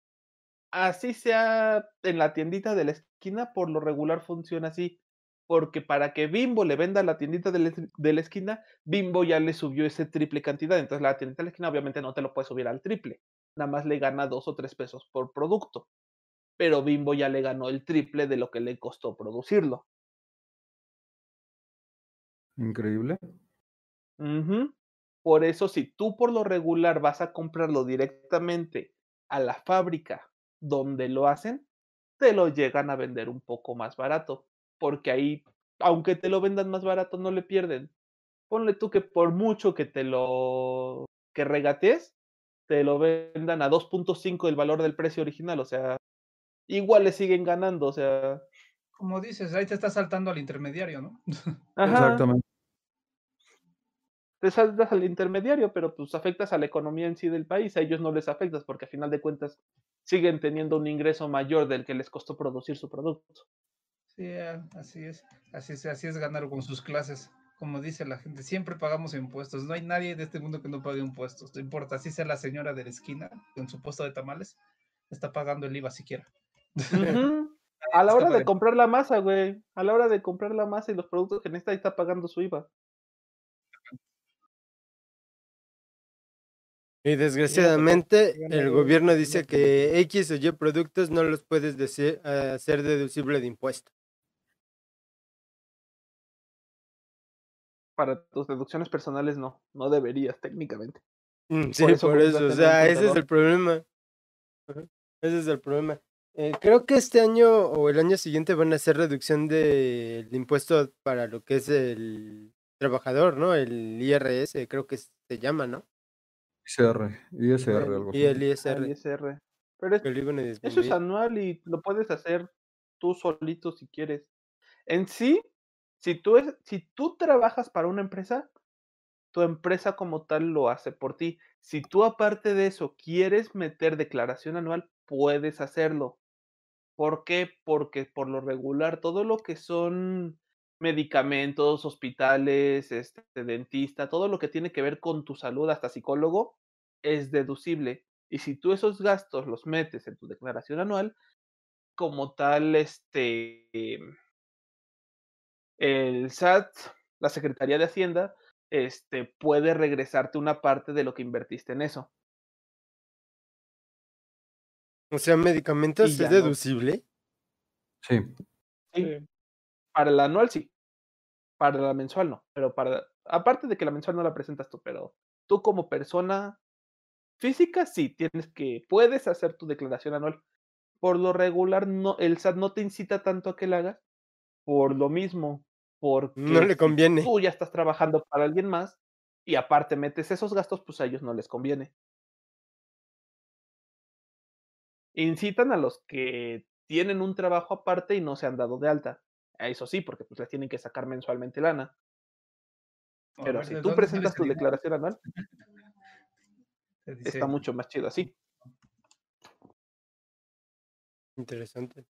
así sea en la tiendita de la esquina, por lo regular funciona así. Porque para que Bimbo le venda a la tiendita de la, es- de la esquina, Bimbo ya le subió ese triple cantidad. Entonces la tiendita de la esquina obviamente no te lo puede subir al triple. Nada más le gana dos o tres pesos por producto. Pero Bimbo ya le ganó el triple de lo que le costó producirlo. Increíble. Ujú. Por eso, si tú por lo regular vas a comprarlo directamente a la fábrica donde lo hacen, te lo llegan a vender un poco más barato, porque ahí, aunque te lo vendan más barato, no le pierden. Ponle tú que por mucho que te lo que regates, te lo vendan a 2.5 el valor del precio original, o sea, igual le siguen ganando, o sea. Como dices, ahí te está saltando al intermediario, ¿no? Exactamente. Te saltas al intermediario, pero pues afectas a la economía en sí del país, a ellos no les afectas porque a final de cuentas siguen teniendo un ingreso mayor del que les costó producir su producto. Sí, ah, así es, así es, así es ganar con sus clases como dice la gente, siempre pagamos impuestos. No hay nadie de este mundo que no pague impuestos. No importa, si sea la señora de la esquina con su puesto de tamales, está pagando el IVA siquiera. A la hora de comprar la masa, güey. A la hora de comprar la masa y los productos que necesita, está pagando su IVA. Y desgraciadamente el gobierno dice que X o Y productos no los puedes decir, hacer deducible de impuesto. para tus deducciones personales no, no deberías técnicamente. Mm, sí, por eso, o sea, ese es el problema. Ese es el problema. Eh, creo que este año o el año siguiente van a hacer reducción del impuesto para lo que es el trabajador, ¿no? El IRS, creo que se llama, ¿no? ISR, ISR, algo Y el ISR. ISR. Pero eso es anual y lo puedes hacer tú solito si quieres. En sí, si tú, es, si tú trabajas para una empresa, tu empresa como tal lo hace por ti. Si tú aparte de eso quieres meter declaración anual, puedes hacerlo. ¿Por qué? Porque por lo regular todo lo que son medicamentos, hospitales, este, dentista, todo lo que tiene que ver con tu salud, hasta psicólogo, es deducible. Y si tú esos gastos los metes en tu declaración anual, como tal, este, el SAT, la Secretaría de Hacienda, este, puede regresarte una parte de lo que invertiste en eso. O sea, medicamentos es deducible. Sí. sí. Para el anual sí. Para la mensual no. Pero para. Aparte de que la mensual no la presentas tú, pero tú como persona física sí tienes que. Puedes hacer tu declaración anual. Por lo regular, no, el SAT no te incita tanto a que la hagas. Por lo mismo, porque no le conviene. tú ya estás trabajando para alguien más y aparte metes esos gastos, pues a ellos no les conviene. Incitan a los que tienen un trabajo aparte y no se han dado de alta. Eso sí, porque pues les tienen que sacar mensualmente lana. Pero si tú presentas tu declaración anual, está mucho más chido así. Interesante.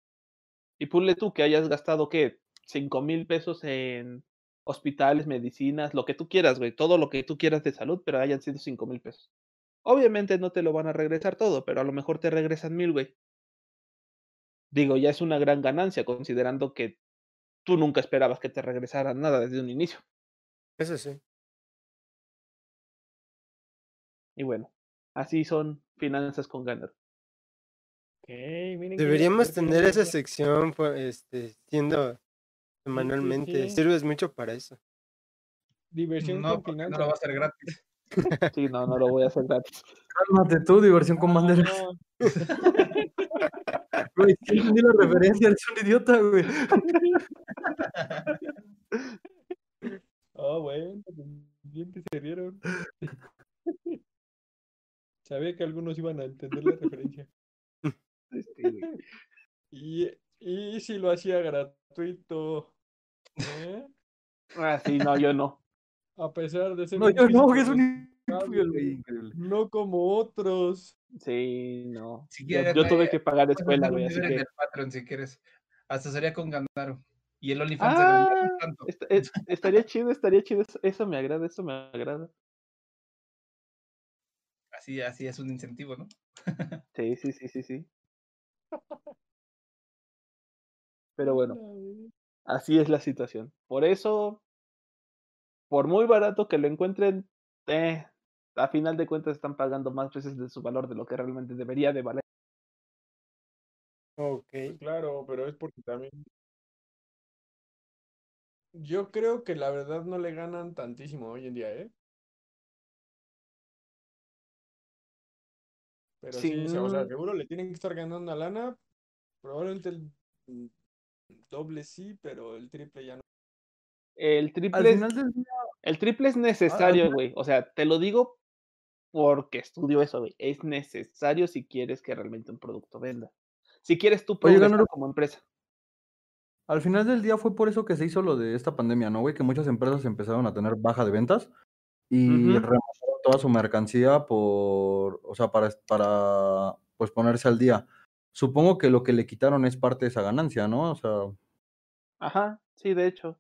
Y ponle tú que hayas gastado, ¿qué? 5 mil pesos en hospitales, medicinas, lo que tú quieras, güey, todo lo que tú quieras de salud, pero hayan sido 5 mil pesos. Obviamente no te lo van a regresar todo, pero a lo mejor te regresan mil, güey. Digo, ya es una gran ganancia, considerando que tú nunca esperabas que te regresaran nada desde un inicio. Eso sí. Y bueno, así son finanzas con ganas. Deberíamos tener esa sección, pues, este, siendo Semanalmente, sirves mucho para eso. Diversión con finanzas. No lo va a hacer gratis. Sí, no, no lo voy a hacer gratis. Cálmate tú, diversión con banderas. Güey, ¿quién entendí la referencia? Eres un idiota, güey. Oh, bueno, pues, bien que se rieron. Sabía que algunos iban a entender la referencia. y, y si lo hacía gratuito. ¿Eh? Ah, sí, no, yo no. A pesar de ser. No, yo no, es un. No como otros. Sí, no. yo, tuve que pagar escuela, güey. Así que... Patreon, si quieres. Hasta sería con Ganaro. Y el OnlyFans ah, tanto. estaría chido, estaría chido. Eso me agrada, eso me agrada. Así, así es un incentivo, ¿no? sí, sí, sí, sí, sí. Pero bueno, así es la situación. Por eso, por muy barato que lo encuentren, eh, a final de cuentas están pagando más veces de su valor de lo que realmente debería de valer. Ok. Claro, pero es porque también... Yo creo que la verdad no le ganan tantísimo hoy en día, ¿eh? Pero sí, o sea, seguro le tienen que estar ganando a lana. Probablemente el mm, doble sí, pero el triple ya no. El triple, es, el triple es necesario, güey. O sea, te lo digo porque estudio eso, güey. Es necesario si quieres que realmente un producto venda. Si quieres tú progresar como empresa. Al final del día fue por eso que se hizo lo de esta pandemia, ¿no, güey? Que muchas empresas empezaron a tener baja de ventas y uh toda su mercancía por, o sea, para, para, pues ponerse al día. Supongo que lo que le quitaron es parte de esa ganancia, ¿no? O sea. Ajá, sí, de hecho.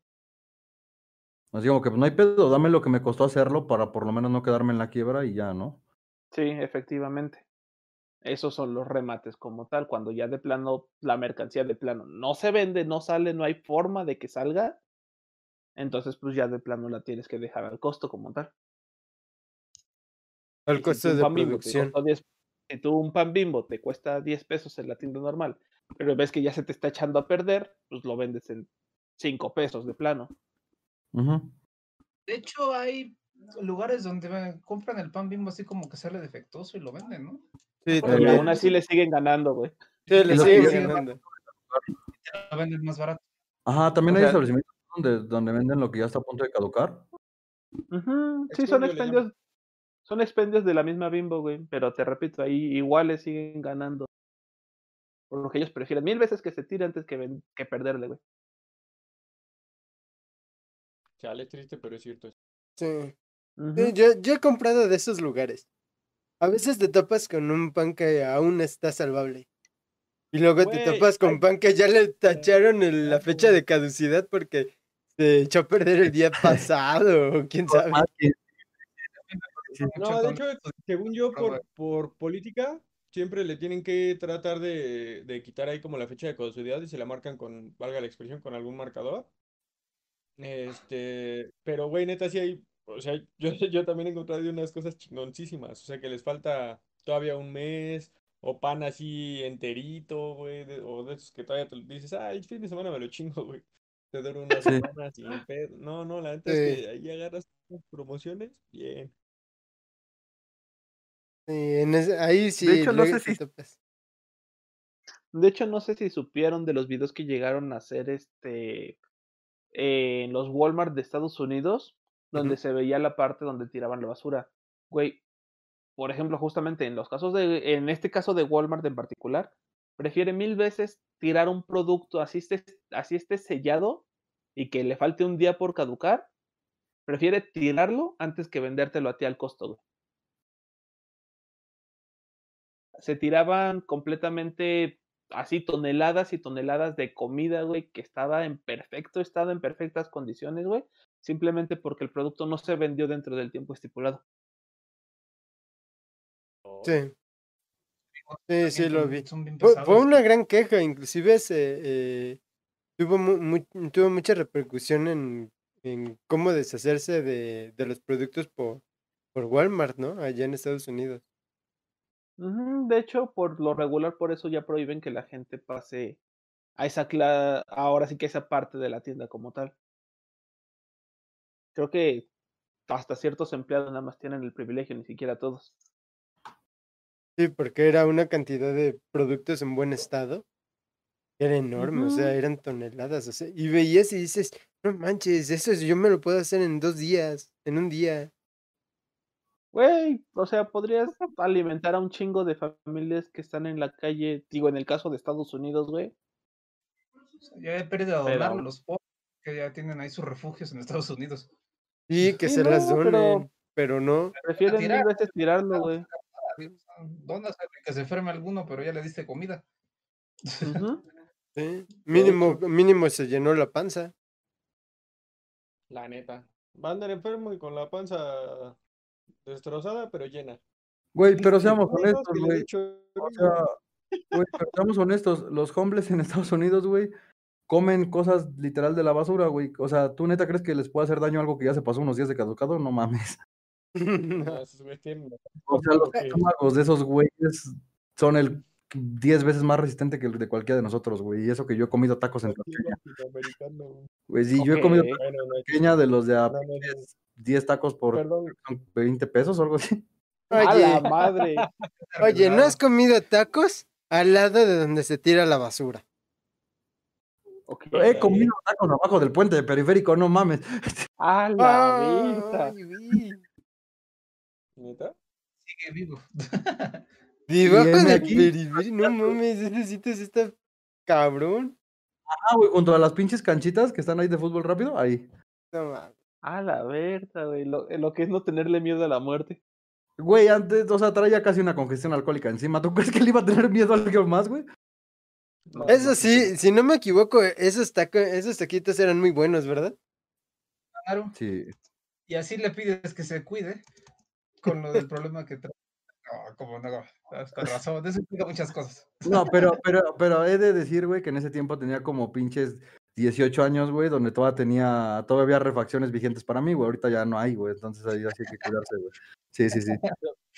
Así como que pues, no hay pedo, dame lo que me costó hacerlo para por lo menos no quedarme en la quiebra y ya, ¿no? Sí, efectivamente. Esos son los remates como tal, cuando ya de plano la mercancía de plano no se vende, no sale, no hay forma de que salga, entonces pues ya de plano la tienes que dejar al costo como tal. Al costo de producción. si tú un pan bimbo te cuesta 10 pesos en la tienda normal, pero ves que ya se te está echando a perder, pues lo vendes en 5 pesos de plano. De hecho, hay lugares donde compran el pan bimbo así como que sale defectuoso y lo venden, ¿no? Sí, y aún así le siguen ganando, güey. Sí, le siguen ganando. Lo venden más barato. Ajá, también hay establecimientos donde, donde venden lo que ya está a punto de caducar. Sí, son expendios, son expendios de la misma bimbo, güey. Pero te repito, ahí iguales siguen ganando. Por lo que ellos prefieren mil veces que se tire antes que, que perderle, güey. Chale, triste, pero es cierto. Sí. yo, yo he comprado de esos lugares. A veces te topas con un pan que aún está salvable. Y luego te topas con pan que ya le tacharon la fecha de caducidad porque se echó a perder el día pasado. ¿Quién sabe? No, de hecho, según yo, por, por política, siempre le tienen que tratar de, de quitar ahí como la fecha de caducidad y se la marcan con, valga la expresión, con algún marcador. Este, pero güey, neta, sí hay, o sea, yo, yo también he encontrado unas cosas chingoncísimas, o sea, que les falta todavía un mes, o pan así enterito, güey, o de esos que todavía te dices, ah, el fin de semana me lo chingo, güey. Te dura una semana sin pedo. No, no, la neta es que ahí agarras promociones, bien. Sí, en ahí sí. De hecho, no sé si... De hecho, no sé si supieron de los videos que llegaron a hacer este en los Walmart de Estados Unidos, donde se veía la parte donde tiraban la basura. Güey, por ejemplo, justamente en los casos de, en este caso de Walmart en particular, prefiere mil veces tirar un producto así esté, así esté sellado y que le falte un día por caducar, prefiere tirarlo antes que vendértelo a ti al costo. Se tiraban completamente así toneladas y toneladas de comida, güey, que estaba en perfecto estado, en perfectas condiciones, güey, simplemente porque el producto no se vendió dentro del tiempo estipulado. Sí. Sí, sí, lo vi. Fue, una gran queja, inclusive se, eh, tuvo, tuvo mucha repercusión en, en cómo deshacerse de, de los productos por, por Walmart, ¿no? Allá en Estados Unidos. De hecho, por lo regular, por eso ya prohíben que la gente pase a esa cla ahora sí que esa parte de la tienda como tal. Creo que hasta ciertos empleados nada más tienen el privilegio, ni siquiera todos. Sí, porque era una cantidad de productos en buen estado. Era enorme, o sea, eran toneladas. O sea, y veías y dices, no manches, eso yo me lo puedo hacer en dos días, en un día. Güey, o sea, podrías alimentar a un chingo de familias que están en la calle, digo, en el caso de Estados Unidos, güey. Ya he perdido a los pobres que ya tienen ahí sus refugios en Estados Unidos. Sí, que se las donen, pero, no. Prefieren mil veces tirarlo, güey. ¿Dónde que se enferme alguno, pero ya le diste comida? sí, mínimo, mínimo se llenó la panza. La neta. Va a andar enfermo y con la panza Destrozada, pero llena. Güey, pero seamos honestos, güey. O sea, güey, pero seamos honestos, los homeless en Estados Unidos, güey, comen cosas literal de la basura, güey. O sea, ¿tú neta crees que les puede hacer daño algo que ya se pasó unos días de caducado? No mames. O sea, los estómagos de esos güeyes son el 10 veces más resistente que el de cualquiera de nosotros, güey. Y eso que yo he comido tacos en. Güey, sí, yo he comido tacos en de los de 10 tacos por 20 pesos o algo así. A la Oye, madre. oye, ¿no has comido tacos al lado de donde se tira la basura? He comido tacos abajo del puente de periférico, no mames. A la güey. ¿Neta? Sigue vivo. Debajo heme de aquí. periférico, no mames, ese sitio está cabrón. Ah, güey, junto a las pinches canchitas que están ahí de fútbol rápido, ahí. No mames. A la verga, güey. Lo, lo que es no tenerle miedo a la muerte. Güey, antes, o sea, traía casi una congestión alcohólica encima. ¿Tú crees que le iba a tener miedo a alguien más, güey? No, Eso no, sí, si no me equivoco, esos, taco- esos taquitos eran muy buenos, ¿verdad? Claro. Sí. Y así le pides que se cuide con lo del problema que trae. No, como no, con razón, eso explica muchas cosas. No, pero, pero, pero he de decir, güey, que en ese tiempo tenía como pinches 18 años, güey, donde todavía tenía, todavía había refacciones vigentes para mí, güey. Ahorita ya no hay, güey. Entonces ahí así hay que cuidarse, güey. Sí, sí, sí.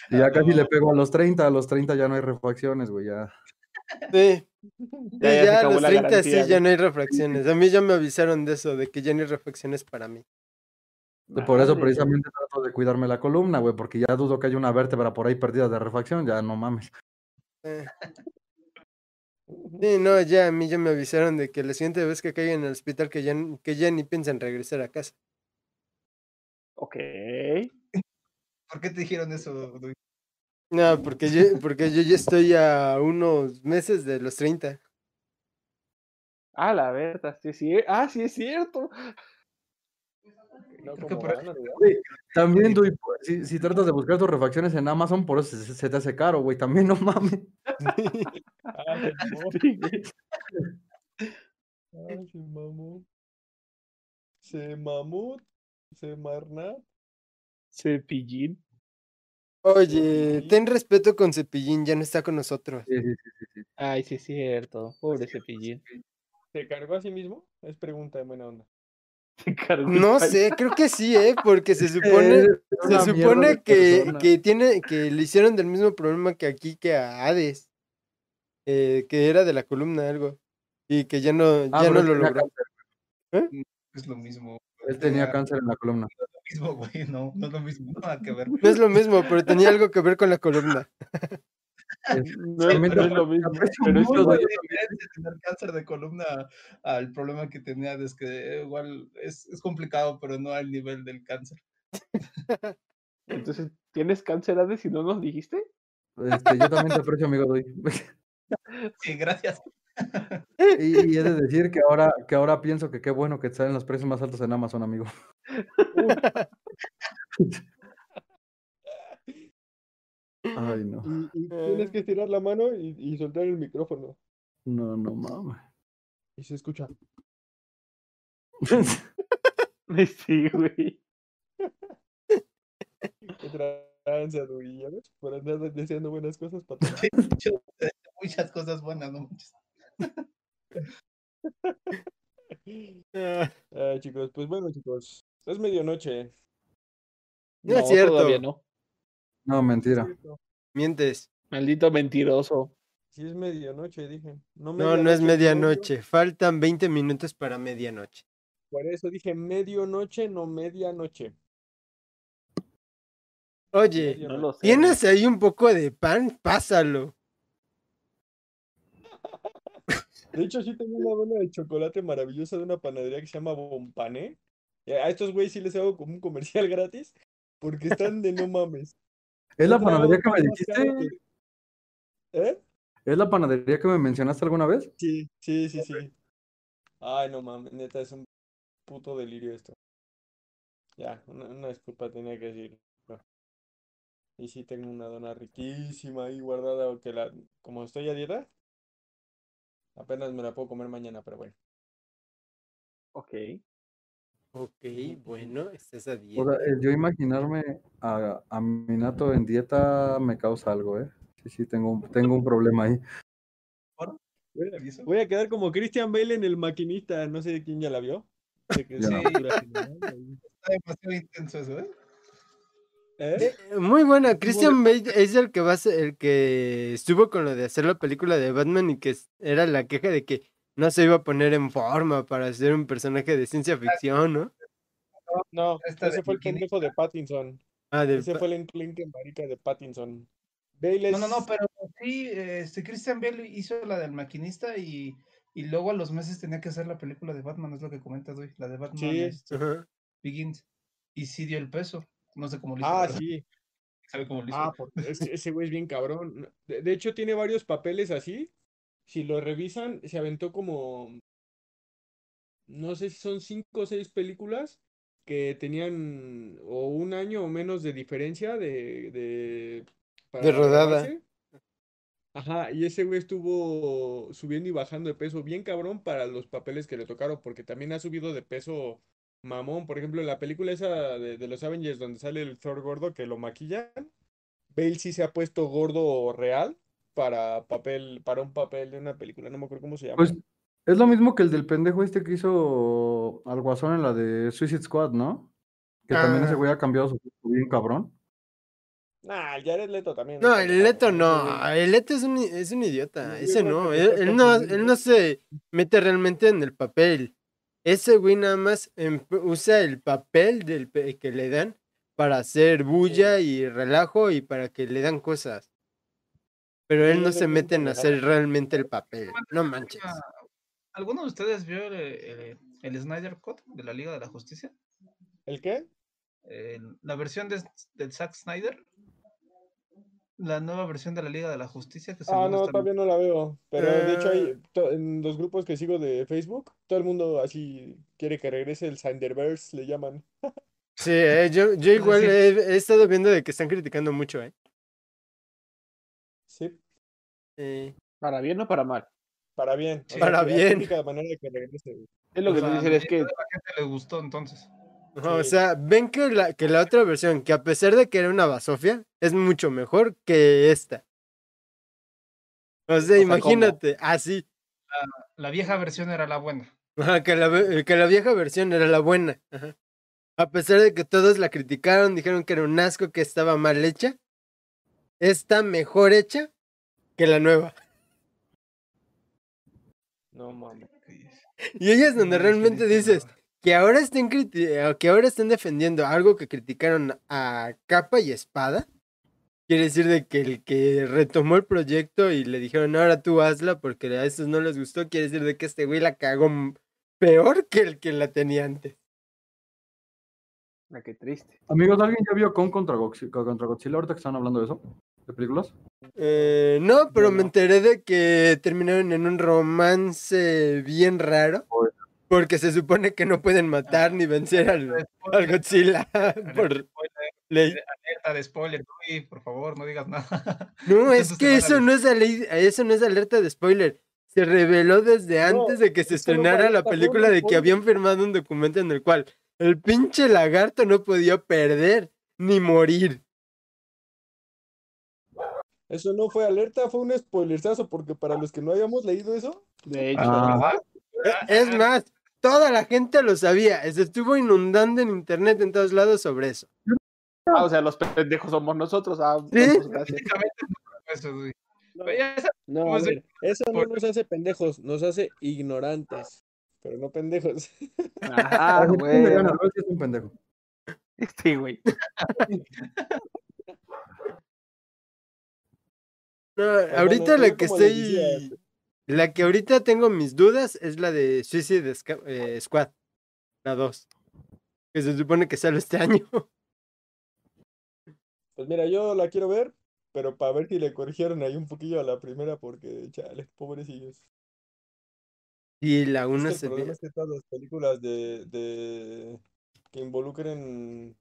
Y ya casi le pego a los 30, a los 30 ya no hay refacciones, güey, ya. Sí. Ya, a los la 30 garantía, sí, ya no hay refracciones. A mí ya me avisaron de eso, de que ya no hay refracciones para mí. Por eso Madre, precisamente trato de cuidarme la columna, güey, porque ya dudo que haya una vértebra por ahí perdida de refacción, ya no mames. Eh. Sí, no, ya a mí ya me avisaron de que la siguiente vez que caiga en el hospital que ya, que ya ni piensan regresar a casa. Ok. ¿Por qué te dijeron eso, Dui? No, porque yo, porque yo ya estoy a unos meses de los 30. A la verga, sí, sí. Ah, sí es cierto. No, como por- también, Dui, pues, si, si tratas de buscar tus refacciones en Amazon, por eso se, se te hace caro, güey, también no mames. Ah, se mamó. Se mamó. Se mamut. Se marnat. Cepillín. Oye, ten respeto con Cepillín, ya no está con nosotros. Sí, sí, sí, sí. Ay, sí es cierto. Pobre cepillín. ¿Se cargó a sí mismo? Es pregunta de buena onda. Se cargó el No sé, creo que sí, ¿eh? Porque se supone, se supone que, que tiene, que le hicieron del mismo problema que aquí que a Hades. eh, que era de la columna algo. Y que ya no, Ah, ya no lo logró. cáncer, Es lo mismo. Él tenía cáncer en la columna. No es lo mismo, güey. No, no es lo mismo. Nada que ver. No es lo mismo, pero tenía algo que ver con la columna. No, También no te es lo mismo. aprecio Pero es todo- tener cáncer de columna al problema que tenía, es que igual es, es complicado, pero no al nivel del cáncer. Entonces, ¿tienes cáncer, Hades, si no nos dijiste? Este, yo también te aprecio, amigo Doy. Sí, gracias. Y, y he de decir que ahora, que ahora pienso que qué bueno que salen los precios más altos en Amazon, amigo. Ay, no. Y, y tienes que estirar la mano y, y soltar el micrófono. No, no mames. Y se escucha. Sí, güey. Qué tranza, Duri, ¿ya ves? Por andar deseando buenas cosas para Muchas cosas buenas, ¿no? Muchas. Chicos, pues bueno, chicos. Es medianoche. No es cierto. Todavía no. No, mentira. Mientes. Maldito mentiroso. Sí es medianoche, dije. No, No, no es medianoche. Faltan 20 minutos para medianoche. Por eso dije medianoche, no medianoche. Oye, Medio No noche. lo sé. ¿tienes ahí un poco de pan? Pásalo. De hecho, sí tengo una dona de chocolate maravillosa de una panadería que se llama Bompané. Y A estos güeyes sí les hago como un comercial gratis porque están de no mames. ¿Es la traigo panadería que me dijiste? ¿Eh? ¿Es la panadería que me mencionaste alguna vez? Sí, sí, sí, sí. Ay, no mames, neta, es un puto delirio esto. Ya, una, una disculpa tenía que decir. Y sí tengo una dona riquísima ahí guardada, que la, como estoy a dieta, apenas me la puedo comer mañana, pero bueno. Ok. Ok, bueno, estás a O 10. sea, el yo imaginarme a, a Minato en dieta me causa algo, ¿eh? Sí, sí, tengo, un- tengo un problema ahí. Voy a, quedar como Christian Bale en El Maquinista, no sé quién ya la vio. De ahí. Está demasiado intenso eso, ¿eh? ¿Eh? Eh, Muy buena. Christian Bale es el que va a ser, el que estuvo con lo de hacer la película de Batman y que era la queja de que no se iba a poner en forma para ser un personaje de ciencia ficción, ¿no? No, Esta ese de fue el pendejo de Pattinson. Ah, del Ese pa- fue el enclenque marica de Pattinson. Bale No, no, no, pero sí, este Christian Bale hizo la del maquinista y, y luego a los meses tenía que hacer la película de Batman, es lo que comentas hoy, la de Batman Sí. este. Begins. Y sí dio el peso. No sé cómo lo hizo. Ah, sí. sabe cómo lo hizo. Ah, porque ese, ese güey es bien cabrón. De, de hecho, tiene varios papeles así. Si lo revisan, se aventó como. No sé si son cinco o seis películas que tenían o un año o menos de diferencia de, de, para rodada. grabarse. Ajá, y ese güey estuvo subiendo y bajando de peso bien cabrón para los papeles que le tocaron, porque también ha subido de peso mamón. Por ejemplo, en la película esa de, de los Avengers donde sale el Thor gordo que lo maquillan, Bale sí se ha puesto gordo real para papel, para un papel de una película, no me acuerdo cómo se llama. Pues es lo mismo que el del pendejo este que hizo al guasón en la de Suicide Squad, ¿no? Que también ese Ah. güey ha cambiado su bien cabrón. Nah, el Jared Leto también. No, el Leto no, el Leto es un, es un idiota, ese no, él, no, él no se mete realmente en el papel. Ese güey nada más usa el papel del que le dan para hacer bulla y relajo y para que le dan cosas. Pero él no se mete en hacer realmente el papel. No manches. ¿Alguno de ustedes vio el, el- el Snyder Cut de la Liga de la Justicia? ¿El qué? El- la versión de, del Zack Snyder. La nueva versión de la Liga de la Justicia que Ah, no, está- todavía no la veo. Pero de hecho, Eh. hay, to- en los grupos que sigo de Facebook, todo el mundo así quiere que regrese el Snyderverse, le llaman. Sí, eh, yo, yo igual sí. he, he estado viendo de que están criticando mucho, ¿eh? ¿Para bien o para mal? para bien. Sí. Para la bien. única manera de que regrese. güey. Es lo o que sea, te dicen es que de la gente le gustó entonces. O sea, ven que la, que la otra versión, que a pesar de que era una basofia, es mucho mejor que esta. O sea, sea, ¿cómo? imagínate, así. La vieja versión era la buena. Ajá, que, la, que la vieja versión era la buena. Ajá. A pesar de que todos la criticaron, dijeron que era un asco, que estaba mal hecha, está mejor hecha que la nueva. No mames. Y ahí es donde No, realmente dices no. que ahora estén eh, que ahora estén defendiendo algo que criticaron a capa y espada. Quiere decir de que el que retomó el proyecto y le dijeron ahora tú hazla porque a estos no les gustó, quiere decir de que este güey la cagó peor que el que la tenía antes. Ah, qué triste. Amigos, ¿alguien ya vio Kong contra Godzilla, contra Godzilla ahorita que están hablando de eso? ¿De películas? Eh, no, pero me enteré de que terminaron en un romance bien raro. Porque se supone que no pueden matar ni vencer al, al Godzilla por Spoiler, ley. alerta de spoiler, Luis, por favor, no digas nada. No, es que eso no es, eso no es alerta de spoiler. Se reveló desde antes de que se estrenara la película de que habían firmado un documento en el cual el pinche lagarto no podía perder ni morir. Eso no fue alerta, fue un spoilerzazo, porque para los que no habíamos leído eso, De hecho, Ah. E- Es más, toda la gente lo sabía. Se estuvo inundando en internet en todos lados sobre eso. ah, o sea, los pendejos somos nosotros. Ah, Sí. pues, no, no, Pero ya sabes, no, ¿cómo a se- ver, eso no nos hace pendejos, nos hace ignorantes, pero no pendejos. Ah, Ese güey. gana, ¿no? Ese es un pendejo. Sí, güey. No, ahorita la que estoy. La que ahorita tengo mis dudas es la de Suicide eh, Squad. La 2. Que se supone que sale este año. Pues mira, yo la quiero ver, pero para ver si le corrigieron ahí un poquillo a la primera, porque, chale, pobrecillos. Y la Es 1 que el se ve. es que todas las películas de, de que involucren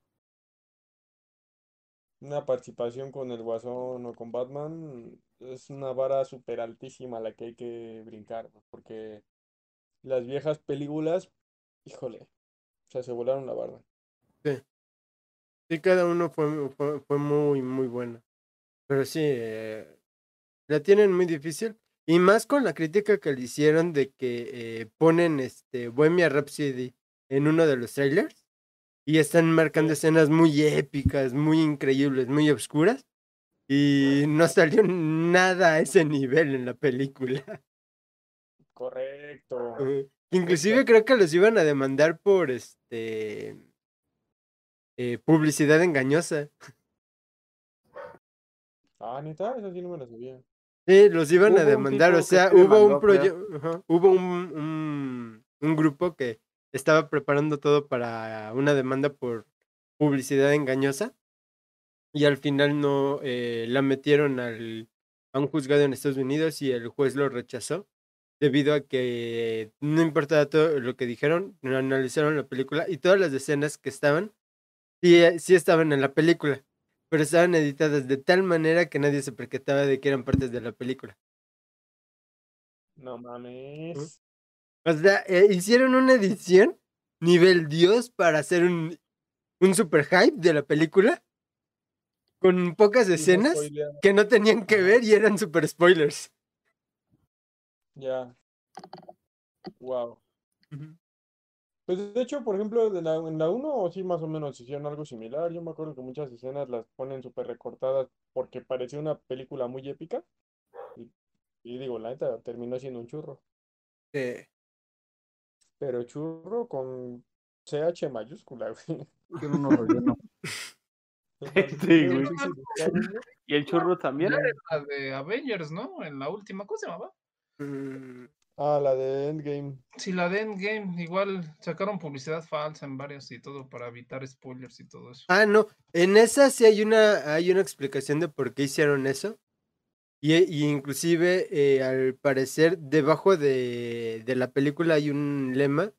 una participación con el Guasón o con Batman es una vara súper altísima la que hay que brincar, porque las viejas películas, híjole, o sea, se volaron la barda. Sí, cada uno fue, fue, fue muy, muy bueno. Pero sí, eh, la tienen muy difícil. Y más con la crítica que le hicieron de que eh, ponen este Bohemia Rhapsody en uno de los trailers. Y están marcando escenas muy épicas, muy increíbles, muy oscuras. Y no salió nada a ese nivel en la película. Correcto. Inclusive creo que los iban a demandar por este eh, publicidad engañosa. Ah, neta, eso sí no me lo sabía. Sí, los iban a demandar, o sea, hubo un proyecto, hubo un, un, un grupo que estaba preparando todo para una demanda por publicidad engañosa y al final no eh, la metieron al, a un juzgado en Estados Unidos y el juez lo rechazó debido a que no importaba todo lo que dijeron, analizaron la película y todas las escenas que estaban, sí, eh, sí estaban en la película, pero estaban editadas de tal manera que nadie se percataba de que eran partes de la película. No mames. O sea, eh, hicieron una edición nivel Dios para hacer un, un super hype de la película con pocas Sí, escenas que no tenían que ver y eran super spoilers. Ya. Wow. Pues de hecho, por ejemplo, de la, en la 1 sí más o menos hicieron algo similar. Yo me acuerdo que muchas escenas las ponen súper recortadas porque parecía una película muy épica. Y, y digo, la neta terminó siendo un churro. Eh, Pero churro con CH mayúscula, güey. Tiene unos rellenos. Sí, güey. Sí, sí, sí, ¿no? ¿Y el churro también? La de Avengers, ¿no? En la última, ¿cómo se llamaba? mm, Ah, la de Endgame. Sí, la de Endgame, igual sacaron publicidad falsa en varios y todo para evitar spoilers y todo eso. Ah, no, en esa sí hay una, hay una explicación de por qué hicieron eso. Y, y inclusive, eh, al parecer, debajo de, de la película hay un lema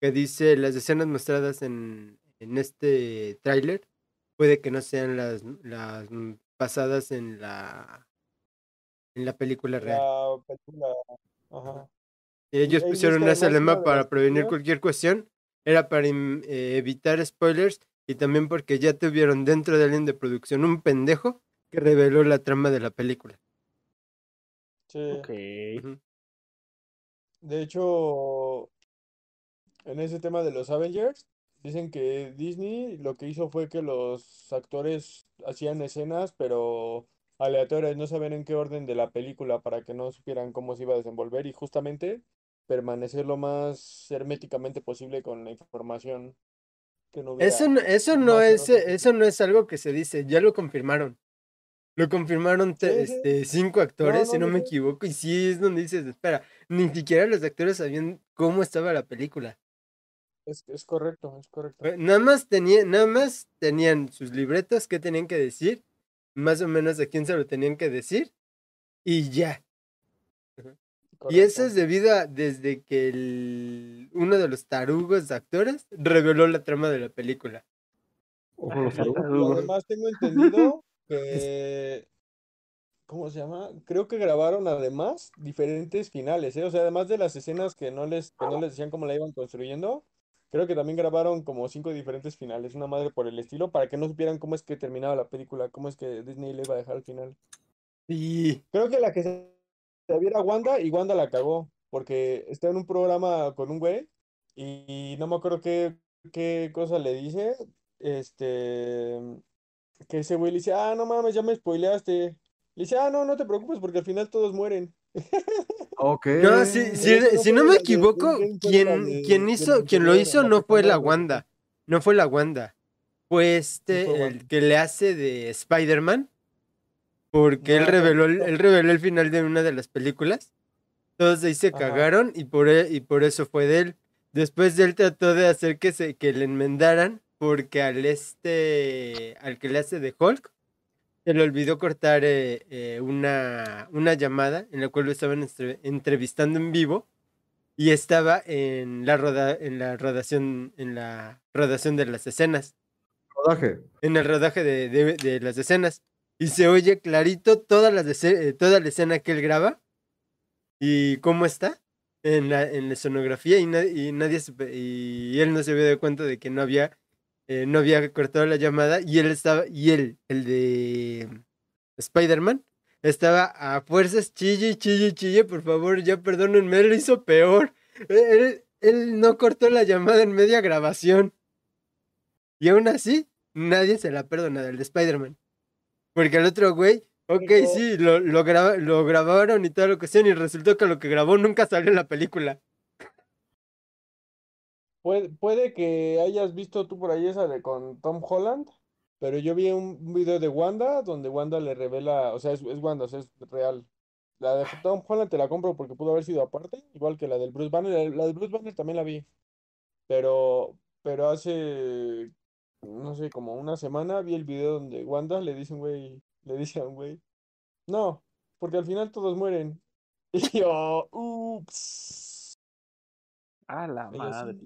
que dice las escenas mostradas en, en este tráiler puede que no sean las, las basadas en la en la película real. La película. Ajá. Y ellos pusieron ese lema para prevenir cualquier cuestión. Era para im- eh, evitar spoilers y también porque ya tuvieron dentro de alguien de producción un pendejo que reveló la trama de la película. Sí. Ok. De hecho, en ese tema de los Avengers, dicen que Disney lo que hizo fue que los actores hacían escenas, pero aleatorias, no sabían en qué orden de la película para que no supieran cómo se iba a desenvolver y justamente permanecer lo más herméticamente posible con la información que no Eso hubiera no, eso no es, eso no es algo que se dice, ya lo confirmaron. Lo confirmaron te- Sí, sí. este, cinco actores, si no, no me equivoco, y sí es donde dices, espera, ni siquiera los actores sabían cómo estaba la película. Es, es correcto, es correcto. Nada más, tenía, nada más tenían sus libretos que tenían que decir, más o menos a quién se lo tenían que decir, y ya. Y eso es debido a desde que el- uno de los tarugos actores reveló la trama de la película. Ojo los Y tarugos. además tengo entendido que, ¿cómo se llama? Creo que grabaron además diferentes finales, ¿eh? O sea, además de las escenas que no les, que no les decían cómo la iban construyendo, creo que también grabaron como cinco diferentes finales, una madre por el estilo, para que no supieran cómo es que terminaba la película, cómo es que Disney le iba a dejar al final. Y Creo que la que se se viera Wanda y Wanda la cagó, porque está en un programa con un güey y no me acuerdo qué, qué cosa le dice, este, que ese güey le dice, ah, no mames, ya me spoileaste. Le dice, ah, no, no te preocupes porque al final todos mueren. Ok. No, si, si, si no la me equivoco, quien, quien hizo, quien lo hizo no fue la Wanda. No fue la Wanda. Fue este, el que le hace de Spider-Man. Porque él reveló, él reveló el final de una de las películas. Todos ahí se cagaron y por, e- y por eso fue de él. Después de él trató de hacer que se que le enmendaran porque al este al que le hace de Hulk se le olvidó cortar eh, eh, una, una llamada en la cual lo estaban entre- entrevistando en vivo y estaba en la roda, en la rodación en la rodación de las escenas Rodaje. en el rodaje de, de- de las escenas y se oye clarito toda la, toda la escena que él graba y cómo está en la, en la escenografía y, na- y nadie y él no se había dado cuenta de que no había eh, no había cortado la llamada y él estaba y él el de Spider-Man estaba a fuerzas chille chille chille por favor ya perdónenme él lo hizo peor él, él no cortó la llamada en media grabación. Y aún así nadie se la perdona del de Spider-Man. Porque el otro güey Ok, sí, lo, lo, graba- lo grabaron y toda la cuestión y resultó que lo que grabó nunca salió en la película. Puede, puede que hayas visto tú por ahí esa de con Tom Holland, pero yo vi un video de Wanda donde Wanda le revela, o sea, es, es Wanda, o sea, es real. La de Tom Holland te la compro porque pudo haber sido aparte, igual que la del Bruce Banner. La de Bruce Banner también la vi, pero, pero hace, no sé, como una semana vi el video donde Wanda le dice un güey, le dice a un güey, no, porque al final todos mueren. Y yo, ups. A la madre.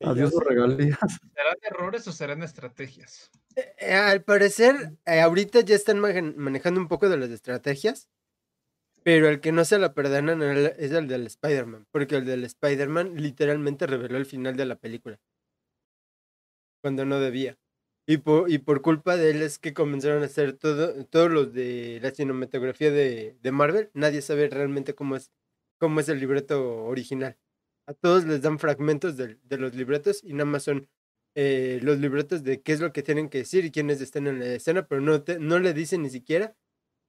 Adiós regalías. ¿Serán errores o serán estrategias? Eh, al parecer, eh, ahorita ya están manejando un poco de las estrategias, pero el que no se la perdonan es el del Spider-Man, porque el del Spider-Man literalmente reveló el final de la película, cuando no debía. Y por, y por culpa de él es que comenzaron a hacer todo, todos los de la cinematografía de, de Marvel, nadie sabe realmente cómo es, cómo es el libreto original. A todos les dan fragmentos del- de, los libretos y nada más son eh, los libretos de qué es lo que tienen que decir y quiénes están en la escena, pero no, te- no le dicen ni siquiera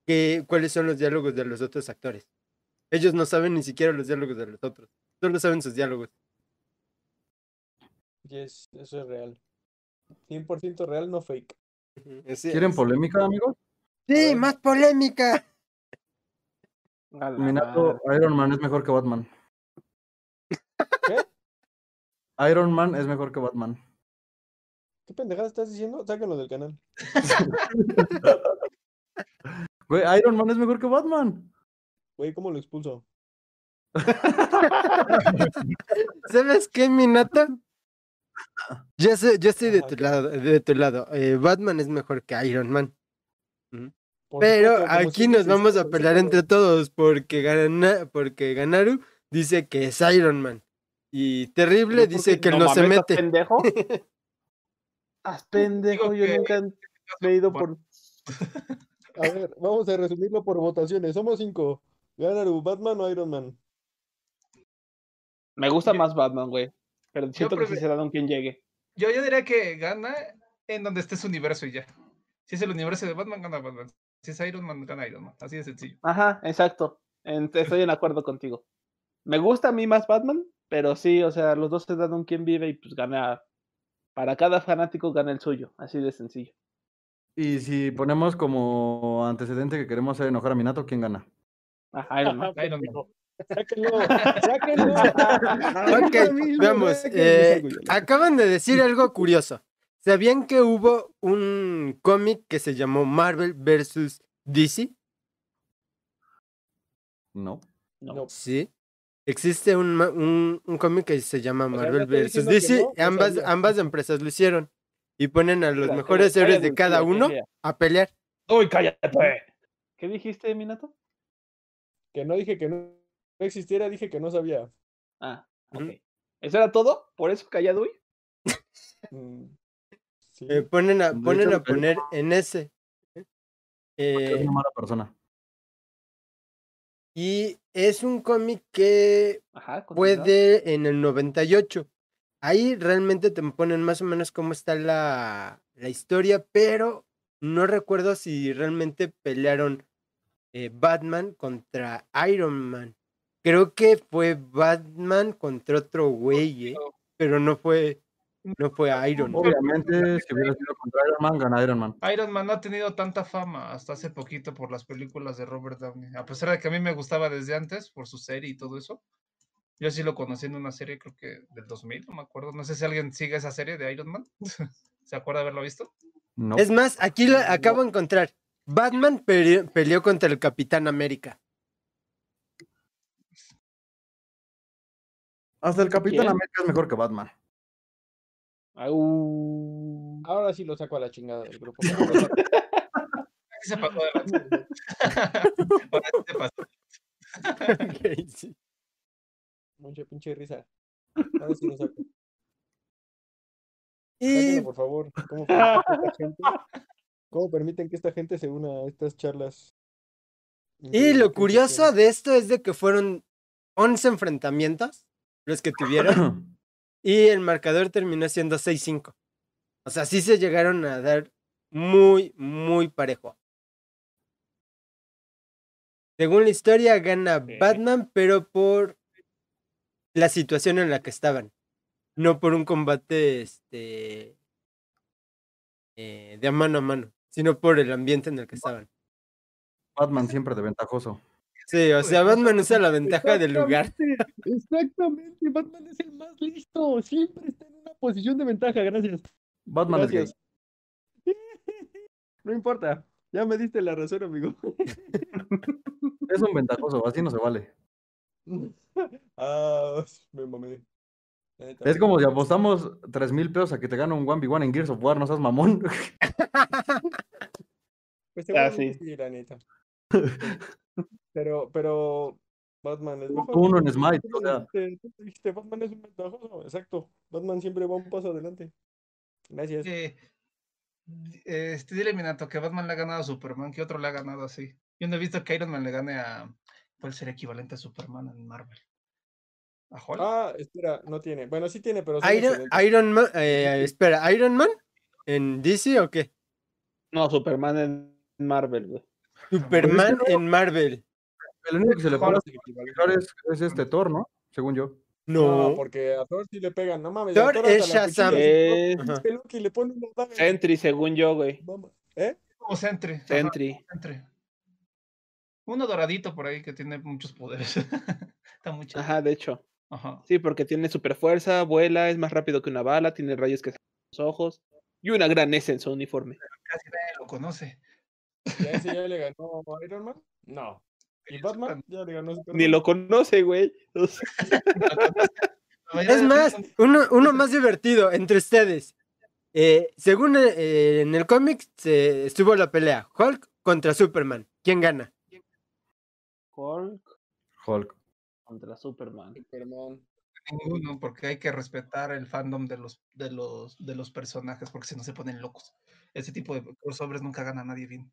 que, cuáles son los diálogos de los otros actores. Ellos no saben ni siquiera los diálogos de los otros, solo saben sus diálogos. Yes, eso es real. 100% real, no fake. ¿Quieren es. polémica, amigos? Sí, más polémica. Madre. Iron Man es mejor que Batman. ¿Qué? Iron Man es mejor que Batman. ¿Qué pendejada estás diciendo? Sáquenlo del canal. Güey, Iron Man es mejor que Batman. Güey, ¿cómo lo expulso? ¿Sabes qué, Minata? Yo, yo estoy de Ajá, tu lado. De tu lado. Eh, Batman es mejor que Iron Man. Pero supuesto, aquí nos vamos a pelear entre todos porque, Gana, porque Ganaru dice que es Iron Man. Y Terrible dice que él no se mames, ¿estás mete. pendejo? Haz pendejo, yo que- nunca he ido por. A ver, vamos a resumirlo por votaciones. Somos cinco. Ganaru, Batman o Iron Man. Me gusta más Batman, güey. Pero siento que sí será don quien llegue. Yo, yo diría que gana en donde esté su universo y ya. Si es el universo de Batman, gana Batman. Si es Iron Man, gana Iron Man. Así de sencillo. Ajá, exacto. Estoy en acuerdo contigo. Me gusta a mí más Batman, pero sí, o sea, los dos se dan un quien vive y pues gana. Para cada fanático gana el suyo. Así de sencillo. Y si ponemos como antecedente que queremos hacer enojar a Minato, ¿quién gana? Ajá, Iron Man. Iron Man. Sáquenlo, sáquenlo. Ok, mismo, veamos. sáquenlo, eh, acaban de decir algo curioso. ¿Sabían que hubo un cómic que se llamó Marvel vs. DC? No. No. No. Sí. Existe un, ma- un, un cómic que se llama Marvel vs. DC. no, ambas, ambas empresas lo hicieron. Y ponen a los mejores cállate, héroes de cada cállate, uno cállate. a pelear. ¡Uy, cállate! ¿Qué dijiste, Minato? Que no dije que no, existiera, dije que no sabía. Ah, ok. ¿Eso era todo? ¿Por eso callado, güey? Mm, sí. Eh, ponen a, ponen hecho, a poner en ese. Es Eh, una mala persona. Y es un cómic que Ajá, puede en el 98. Ahí realmente te ponen más o menos cómo está la, la historia, pero no recuerdo si realmente pelearon eh, Batman contra Iron Man. Creo que fue Batman contra otro güey, ¿eh? pero no fue, no fue Iron Man. Obviamente, si hubiera sido contra Iron Man, gana Iron Man. Iron Man no ha tenido tanta fama hasta hace poquito por las películas de Robert Downey. A pesar de que a mí me gustaba desde antes por su serie y todo eso. Yo sí lo conocí en una serie, creo que del 2000, no me acuerdo. No sé si alguien sigue esa serie de Iron Man. ¿Se acuerda haberlo visto? No. Es más, aquí lo acabo de encontrar. Batman pele- peleó contra el Capitán América. Hasta el Capitán ¿Quién? América es mejor que Batman. Au. Ahora sí lo saco a la chingada del grupo. Aquí se pasó de. Ahora sí se pasó. Ok, sí. Mucha pinche risa. Ahora sí lo saco. Y Sáquenlo, por favor. ¿Cómo permiten, que esta gente, ¿Cómo permiten que esta gente se una a estas charlas? Y lo curioso de esto es de que fueron 11 enfrentamientos los que tuvieron y el marcador terminó siendo 6-5. O sea, sí se llegaron a dar muy, muy parejo. Según la historia, gana. Batman, pero por la situación en la que estaban. no por un combate este eh, de a mano a mano, sino por el ambiente en el que estaban. Batman siempre de ventajoso. Sí, o sea, Batman usa la ventaja del lugar. Exactamente, Batman es el más listo, siempre está en una posición de ventaja, gracias. Batman es Gracias. No importa, ya me diste la razón, amigo. gay. Es un ventajoso, así no se vale. Ah, me mamé. Es como si apostamos 3 mil pesos a que te gana un 1v1 en Gears of War, no seas mamón. Pues Ah, seguramente sí. sí, la neta. Pero, pero Batman es mejor. Uno en Tú Smite, o sea. dijiste, Batman es un ventajoso, exacto. Batman siempre va un paso adelante. Gracias. Eh, este, dile, Minato, que Batman le ha ganado a Superman, que otro le ha ganado así. Yo no he visto que Iron Man le gane a. ¿Cuál sería equivalente a Superman en Marvel? ¿A Hulk? Ah, espera, no tiene. Bueno, sí tiene, pero Iron. Iron Man, eh, espera, ¿Iron Man? ¿En DC o qué? No, Superman en Marvel, güey. Superman en Marvel. El único que se le Hulk es es, es este Thor, ¿no? Según yo. No, No. porque a Thor sí le pegan, no mames. Thor es Shazam. se Es pone le pone una daga. Sentry, según yo, güey. Vamos, ¿Eh? O Sentry. Sentry. Sentry. Uno doradito por ahí que tiene muchos poderes. Está muy chido. Ajá, de hecho. Ajá. Sí, porque tiene super fuerza, vuela, es más rápido que una bala, tiene rayos que salen los ojos y una gran S en su uniforme. Casi nadie lo conoce. ¿Y a ese ya le ganó Iron Man? No. ¿Y Batman? Ya le ganó Superman. Ni lo conoce, güey. Es más, uno, uno más divertido entre ustedes. Eh, según eh, en el cómic se estuvo la pelea Hulk contra Superman. ¿Quién gana? Hulk Hulk. contra Superman. Superman. Ninguno, porque hay que respetar el fandom de los, de los, de los personajes, porque si no se ponen locos. Ese tipo de crossovers nunca gana nadie bien.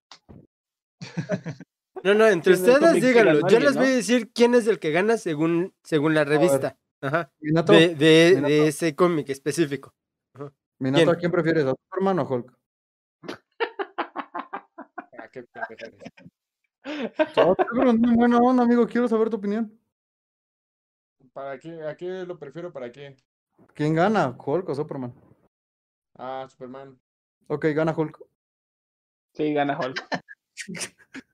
No, no, entre ustedes díganlo. Yo les voy a decir quién es el que gana según, según la revista. Ajá. Minato, De, de- Minato. de ese cómic específico. Minato, ¿quién? ¿a quién prefieres? ¿A Superman o Hulk? Ah, qué eres. Ah, pero es muy buena onda, amigo. Quiero saber tu opinión. ¿Para qué? ¿A qué lo prefiero? ¿Para qué? ¿Quién gana? ¿Hulk o Superman? Ah, Superman. Ok, gana Hulk. Sí, gana Hulk.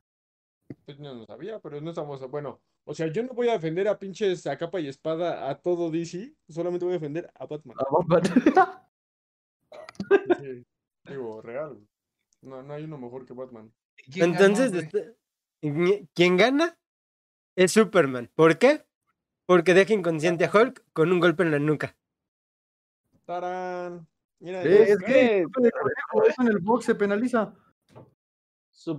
Pues no lo sabía, pero no estamos. Bueno, o sea, yo no voy a defender a pinches a capa y espada a todo DC, solamente voy a defender a Batman. A Batman. Sí, digo, real. No, no hay uno mejor que Batman. ¿Quién ganó, Entonces, güey? este- quien gana es Superman. ¿Por qué? Porque deja inconsciente a Hulk con un golpe en la nuca. ¡Tarán! Mira, es que eso en el box se penaliza.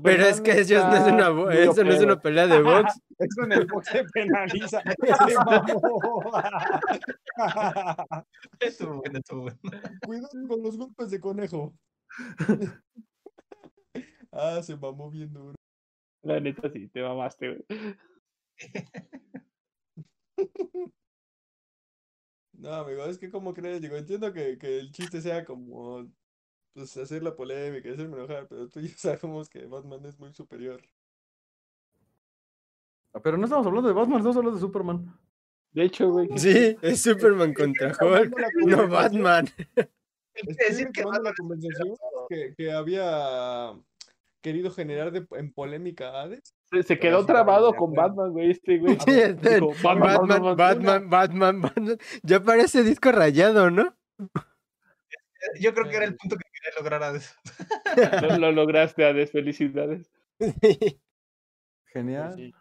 Pero es que eso no es una, eso no es una pelea de box. Eso en el box se penaliza. Se mamó. Estuvo bueno, estuvo bueno. Cuidado con los golpes de conejo. Ah, se mamó bien duro. La neta sí, te mamaste, güey. No, amigo, es que como crees, digo, entiendo que, que el chiste sea como pues hacer la polémica, hacerme enojar, pero tú y yo sabemos que Batman es muy superior. Pero no estamos hablando de Batman, estamos hablando de Superman. De hecho, güey. Sí, es Superman contra Hulk, no Batman. Es decir que la Batman conversación que, que había querido generar de- en polémica a Hades. Se, quedó trabado con. Batman, güey, este, güey. Sí, está- Dijo, Batman, Batman, Batman, Batman. Ya parece disco rayado, ¿no? Yo creo que era el punto que quería lograr a eso. Lo, lo lograste, Hades, felicidades. Genial. Sí.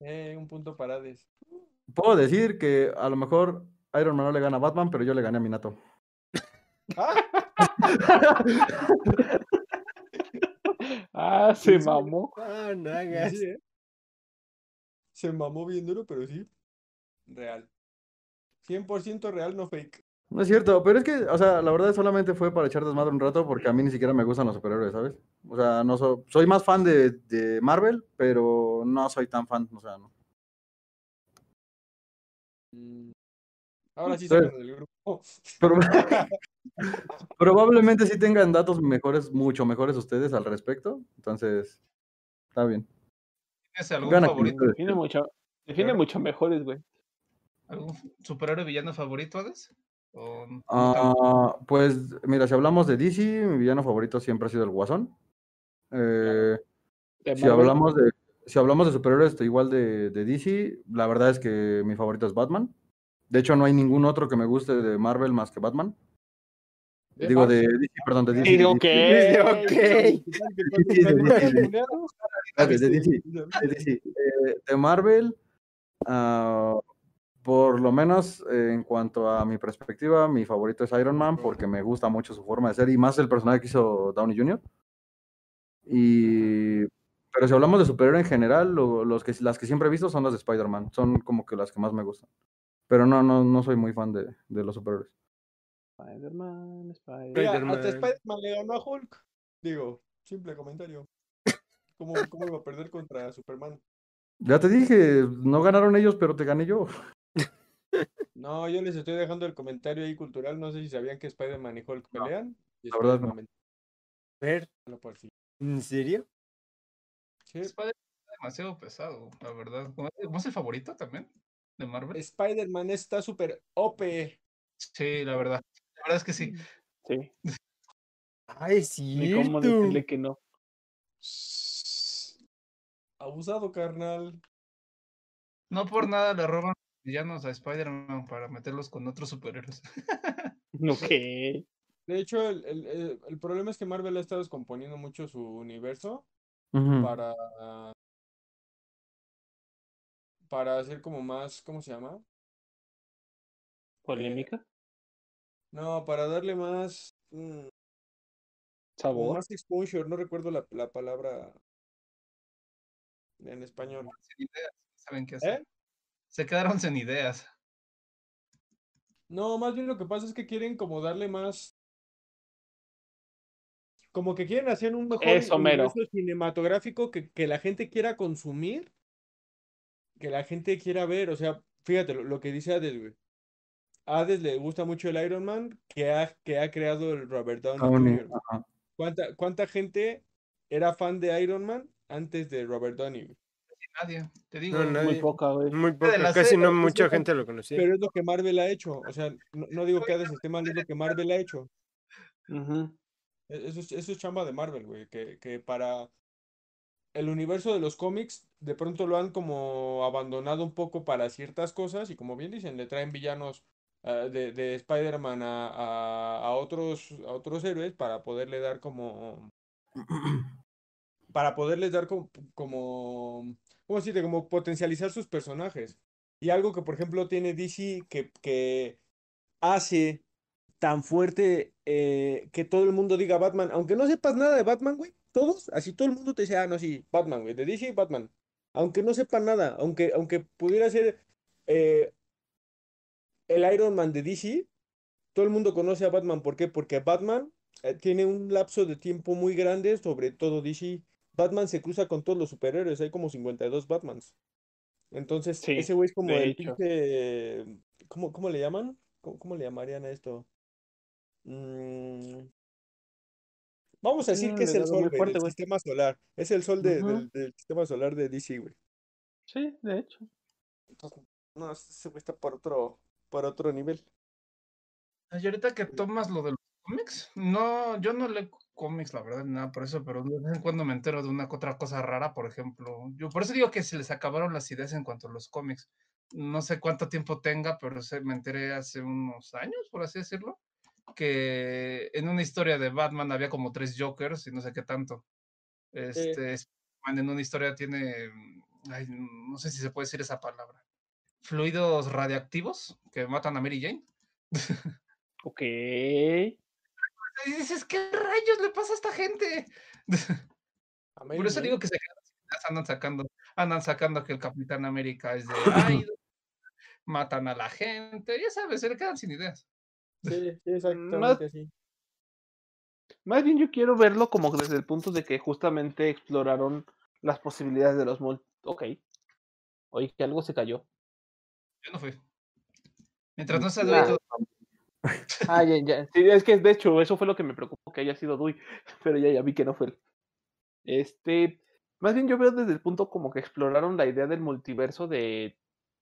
Eh, un punto para Hades. Puedo decir que a lo mejor Iron Man no le gana a Batman, pero yo le gané a Minato. ¡Ah! Ah, se mamó. Ah, no hagas. ¿eh? Se mamó bien duro, pero sí. Real. 100% real, no fake. No es cierto, pero es que, o sea, la verdad solamente fue para echar desmadre un rato porque a mí ni siquiera me gustan los superhéroes, ¿sabes? O sea, no so- soy más fan de, de Marvel, pero no soy tan fan, o sea, no. Mm. Ahora sí sacan del grupo. Pero- probablemente sí tengan datos mejores, mucho mejores ustedes al respecto, entonces, está bien. ¿Tienes algún Gana favorito? Define mucho, define mucho mejores, güey. ¿Algún superhéroe villano favorito, Hades? Ah, pues mira, si hablamos de DC, mi villano favorito siempre ha sido el Guasón. Eh, si hablamos de si hablamos de superhéroes igual de, de, DC, la verdad es que mi favorito es Batman. De hecho, no hay ningún otro que me guste de Marvel más que Batman. Digo, de DC, perdón, de DC. ok, De DC. De Marvel, uh, por lo menos eh, en cuanto a mi perspectiva, mi favorito es Iron Man porque me gusta mucho su forma de ser y más el personaje que hizo Downey Jr. Y pero si hablamos de superhéroe en general, los que, las que siempre he visto son las de Spider-Man. Son como que las que más me gustan. Pero no, no, no soy muy fan de, de los superhéroes. Spider-Man, Spider-Man. hasta Spider-Man le ganó a Hulk. Digo, simple comentario. ¿Cómo, ¿Cómo iba a perder contra Superman? Ya te dije, no ganaron ellos, pero te gané yo. No, yo les estoy dejando el comentario ahí cultural. No sé si sabían que Spider-Man y Hulk pelean. la verdad no. Ver. ¿En serio? Spider-Man es demasiado pesado, la verdad. ¿Cómo es el favorito también de Marvel? Spider-Man está súper OP. Sí, la verdad. La verdad es que sí. Sí. Ay, sí. Ni cómo decirle que no. Abusado, carnal. No por nada le roban villanos a Spider-Man para meterlos con otros superhéroes. ok. De hecho, el, el, el, problema es que Marvel ha estado descomponiendo mucho su universo para para hacer como más, ¿cómo se llama? ¿Polémica? no, para darle más mm, sabor. Más exposure, no recuerdo la, la palabra en español. Sin ideas, saben qué hacer. ¿Eh? Se quedaron sin ideas. No, más bien lo que pasa es que quieren como darle más como que quieren hacer un mejor Eso, cinematográfico que, que, la gente quiera consumir, que la gente quiera ver. O sea, fíjate lo, que dice Hades, güey. A Hades le gusta mucho el Iron Man que ha, que ha creado el Robert Downey Jr. ¿Cuánta, ¿Cuánta gente era fan de Iron Man antes de Robert Downey? Nadie, te digo. muy poca, güey. Muy poca, casi no mucha gente lo conocía. Pero es lo que Marvel ha hecho. O sea, no, digo que Hades esté mal, es lo que Marvel ha hecho. E-, eso es, eso es chamba de Marvel, güey, que, que para el universo de los cómics de pronto lo han como abandonado un poco para ciertas cosas y como bien dicen, le traen villanos uh, de, de Spider-Man a, a, a, otros, a otros héroes para poderle dar como... para poderles dar como, como ¿cómo decirte? Como potencializar sus personajes. Y algo que, por ejemplo, tiene DC que, que hace tan fuerte eh, que todo el mundo diga Batman, aunque no sepas nada de Batman, güey, todos, así todo el mundo te dice, ah, no, sí, Batman, güey, de DC, Batman. Aunque no sepa nada, aunque, aunque pudiera ser eh, el Iron Man de DC, todo el mundo conoce a Batman. ¿Por qué? Porque Batman eh, tiene un lapso de tiempo muy grande sobre todo DC. Batman se cruza con todos los superhéroes, hay como 52 Batmans. Entonces, ese güey es como el pinche. ¿cómo, ¿Cómo le llaman? ¿Cómo, ¿Cómo le llamarían a esto? Mm. Vamos a decir que es el sol del sistema solar. Es el sol del, sistema solar de DC, güey. Sí, de hecho. no, ese güey está por otro, por otro nivel. Y ahorita que tomas lo de los cómics, no, yo no leo cómics, la verdad, nada por eso, pero de vez en cuando me entero de una otra cosa rara, por ejemplo. Yo por eso digo que se les acabaron las ideas en cuanto a los cómics. No sé cuánto tiempo tenga, pero se, me enteré hace unos años, por así decirlo que en una historia de Batman había como tres Jokers y no sé qué tanto. Este, en una historia tiene, no sé si se puede decir esa palabra, fluidos radiactivos que matan a Mary Jane. ok. Y dices, ¿qué rayos le pasa a esta gente? Por eso digo que se andan sacando, andan sacando que el Capitán América es de matan a la gente, ya sabes, se le quedan sin ideas. Sí, exactamente más, así. Más bien yo quiero verlo como desde el punto de que justamente exploraron las posibilidades de los multi... Ok. Oye, que algo se cayó. Yo no fui. Mientras no sea Dewey, Ah, ya, ya. Sí, es que de hecho, eso fue lo que me preocupó que haya sido Dewey, pero ya, ya vi que no fue él. Este, más bien yo veo desde el punto como que exploraron la idea del multiverso de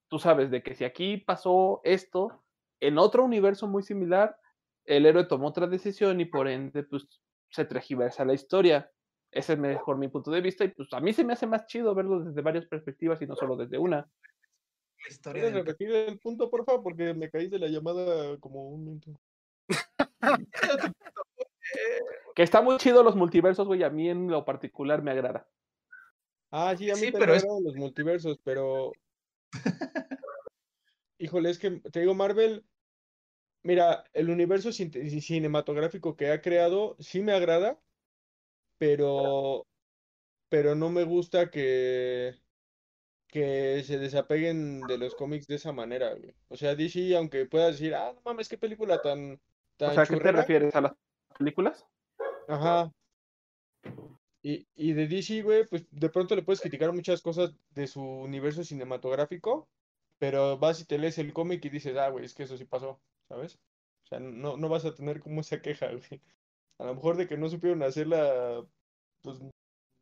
tú sabes de que si aquí pasó esto, en otro universo muy similar, el héroe tomó otra decisión y por ende, pues se tergiversa la historia. Ese es mejor mi punto de vista y pues a mí se me hace más chido verlo desde varias perspectivas y no solo desde una. La historia ¿Puedes repetir el punto, por favor? Porque me caí de la llamada como un minuto. que está muy chido los multiversos, güey, a mí en lo particular me agrada. Ah, sí, a mí me agradan los multiversos, pero... Híjole, es que te digo, Marvel, mira, el universo cinematográfico que ha creado sí me agrada, pero, pero no me gusta que, que se desapeguen de los cómics de esa manera, O sea, DC, aunque pueda decir, ah, no mames, qué película tan, tan O sea, ¿a qué te refieres? ¿A las películas? Ajá. Y, y de DC, güey, pues de pronto le puedes criticar muchas cosas de su universo cinematográfico, pero vas y te lees el cómic y dices, ah, güey, es que eso sí pasó, ¿sabes? O sea, no, no vas a tener como esa queja, güey a lo mejor de que no supieron hacerla pues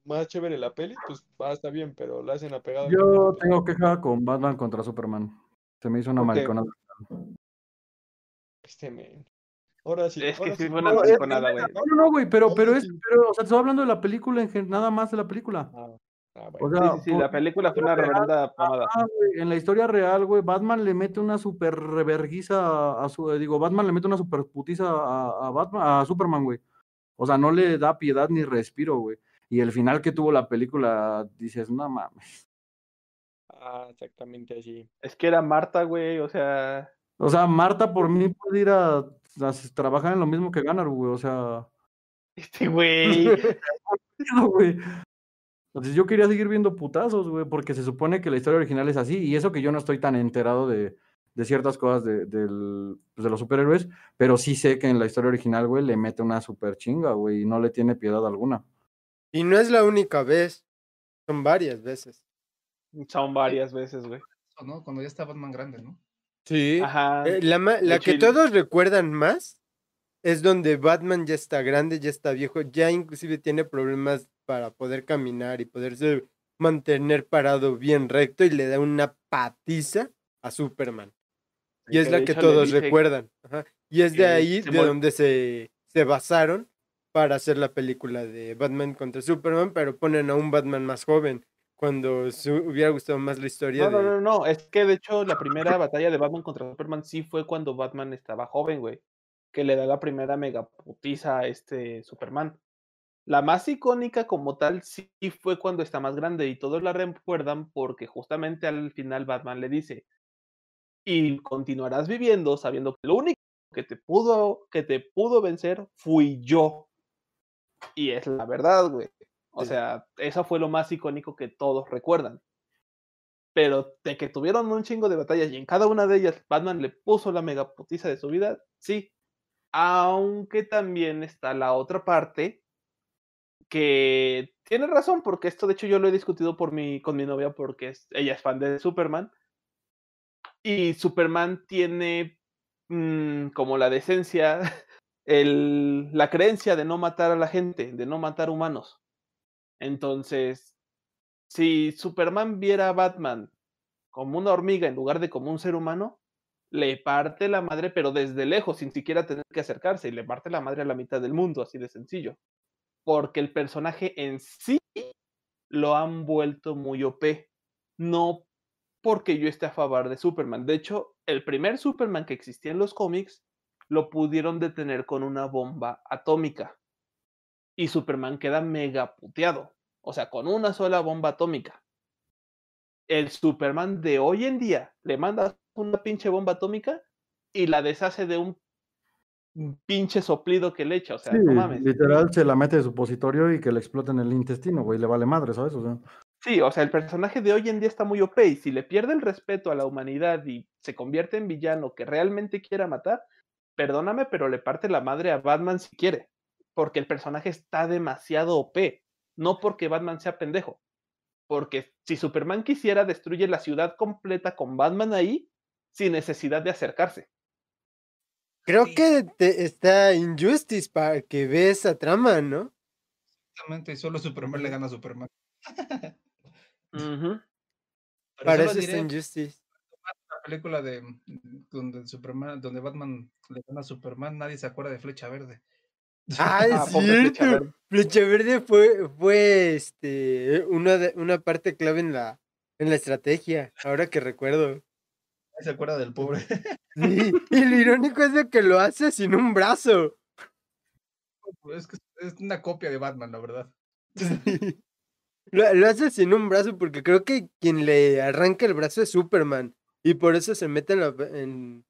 más chévere la peli, pues va, está bien, pero la hacen apegada. Yo tengo queja con Batman contra Superman. Se me hizo una maricona. Este men. Ahora sí. Es que sí fue una mariconada, güey. No, no, güey, pero, pero es, pero, o sea, estoy hablando de la película en nada más de la película. Ah. Ah, o sea, sí, sí, la película fue una reverenda pomada. en la historia real, güey, Batman le mete una super reverguiza a su, digo, Batman le mete una super putiza a, Batman, a Superman, güey. O sea, no le da piedad ni respiro, güey. Y el final que tuvo la película, dices, no mames. Ah, exactamente así. Es que era Marta, güey, o sea. O sea, Marta por mí puede ir a, trabajar en lo mismo que Ganar, güey, o sea. Este güey. Entonces yo quería seguir viendo putazos, güey, porque se supone que la historia original es así, y eso que yo no estoy tan enterado de, de ciertas cosas de, pues, de los superhéroes, pero sí sé que en la historia original, güey, le mete una super chinga, güey, y no le tiene piedad alguna. Y no es la única vez, son varias veces. Son varias veces, güey. ¿no? Cuando ya está Batman grande, ¿no? Sí. Ajá. Eh, la, la que todos recuerdan más es donde Batman ya está grande, ya está viejo, ya inclusive tiene problemas para poder caminar y poderse mantener parado bien recto y le da una patiza a Superman. Y es la que todos recuerdan. Y es de ahí de donde se, se basaron para hacer la película de Batman contra Superman, pero ponen a un Batman más joven, cuando se hubiera gustado más la historia. No, no, no, no, es que de hecho la primera batalla de Batman contra Superman sí fue cuando Batman estaba joven, güey, que le da la primera megaputiza a este Superman. La más icónica como tal sí fue cuando está más grande y todos la recuerdan porque justamente al final Batman le dice, y continuarás viviendo sabiendo que lo único que te pudo, que te pudo vencer fui yo. Y es la verdad, güey. O sea, eso fue lo más icónico que todos recuerdan. Pero de que tuvieron un chingo de batallas y en cada una de ellas Batman le puso la megaputiza de su vida, sí. Aunque también está la otra parte que tiene razón, porque esto de hecho yo lo he discutido por mi, con mi novia porque ella es fan de Superman. Y Superman tiene mm, como la decencia, la creencia de no matar a la gente, de no matar humanos. Entonces, si Superman viera a Batman como una hormiga en lugar de como un ser humano, le parte la madre, pero desde lejos, sin siquiera tener que acercarse, y le parte la madre a la mitad del mundo, así de sencillo porque el personaje en sí lo han vuelto muy OP. No porque yo esté a favor de Superman. De hecho, el primer Superman que existía en los cómics lo pudieron detener con una bomba atómica. Y Superman queda mega puteado. O sea, con una sola bomba atómica. El Superman de hoy en día le manda una pinche bomba atómica y la deshace de un pinche soplido que le echa, o sea, no mames. Literal se la mete de supositorio y que le explote en el intestino, güey, le vale madre, ¿sabes? O sea. Sí, o sea, el personaje de hoy en día está muy OP y si le pierde el respeto a la humanidad y se convierte en villano que realmente quiera matar, perdóname, pero le parte la madre a Batman si quiere, porque el personaje está demasiado OP, no porque Batman sea pendejo, porque si Superman quisiera destruye la ciudad completa con Batman ahí sin necesidad de acercarse. Creo que está Injustice para que ve esa trama, ¿no? Exactamente, y solo Superman le gana a Superman. Parece está Injustice. Película de donde Superman, donde Batman le gana a Superman, nadie se acuerda de Flecha Verde. Ah, es Ah, Flecha cierto. Verde. Flecha Verde fue, fue este, una, de- una parte clave en la, en la estrategia, ahora que recuerdo. Nadie se acuerda del pobre. Sí, Y lo irónico es de que lo hace sin un brazo. Es que es una copia de Batman, la verdad. Sí. Lo, lo hace sin un brazo porque creo que quien le arranca el brazo es Superman. Y por eso se mete en, la- en,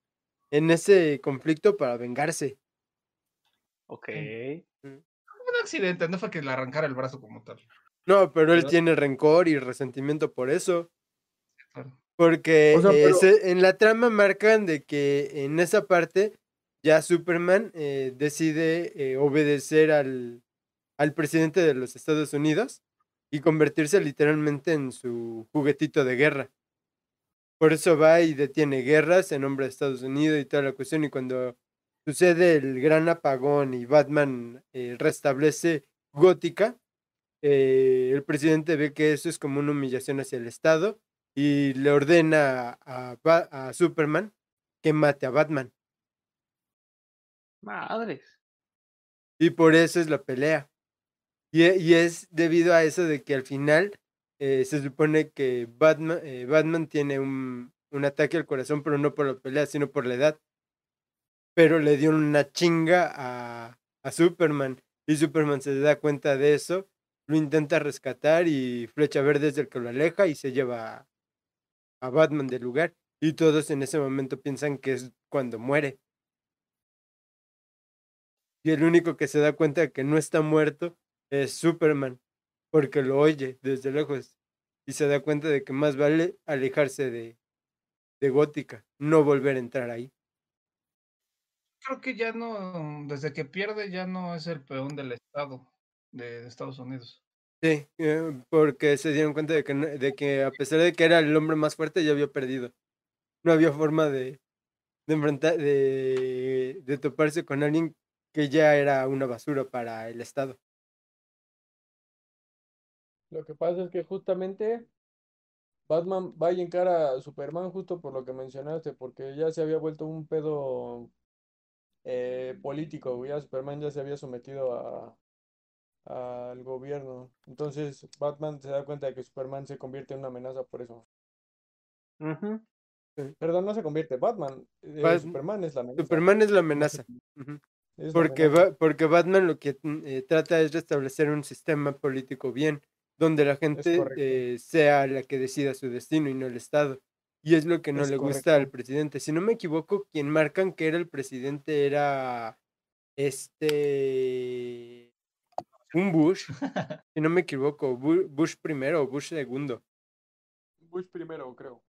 en ese conflicto para vengarse. Ok. Un accidente, no fue que le arrancara el brazo como tal. No, pero él Pero- tiene rencor y resentimiento por eso. Porque O sea, eh, pero- se- en la trama marcan de que en esa parte ya Superman eh, decide eh, obedecer al, al presidente de los Estados Unidos y convertirse literalmente en su juguetito de guerra. Por eso va y detiene guerras en nombre de Estados Unidos y toda la cuestión. Y cuando sucede el gran apagón y Batman eh, restablece Gótica, eh, el presidente ve que eso es como una humillación hacia el Estado y le ordena a, Superman que mate a Batman. Madres. Y por eso es la pelea. Y, y es debido a eso de que al final eh, se supone que Batman, eh, Batman tiene un, un ataque al corazón, pero no por la pelea, sino por la edad. Pero le dio una chinga a, a Superman. Y Superman se da cuenta de eso, lo intenta rescatar y Flecha Verde es el que lo aleja y se lleva a, a Batman del lugar. Y todos en ese momento piensan que es cuando muere. Y el único que se da cuenta de que no está muerto es Superman, porque lo oye desde lejos y se da cuenta de que más vale alejarse de, de Gótica, no volver a entrar ahí. Creo que ya no, desde que pierde, ya no es el peón del Estado de Estados Unidos. Sí, eh, porque se dieron cuenta de que, de que a pesar de que era el hombre más fuerte, ya había perdido. No había forma de, de enfrentar, de, de toparse con alguien que ya era una basura para el Estado. Lo que pasa es que justamente Batman va y encara a Superman justo por lo que mencionaste, porque ya se había vuelto un pedo eh, político, ya Superman ya se había sometido a al gobierno. Entonces Batman se da cuenta de que Superman se convierte en una amenaza por eso. Ujú. Perdón, no se convierte, Batman, eh, Bat- Superman es la amenaza. Superman es la amenaza. Ujú. es la Porque, amenaza. Porque Batman lo que mm, eh, trata es restablecer un sistema político bien, donde la gente eh, sea la que decida su destino y no el Estado. Y es lo que no Es le gusta al presidente. Si no me equivoco, quien marcan que era el presidente era este un Bush. si no me equivoco, Bu- Bush primero o Bush segundo. Bush primero, creo.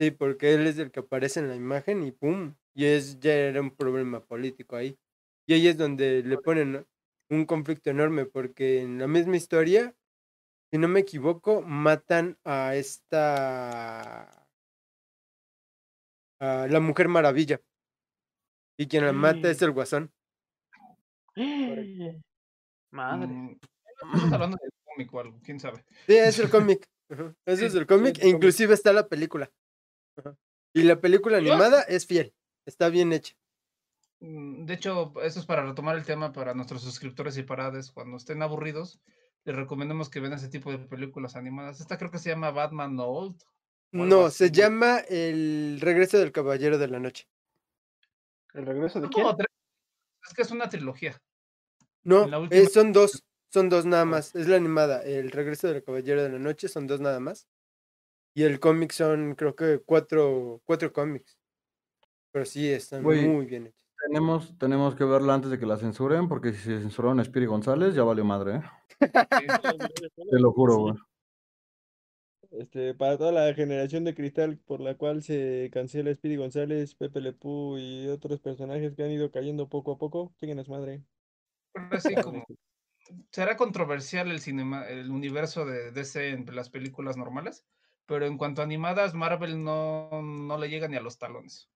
Sí, porque él es el que aparece en la imagen y pum, y es ya era un problema político ahí. Y ahí es donde le ponen un conflicto enorme, porque en la misma historia, si no me equivoco, matan a esta a la Mujer Maravilla. Y quien la mata es el Guasón. Madre. Mm, Estamos hablando del cómic o algo, quién sabe. Sí, es el cómic. Ese es Sí, el cómic, e inclusive está la película. Y la película animada es fiel, está bien hecha. Mm, De hecho, eso es para retomar el tema para nuestros suscriptores y parades. Cuando estén aburridos, les recomendamos que vean ese tipo de películas animadas. Esta creo que se llama Batman Old. No, se llama El regreso del Caballero de la Noche. ¿El regreso de quién? Es que es una trilogía. No, eh, son dos, son dos nada más. Es la animada. El regreso del Caballero de la Noche son dos nada más. Y el cómic son, creo que cuatro, cuatro cómics. Pero sí, están muy bien hechos. Tenemos, tenemos que verla antes de que la censuren, porque si se censuraron a Spiri González, ya valió madre, ¿eh? Te lo juro, güey. Este, para toda la generación de cristal por la cual se cancela Speedy González, Pepe Le Pew y otros personajes que han ido cayendo poco a poco, chinguen a su madre. Así como será controversial el cinema, el universo de DC en las películas normales, pero en cuanto a animadas, Marvel no, no le llega ni a los talones.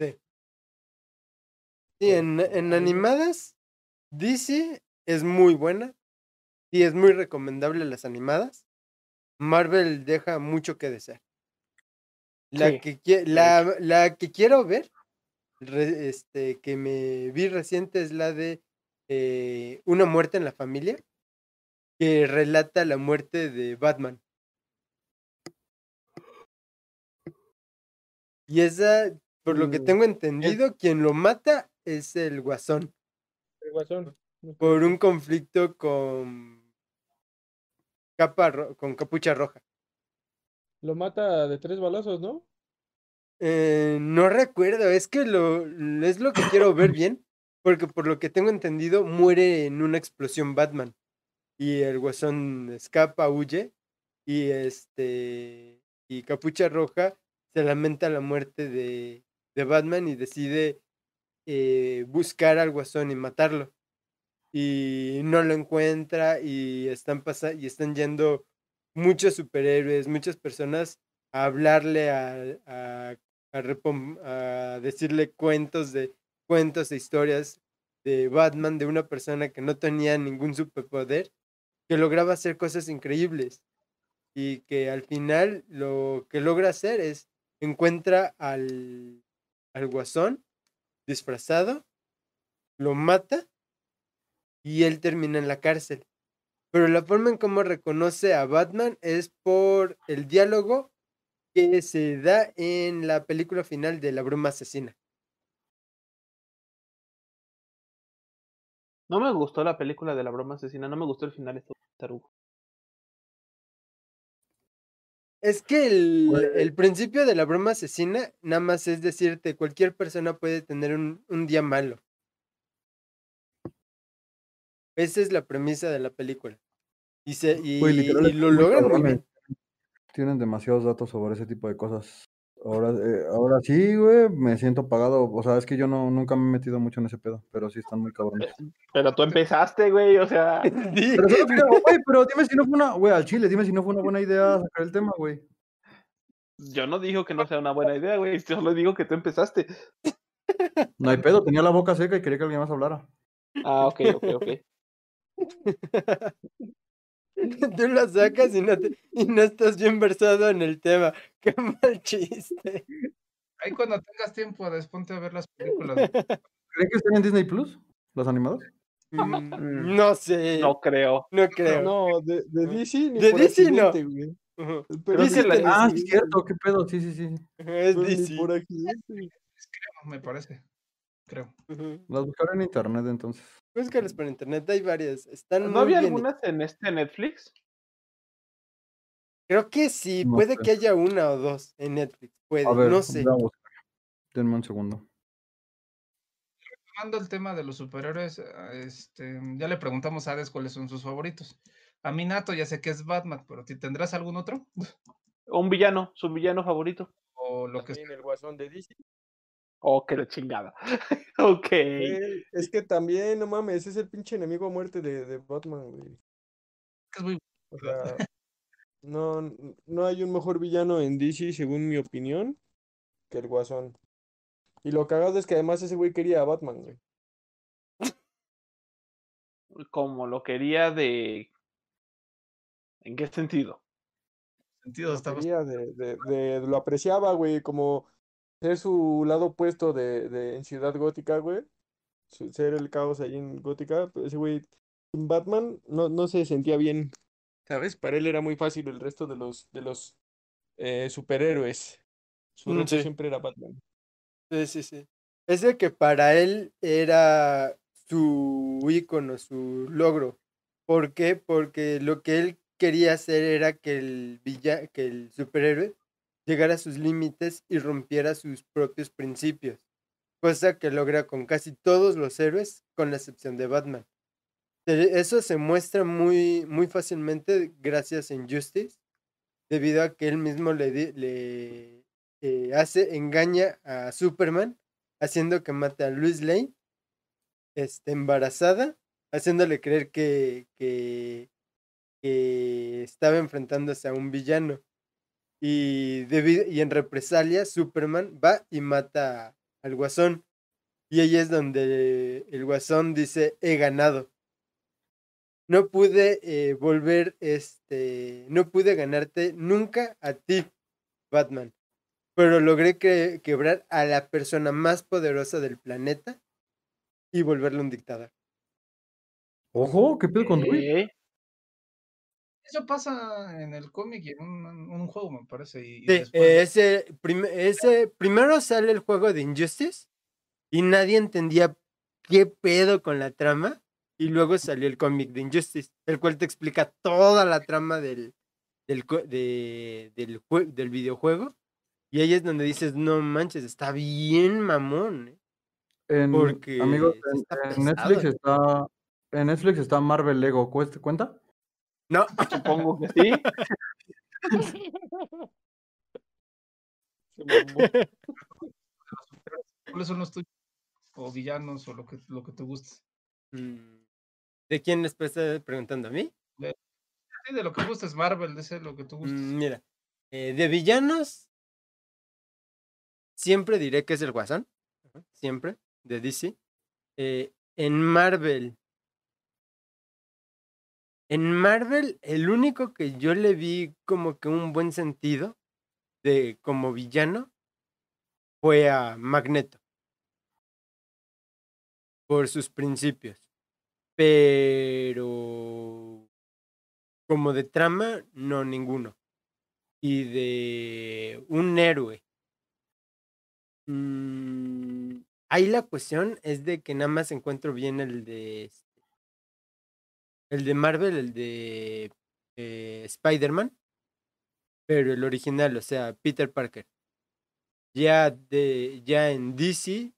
Sí, en, en animadas, DC es muy buena. Y es muy recomendable las animadas. Marvel deja mucho que desear. La, que, la, la que quiero ver, este, que me vi reciente es la de eh, Una muerte en la familia, que relata la muerte de Batman. Y esa, por lo que mm, tengo entendido, quien lo mata es el guasón. El guasón. Por un conflicto con capa con capucha roja. Lo mata de tres balazos, ¿no? Eh, no recuerdo, es que lo es lo que quiero ver bien, porque por lo que tengo entendido muere en una explosión Batman y el guasón escapa, huye y este y Capucha Roja se lamenta la muerte de, de Batman y decide eh, buscar al guasón y matarlo y no lo encuentra y están y están yendo muchos superhéroes, muchas personas a hablarle a, a, a, decirle cuentos de cuentos e historias de Batman de una persona que no tenía ningún superpoder, que lograba hacer cosas increíbles y que al final lo que logra hacer es encuentra al, al guasón disfrazado, lo mata y él termina en la cárcel. Pero la forma en cómo reconoce a Batman es por el diálogo que se da en la película final de La Bruma Asesina. No me gustó la película de La Broma Asesina, no me gustó el final de tarugo. Es que el, el, principio de la broma asesina nada más es decirte, cualquier persona puede tener un, un día malo. Esa es la premisa de la película. Y, se, y, lo logran muy bien. Tienen demasiados datos sobre ese tipo de cosas. Ahora, eh, ahora sí, güey, me siento pagado. O sea, es que yo no, nunca me he metido mucho en ese pedo, pero sí están muy cabrones. Pero tú empezaste, güey, o sea. Pero, güey, pero dime si no fue una, güey, al chile, dime si no fue una buena idea sacar el tema, güey. Yo no digo que no sea una buena idea, güey, solo digo que tú empezaste. No hay pedo, tenía la boca seca y quería que alguien más hablara. Ah, ok, ok, ok. Tú lo sacas y no, y no estás bien versado en el tema. Qué mal chiste. Ahí cuando tengas tiempo, desponte a ver las películas. ¿Creen que estén en Disney Plus? ¿Los animados? Mm, no sé. No creo. No creo. No, de, de DC ni De DC no. Pero la... Ah, es cierto, qué pedo, sí, sí, sí. Es DC. Por aquí. me parece. Creo. Las buscaron en internet entonces. Búscalas por internet, hay varias. Están ¿No había algunas en este Netflix? Creo que sí, puede que haya una o dos en Netflix, puede, no sé. Denme un segundo. Retomando el tema de los superhéroes, este, ya le preguntamos a Ades cuáles son sus favoritos. A mi Nato ya sé que es Batman, pero ¿tendrás algún otro? O un villano, su villano favorito. O lo que es el guasón de DC. Oh, que la chingada. ok. es que también, no mames, ese es el pinche enemigo a muerte de, de Batman, güey. Es muy. O sea, no, no hay un mejor villano en DC, según mi opinión, que el Guasón. Y lo cagado es que además ese güey quería a Batman, güey. Como lo quería de. ¿En qué sentido? sentido Lo, de, de, de, lo apreciaba, güey, como ser su lado opuesto de, de, en Ciudad Gótica, güey. Ser el caos ahí en Gótica. Ese güey, Batman, no, no se sentía bien. ¿Sabes? Para él era muy fácil el resto de los, de los eh, superhéroes. Su mm, siempre era Batman. Sí, sí, sí. Es de que para él era su ícono, su logro. ¿Por qué? Porque lo que él quería hacer era que el, villa, que el superhéroe llegara a sus límites y rompiera sus propios principios, cosa que logra con casi todos los héroes, con la excepción de Batman. Eso se muestra muy, muy fácilmente gracias a Injustice, debido a que él mismo le, le eh, hace, engaña a Superman, haciendo que mate a Luis Lane, este, embarazada, haciéndole creer que, que, que estaba enfrentándose a un villano. Y, y en represalia, Superman va y mata al guasón. Y ahí es donde el guasón dice, he ganado. No pude eh, volver, este, no pude ganarte nunca a ti, Batman. pero logré que, quebrar a la persona más poderosa del planeta y volverle un dictador. Ojo, ¿qué pedo con? Eso pasa en el cómic y en un, juego, me parece. Y, sí, ese, ese, primero sale el juego de Injustice y nadie entendía qué pedo con la trama. Y luego salió el cómic de Injustice, el cual te explica toda la trama del, del, de, del, del videojuego. Y ahí es donde dices, no manches, está bien mamón. ¿eh? En, Porque amigos, en, Netflix está en Netflix está Marvel Lego, ¿cuenta? No. Supongo que sí. ¿Cuáles son los tuyos? O villanos o lo que, lo que te guste. Mm, ¿De quién les estás preguntando? ¿A mí? De, sí, de lo que gustes, Marvel, de ese lo que tú gustes. Mm, mira, eh, de villanos, siempre diré que es el Guasón. Siempre, de DC. Eh, en Marvel, en Marvel, el único que yo le vi como que un buen sentido de como villano fue a Magneto. Por sus principios. Pero como de trama, no ninguno. Y de un héroe. Mm, ahí la cuestión es de que nada más encuentro bien el de el de Marvel, el de eh, Spider-Man, pero el original, o sea, Peter Parker. Ya de ya en DC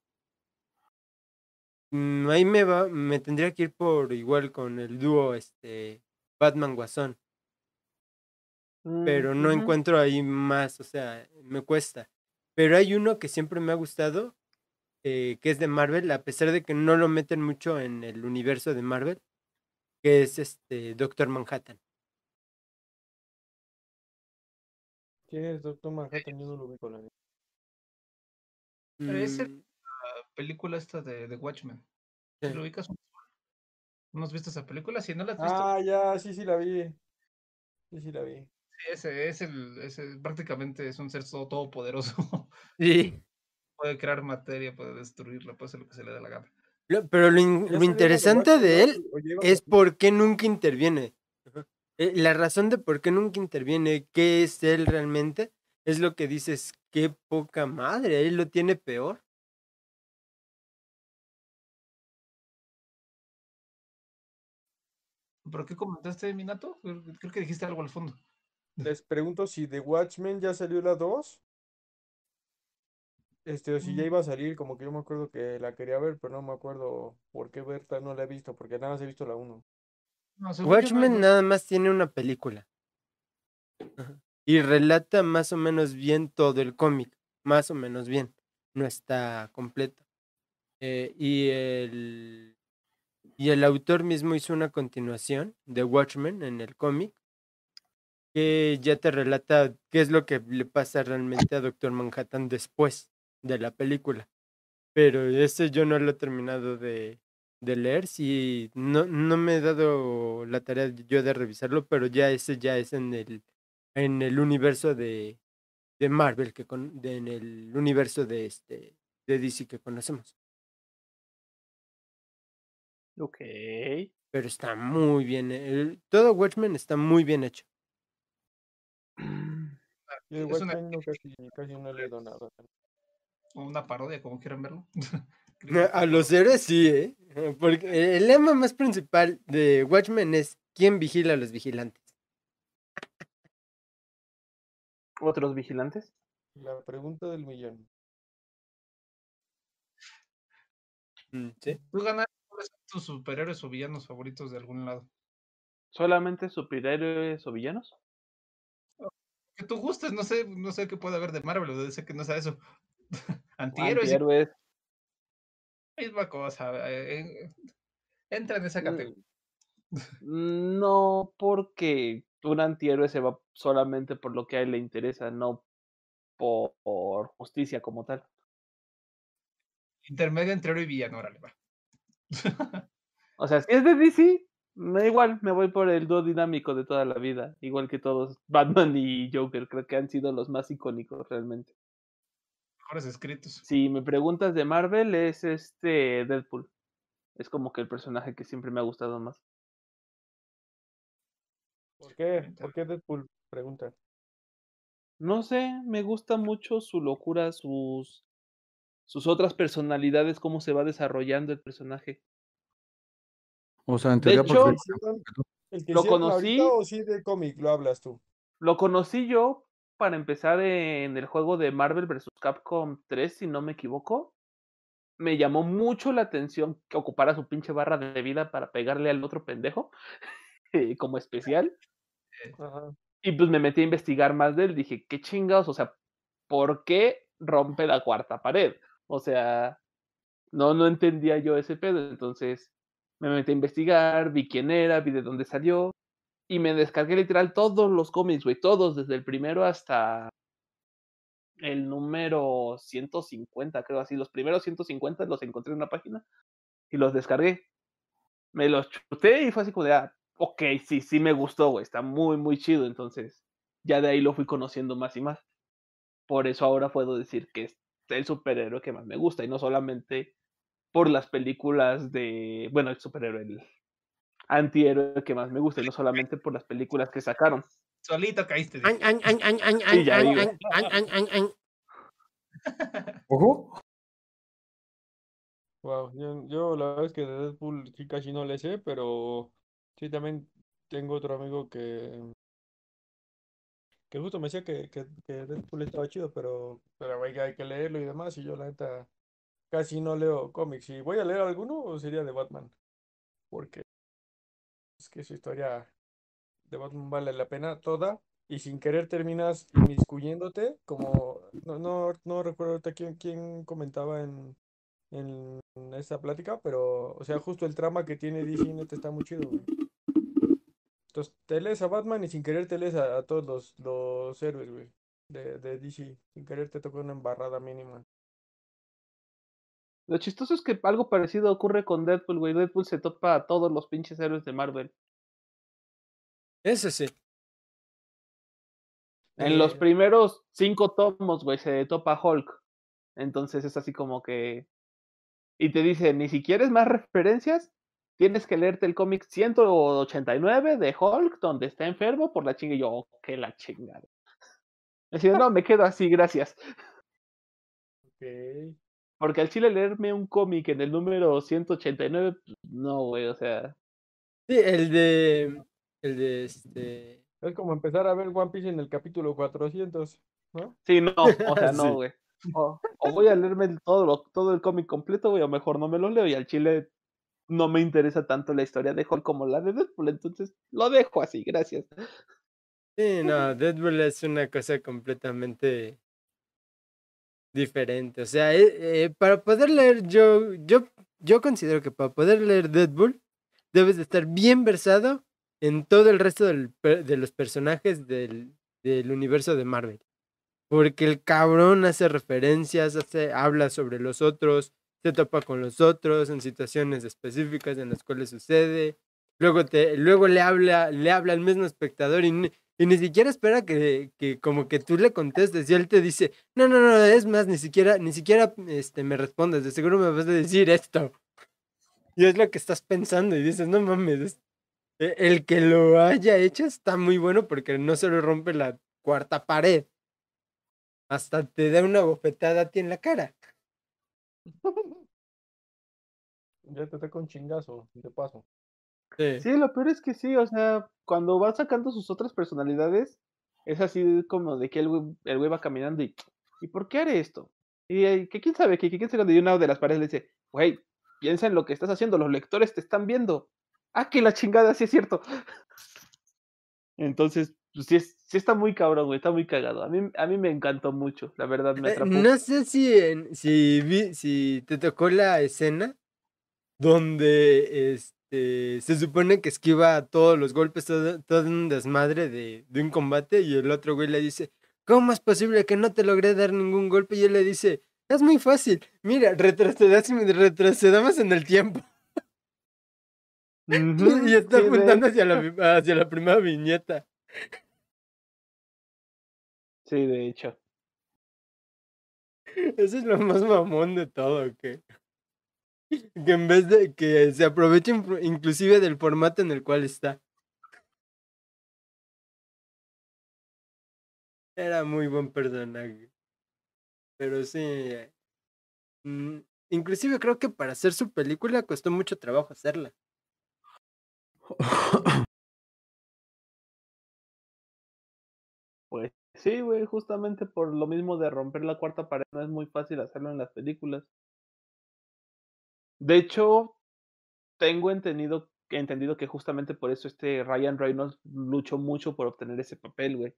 mm, ahí me va me tendría que ir por igual con el dúo este Batman Guasón. Mm, pero no encuentro ahí más, o sea, me cuesta. Pero hay uno que siempre me ha gustado, eh, que es de Marvel, a pesar de que no lo meten mucho en el universo de Marvel, que es este Doctor Manhattan. ¿Quién es Doctor Manhattan? Yo no lo con la Es la mm. película esta de, de Watchmen. ¿Lo ubicas? ¿No has visto esa película? Si no la has visto. Ah, ya, sí, sí la vi. Sí, sí la vi. Sí, ese es el, ese prácticamente es un ser todo, todopoderoso. Sí. Puede crear materia, puede destruirla, puede hacer lo que se le dé la gana. Pero lo, interesante de él es por qué nunca interviene. Eh, la razón de por qué nunca interviene, qué es él realmente, es lo que dices, qué poca madre, él lo tiene peor. ¿Pero qué comentaste, Minato? Creo que dijiste algo al fondo. Les pregunto si The Watchmen ya salió la 2 este, o si ya iba a salir, como que yo me acuerdo que la quería ver, pero no me acuerdo por qué Berta no la he visto, porque nada más he visto la 1. Watchmen nada más tiene una película. Y relata más o menos bien todo el cómic, más o menos bien. No está completo. Eh, y, el, y el autor mismo hizo una continuación de Watchmen en el cómic, que ya te relata qué es lo que le pasa realmente a Doctor Manhattan después de la película. Pero ese yo no lo he terminado de, de leer, sí, no, no me he dado la tarea yo de revisarlo, pero ya ese ya es en el, en el universo de, de Marvel, que con, en el universo de, este, de DC que conocemos. Ok. Pero está muy bien, el, todo Watchmen está muy bien hecho. Watchmen casi, casi no he leído nada una parodia, como quieran verlo. A los héroes sí, ¿eh? Porque el lema más principal de Watchmen es ¿quién vigila a los vigilantes? ¿Otros vigilantes? La pregunta del millón. Mm, ¿Sí? ¿Tú ganas tus superhéroes o villanos favoritos de algún lado? ¿Solamente superhéroes o villanos? Que tú gustes, no sé, no sé qué puede haber de Marvel, o de que no sea eso. Antihéroes. Misma cosa. Eh, entra en esa categoría. Mm, no, porque un antihéroe se va solamente por lo que a él le interesa, no por, justicia como tal. Intermedio entre héroe y villano, órale, va. o sea, si es de DC, me da igual, me voy por el dúo dinámico de toda la vida, igual que todos, Batman y Joker, creo que han sido los más icónicos realmente. Mejores escritos. Si me preguntas de Marvel, es este Deadpool. Es como que el personaje que siempre me ha gustado más. ¿Por qué? ¿Por qué Deadpool? Pregunta. No sé, me gusta mucho su locura, sus, sus otras personalidades, cómo se va desarrollando el personaje. O sea, en De hecho, porque- ¿El que Lo conocí- ahorita o sí de cómic lo hablas tú? Lo conocí yo para empezar en el juego de Marvel vs. Capcom 3, si no me equivoco. Me llamó mucho la atención que ocupara su pinche barra de vida para pegarle al otro pendejo eh, como especial. Ajá. Y pues me metí a investigar más de él. Dije, qué chingados, o sea, ¿por qué rompe la cuarta pared? O sea, no, no entendía yo ese pedo. Entonces me metí a investigar, vi quién era, vi de dónde salió. Y me descargué literal todos los cómics, güey, todos, desde el primero hasta el número 150, creo así. Los primeros 150 los encontré en una página y los descargué. Me los chuté y fue así como de, ah, ok, sí, sí me gustó, güey, está muy, muy chido. Entonces, ya de ahí lo fui conociendo más y más. Por eso ahora puedo decir que es el superhéroe que más me gusta y no solamente por las películas de, bueno, el superhéroe, antihéroe que más me gusta y no solamente por las películas que sacaron. Solito caíste. Ojo. Wow, yo, yo la verdad es que de Deadpool sí casi no le sé, pero sí también tengo otro amigo que que justo me decía que, que, que Deadpool estaba chido, pero, pero que hay que leerlo y demás, y yo la neta casi no leo cómics. Si voy a leer alguno, sería de Batman, porque que su historia de Batman vale la pena toda, y sin querer terminas inmiscuyéndote, como no, no, no recuerdo ahorita quién, quién comentaba en, en esa plática, pero, o sea, justo el trama que tiene DC neta está muy chido. Entonces, te lees a Batman y sin querer te lees a, a todos los, los héroes, güey, de, de DC. Sin querer te toca una embarrada mínima. Lo chistoso es que algo parecido ocurre con Deadpool, güey. Deadpool se topa a todos los pinches héroes de Marvel. Eso sí. En los Eh, primeros cinco tomos, güey, se topa Hulk. Entonces es así como que. Y te dice, ni si quieres más referencias, tienes que leerte el cómic 189 de Hulk, donde está enfermo por la chinga. Y yo, oh, qué la chingada. Decía, no, me quedo así, gracias. ok. Porque al chile leerme un cómic en el número 189, pues, no, güey, o sea. Sí, el de. El de este. Es como empezar a ver One Piece en el capítulo 400, ¿no? Sí, no, o sea, no, güey. O, o voy a leerme todo, lo- todo el cómic completo, güey, o mejor no me lo leo. Y al chile no me interesa tanto la historia de Hulk como la de Deadpool, entonces lo dejo así, gracias. Sí, no, Deadpool es una cosa completamente diferente. O sea, eh, eh, para poder leer, yo, yo, yo considero que para poder leer Deadpool, debes de estar bien versado en todo el resto del de los personajes del, del universo de Marvel. Porque el cabrón hace referencias, hace, habla sobre los otros, se topa con los otros en situaciones específicas en las cuales sucede. Luego, te, luego le habla, le habla al mismo espectador y, y ni siquiera espera que, que como que tú le contestes y él te dice, no, no, no, es más, ni siquiera, ni siquiera este, me respondes, de seguro me vas a decir esto. Y es lo que estás pensando y dices, no mames, es- el que lo haya hecho está muy bueno porque no solo rompe la cuarta pared, hasta te da una bofetada a ti en la cara. Ya te toca un chingazo, de paso. Sí. Sí, lo peor es que sí, o sea, cuando va sacando sus otras personalidades, es así como de que el güey, el güey va caminando y, ¿y por qué haré esto? Y eh, que quién sabe, que que quién sabe, y una de las paredes le dice, güey, piensa en lo que estás haciendo, los lectores te están viendo. Ah, que la chingada, sí es cierto. Entonces, pues sí, es- sí está muy cabrón, güey, está muy cagado. A mí, a mí me encantó mucho, la verdad, me Eh, atrapó. No sé si, en- si, vi- si te tocó la escena donde este, se supone que esquiva todos los golpes, todo, todo un desmadre de, de un combate y el otro güey le dice, ¿cómo es posible que no te logré dar ningún golpe? Y él le dice, es muy fácil, mira, retrocedamos en el tiempo. Y está apuntando hacia la, hacia la primera viñeta. Sí, de hecho. Eso es lo más mamón de todo, que, que en vez de que se aproveche inclusive del formato en el cual está. Era muy buen personaje. Pero sí. Mm, inclusive creo que para hacer su película costó mucho trabajo hacerla. Pues sí, güey, justamente por lo mismo de romper la cuarta pared no es muy fácil hacerlo en las películas. De hecho, tengo entendido, entendido que justamente por eso este Ryan Reynolds luchó mucho por obtener ese papel, güey.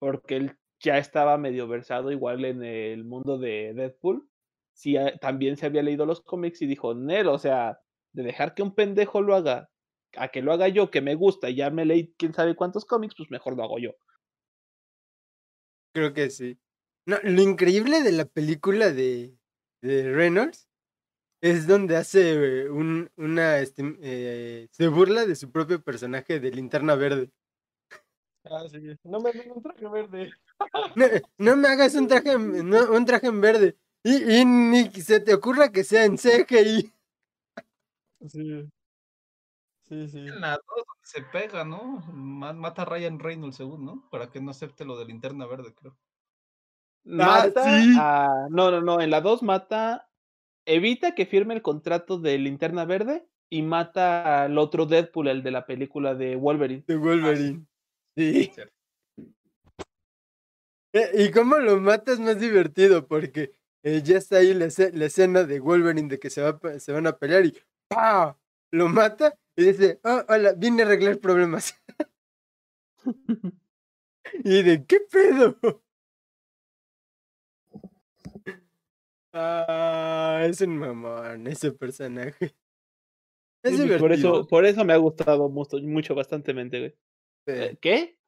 Porque él ya estaba medio versado igual en el mundo de Deadpool. Sí, también se había leído los cómics y dijo, Nel, o sea, de dejar que un pendejo lo haga, a que lo haga yo, que me gusta, y ya me leí quién sabe cuántos cómics, pues mejor lo hago yo. Creo que sí. No, lo increíble de la película de, de Reynolds es donde hace un, una, este, eh, se burla de su propio personaje de Linterna Verde. Ah, sí. No me hagas un traje verde. No, me hagas un traje, un traje en verde. Y, y, ni se te ocurra que sea en CGI. Sí. Sí, sí. En la 2 se pega, ¿no? Mata a Ryan Reynolds según, ¿no? Para que no acepte lo de linterna verde, creo. Ah, mata No, no, no. En la 2 mata. Evita que firme el contrato de linterna verde y mata al otro Deadpool, el de la película de Wolverine. De Wolverine. Ah, sí. Eh, y cómo lo mata es más divertido porque eh, ya está ahí la, escena de Wolverine de que se, va, se van a pelear y ¡pah! Lo mata y dice, oh, hola, vine a arreglar problemas. y de, ¿qué pedo? Ah, es un mamón ese personaje. Es por eso, por eso me ha gustado mucho, mucho bastantemente, güey. Eh, ¿Qué?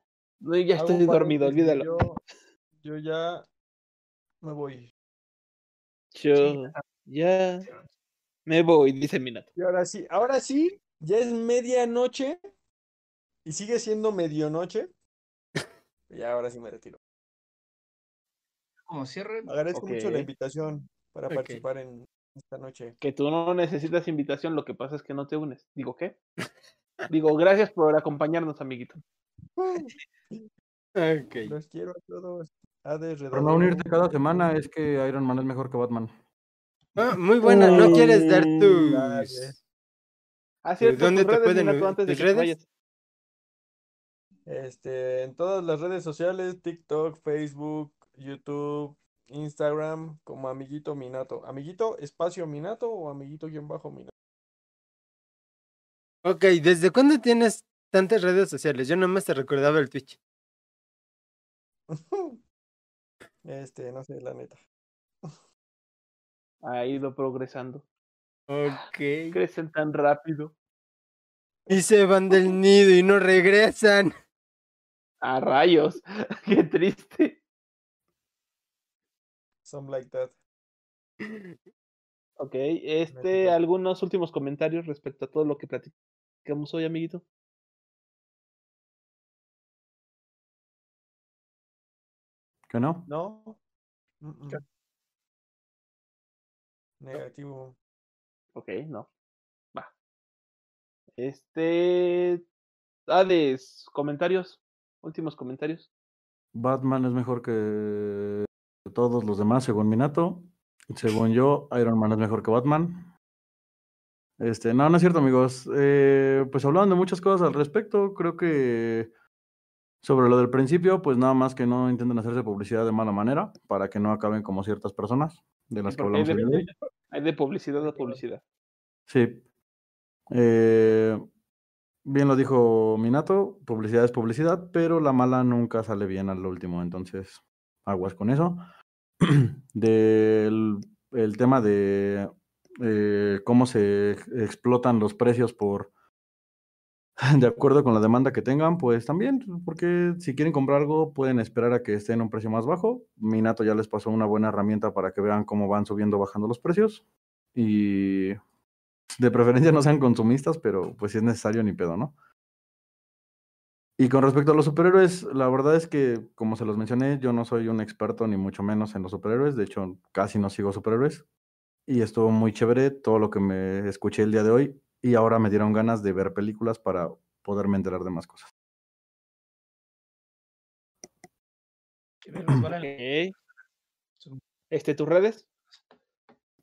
No, ya estoy dormido, olvídalo. Yo, ya me voy. Yo ya me voy, dice Minato. Y ahora sí, ahora sí, ya es medianoche y sigue siendo medianoche. y ahora sí me retiro. Como cierre. Agradezco mucho la invitación para participar en esta noche. Que tú no necesitas invitación, lo que pasa es que no te unes. Digo, ¿qué? Digo, gracias por acompañarnos, amiguito. okay. Los quiero a todos. Pero no unirte cada semana es que Iron Man es mejor que Batman. Ah, muy buena, ¿no quieres dar tus Ah, ¿Dónde te pueden antes de redes? Este, en todas las redes sociales, TikTok, Facebook, YouTube, Instagram, como amiguito Minato. Amiguito espacio Minato o amiguito guion bajo Minato. Ok, ¿desde cuándo tienes tantas redes sociales? Yo nomás te recordaba el Twitch. este, no sé, la neta. Ha ido progresando. Ok. Crecen tan rápido. Y se van del nido y no regresan. A rayos. Qué triste. Some like that. Ok, este, algunos últimos comentarios respecto a todo lo que platicamos hoy, amiguito. ¿Que no? No. Negativo. Ok, no. Va. Este. Hades, comentarios. Últimos comentarios. Batman es mejor que todos los demás, según Minato. Según yo, Iron Man es mejor que Batman. Este, no, no es cierto, amigos. Eh, pues hablando de muchas cosas al respecto, creo que sobre lo del principio, pues nada más que no intenten hacerse publicidad de mala manera para que no acaben como ciertas personas de las que hablamos hoy. Hay de publicidad a publicidad. Sí. Eh, bien lo dijo Minato, publicidad es publicidad, pero la mala nunca sale bien al último, entonces aguas con eso. Del el tema de eh, cómo se explotan los precios por de acuerdo con la demanda que tengan, pues también, porque si quieren comprar algo, pueden esperar a que esté en un precio más bajo. Minato ya les pasó una buena herramienta para que vean cómo van subiendo, bajando los precios. Y de preferencia no sean consumistas, pero pues si es necesario, ni pedo, ¿no? Y con respecto a los superhéroes, la verdad es que, como se los mencioné, yo no soy un experto ni mucho menos en los superhéroes. De hecho, casi no sigo superhéroes. Y estuvo muy chévere todo lo que me escuché el día de hoy. Y ahora me dieron ganas de ver películas para poderme enterar de más cosas. Este, ¿Tus redes?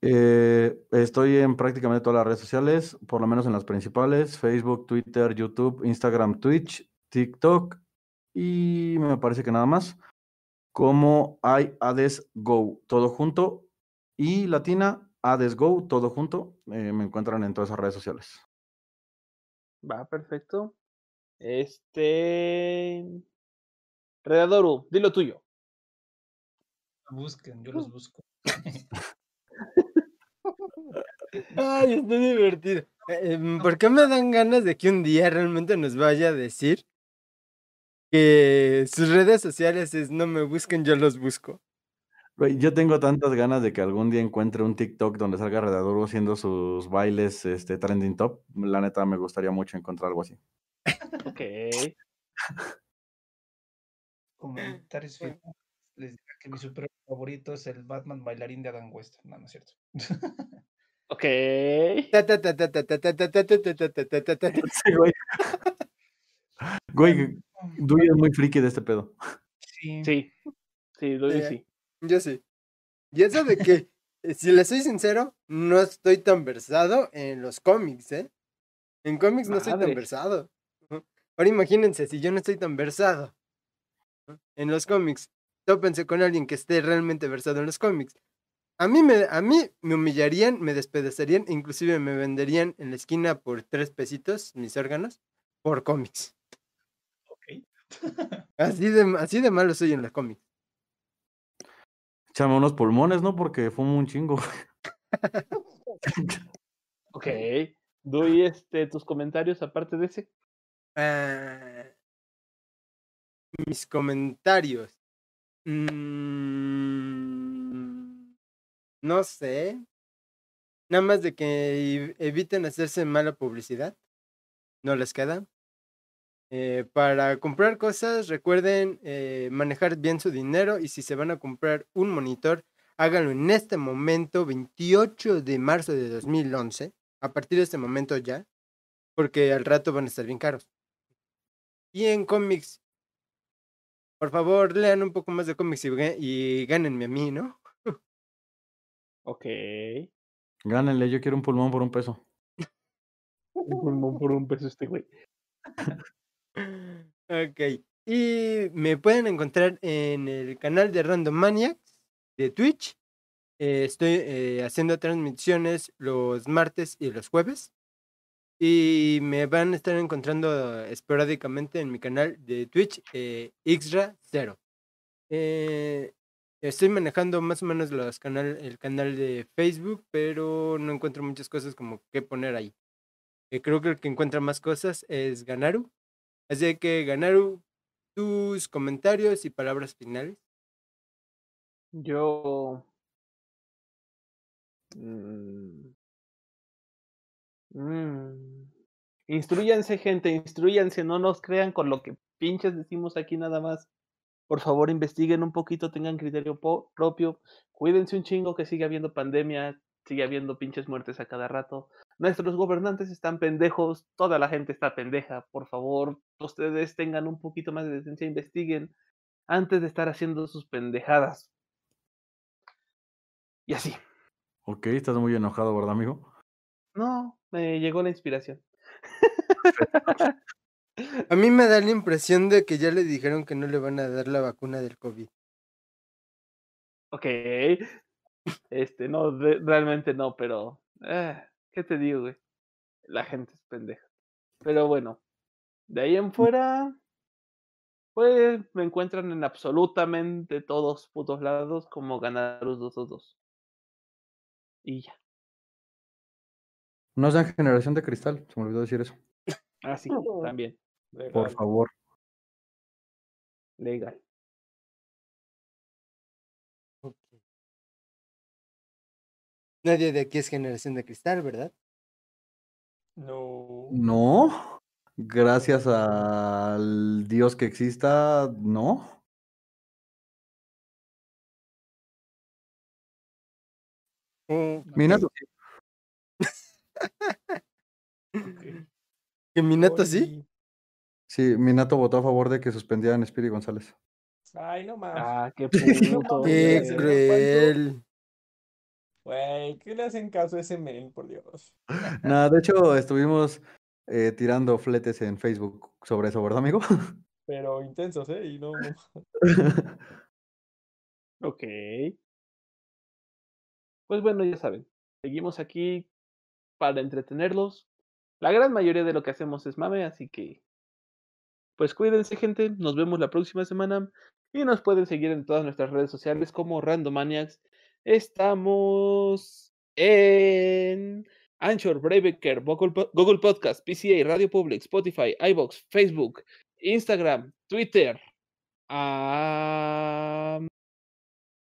Eh, estoy en prácticamente todas las redes sociales, por lo menos en las principales, Facebook, Twitter, YouTube, Instagram, Twitch, TikTok y me parece que nada más, como hay Hades Go, todo junto, y Latina, Hades Go, todo junto, eh, me encuentran en todas esas redes sociales. Va, perfecto. Este... Redadoru, dilo tuyo. Busquen, yo los busco. Ay, está divertido. Eh, em, ¿Por qué me dan ganas de que un día realmente nos vaya a decir que sus redes sociales es no me busquen, yo los busco? Yo tengo tantas ganas de que algún día encuentre un TikTok donde salga Redaduro haciendo sus bailes este, trending top. La neta, me gustaría mucho encontrar algo así. Ok. Comentarios les digo que mi super favorito es el Batman bailarín de Adam West. No, no es cierto. Ok. güey. Güey, Duy es muy friki de este pedo. Sí. Sí, sí, Duy sí. Yo sí. Y eso de que, si le soy sincero, no estoy tan versado en los cómics, ¿eh? En cómics no estoy tan versado. Ahora imagínense, si yo no estoy tan versado en los cómics, tópense con alguien que esté realmente versado en los cómics. A mí me, a mí me humillarían, me despedazarían, inclusive me venderían en la esquina por tres pesitos mis órganos por cómics. Ok. así, de, así de malo soy en los cómics. Échame unos pulmones, ¿no? Porque fumo un chingo. ok. Doy este, tus comentarios aparte de ese. Ah, mis comentarios. Mm, no sé. Nada más de que eviten hacerse mala publicidad. No les queda. Eh, para comprar cosas, recuerden eh, manejar bien su dinero y si se van a comprar un monitor, háganlo en este momento, 28 de marzo de 2011. A partir de este momento ya, porque al rato van a estar bien caros. Y en cómics, por favor, lean un poco más de cómics y, y gánenme a mí, ¿no? Ok. Gánenle, yo quiero un pulmón por un peso. un pulmón por un peso este güey. ok. Y me pueden encontrar en el canal de Random Maniacs de Twitch. Eh, estoy eh, haciendo transmisiones los martes y los jueves. Y me van a estar encontrando esporádicamente en mi canal de Twitch, eh, Xra0. Eh, estoy manejando más o menos los canal, el canal de Facebook, pero no encuentro muchas cosas como qué poner ahí. Eh, creo que el que encuentra más cosas es Ganaru. Así que, Ganaru, tus comentarios y palabras finales. Yo. Mm, Mm. Instruyanse, gente, instruyanse, no nos crean con lo que pinches decimos aquí nada más. Por favor, investiguen un poquito, tengan criterio propio, cuídense un chingo que sigue habiendo pandemia, sigue habiendo pinches muertes a cada rato. Nuestros gobernantes están pendejos, toda la gente está pendeja. Por favor, ustedes tengan un poquito más de decencia, investiguen antes de estar haciendo sus pendejadas. Y así. Ok, estás muy enojado, ¿verdad, amigo? No, me llegó la inspiración. A mí me da la impresión de que ya le dijeron que no le van a dar la vacuna del COVID. Ok. Este, no, realmente no, pero. Eh, ¿Qué te digo, güey? La gente es pendeja. Pero bueno, de ahí en mm. fuera, pues me encuentran en absolutamente todos putos lados como Ganarus 222. Y ya. No sean generación de cristal, se me olvidó decir eso. Ah, sí, también. Por favor. Legal. Nadie de aquí es generación de cristal, ¿verdad? No. ¿No? Gracias al Dios que exista, no. Oh, Minato, ¿Que Minato sí? Sí, Minato votó a favor de que suspendieran a Speedy González. Ay, no mames. Ah, qué puto. Qué cruel. Güey, ¿qué le hacen caso a ese men, por Dios? Nada, de hecho, estuvimos eh, tirando fletes en Facebook sobre eso, ¿verdad, amigo? Pero intensos, ¿eh? Y no. Ok. Pues bueno, ya saben, seguimos aquí para entretenerlos. La gran mayoría de lo que hacemos es mame, así que pues cuídense, gente. Nos vemos la próxima semana y nos pueden seguir en todas nuestras redes sociales como Randomaniacs. Estamos en Anchor, Breaker, Google, Google Podcast, PCA, Radio Public, Spotify, iBox, Facebook, Instagram, Twitter,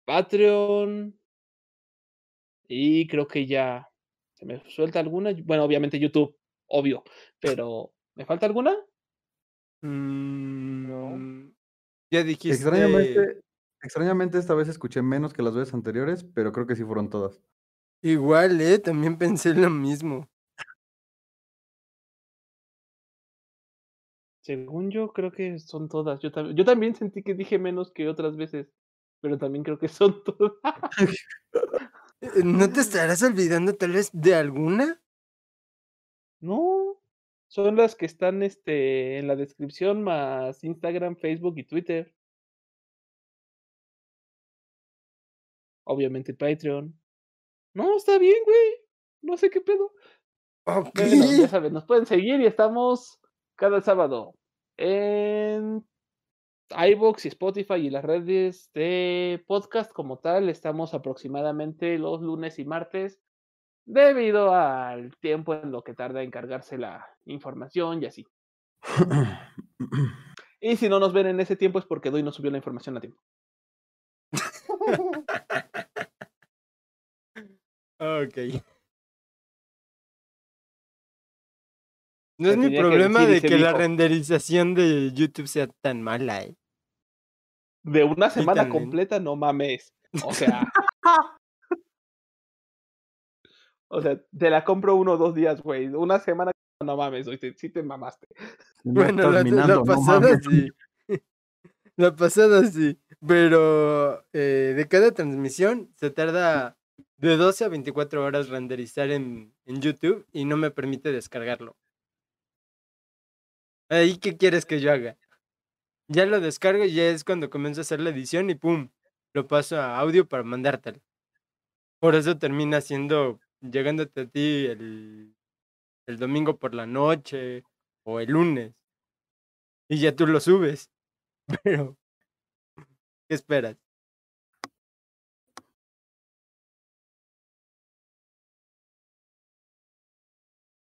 Patreon y creo que ya se me suelta alguna. Bueno, obviamente YouTube, obvio, pero ¿me falta alguna? Mm, Ya dijiste. Extrañamente, extrañamente esta vez escuché menos que las veces anteriores, pero creo que sí fueron todas. Igual, ¿eh? También pensé lo mismo. Según yo, creo que son todas. Yo, tam- yo también sentí que dije menos que otras veces, pero también creo que son todas. Eh, ¿No te estarás olvidando tal vez de alguna? No, son las que están este, en la descripción, más Instagram, Facebook y Twitter. Obviamente Patreon. No, está bien, güey. No sé qué pedo. Ok. Bueno, ya saben, nos pueden seguir y estamos cada sábado en iBox y Spotify y las redes de podcast como tal. Estamos aproximadamente los lunes y martes debido al tiempo en lo que tarda en cargarse la información y así. Y si no nos ven en ese tiempo es porque Doy no subió la información a tiempo. Ok. No es mi problema de que la renderización de YouTube sea tan mala, ¿eh? De una semana completa, no mames. O sea. o sea, te la compro uno o dos días, güey. Una semana, no mames, hoy te, sí te mamaste. No Bueno, la, la minando, no pasada sí. La pasada sí. Pero eh, de cada transmisión se tarda de 12 a 24 horas renderizar en, en YouTube y no me permite descargarlo. Ahí, ¿qué quieres que yo haga? Ya lo descargo y ya es cuando comienzo a hacer la edición y ¡pum! Lo paso a audio para mandártelo. Por eso termina siendo, llegándote a ti el, el domingo por la noche o el lunes. Y ya tú lo subes. Pero, ¿qué esperas?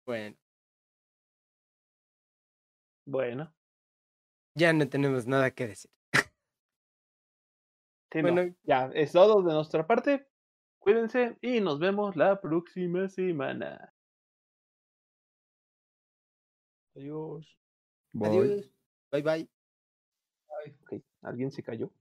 Bueno, Bueno, ya no tenemos nada que decir. sí, no. Bueno, ya, es todo de nuestra parte. Cuídense y nos vemos la próxima semana. Adiós. Voy. adiós. Bye bye. Ok, ¿alguien se cayó?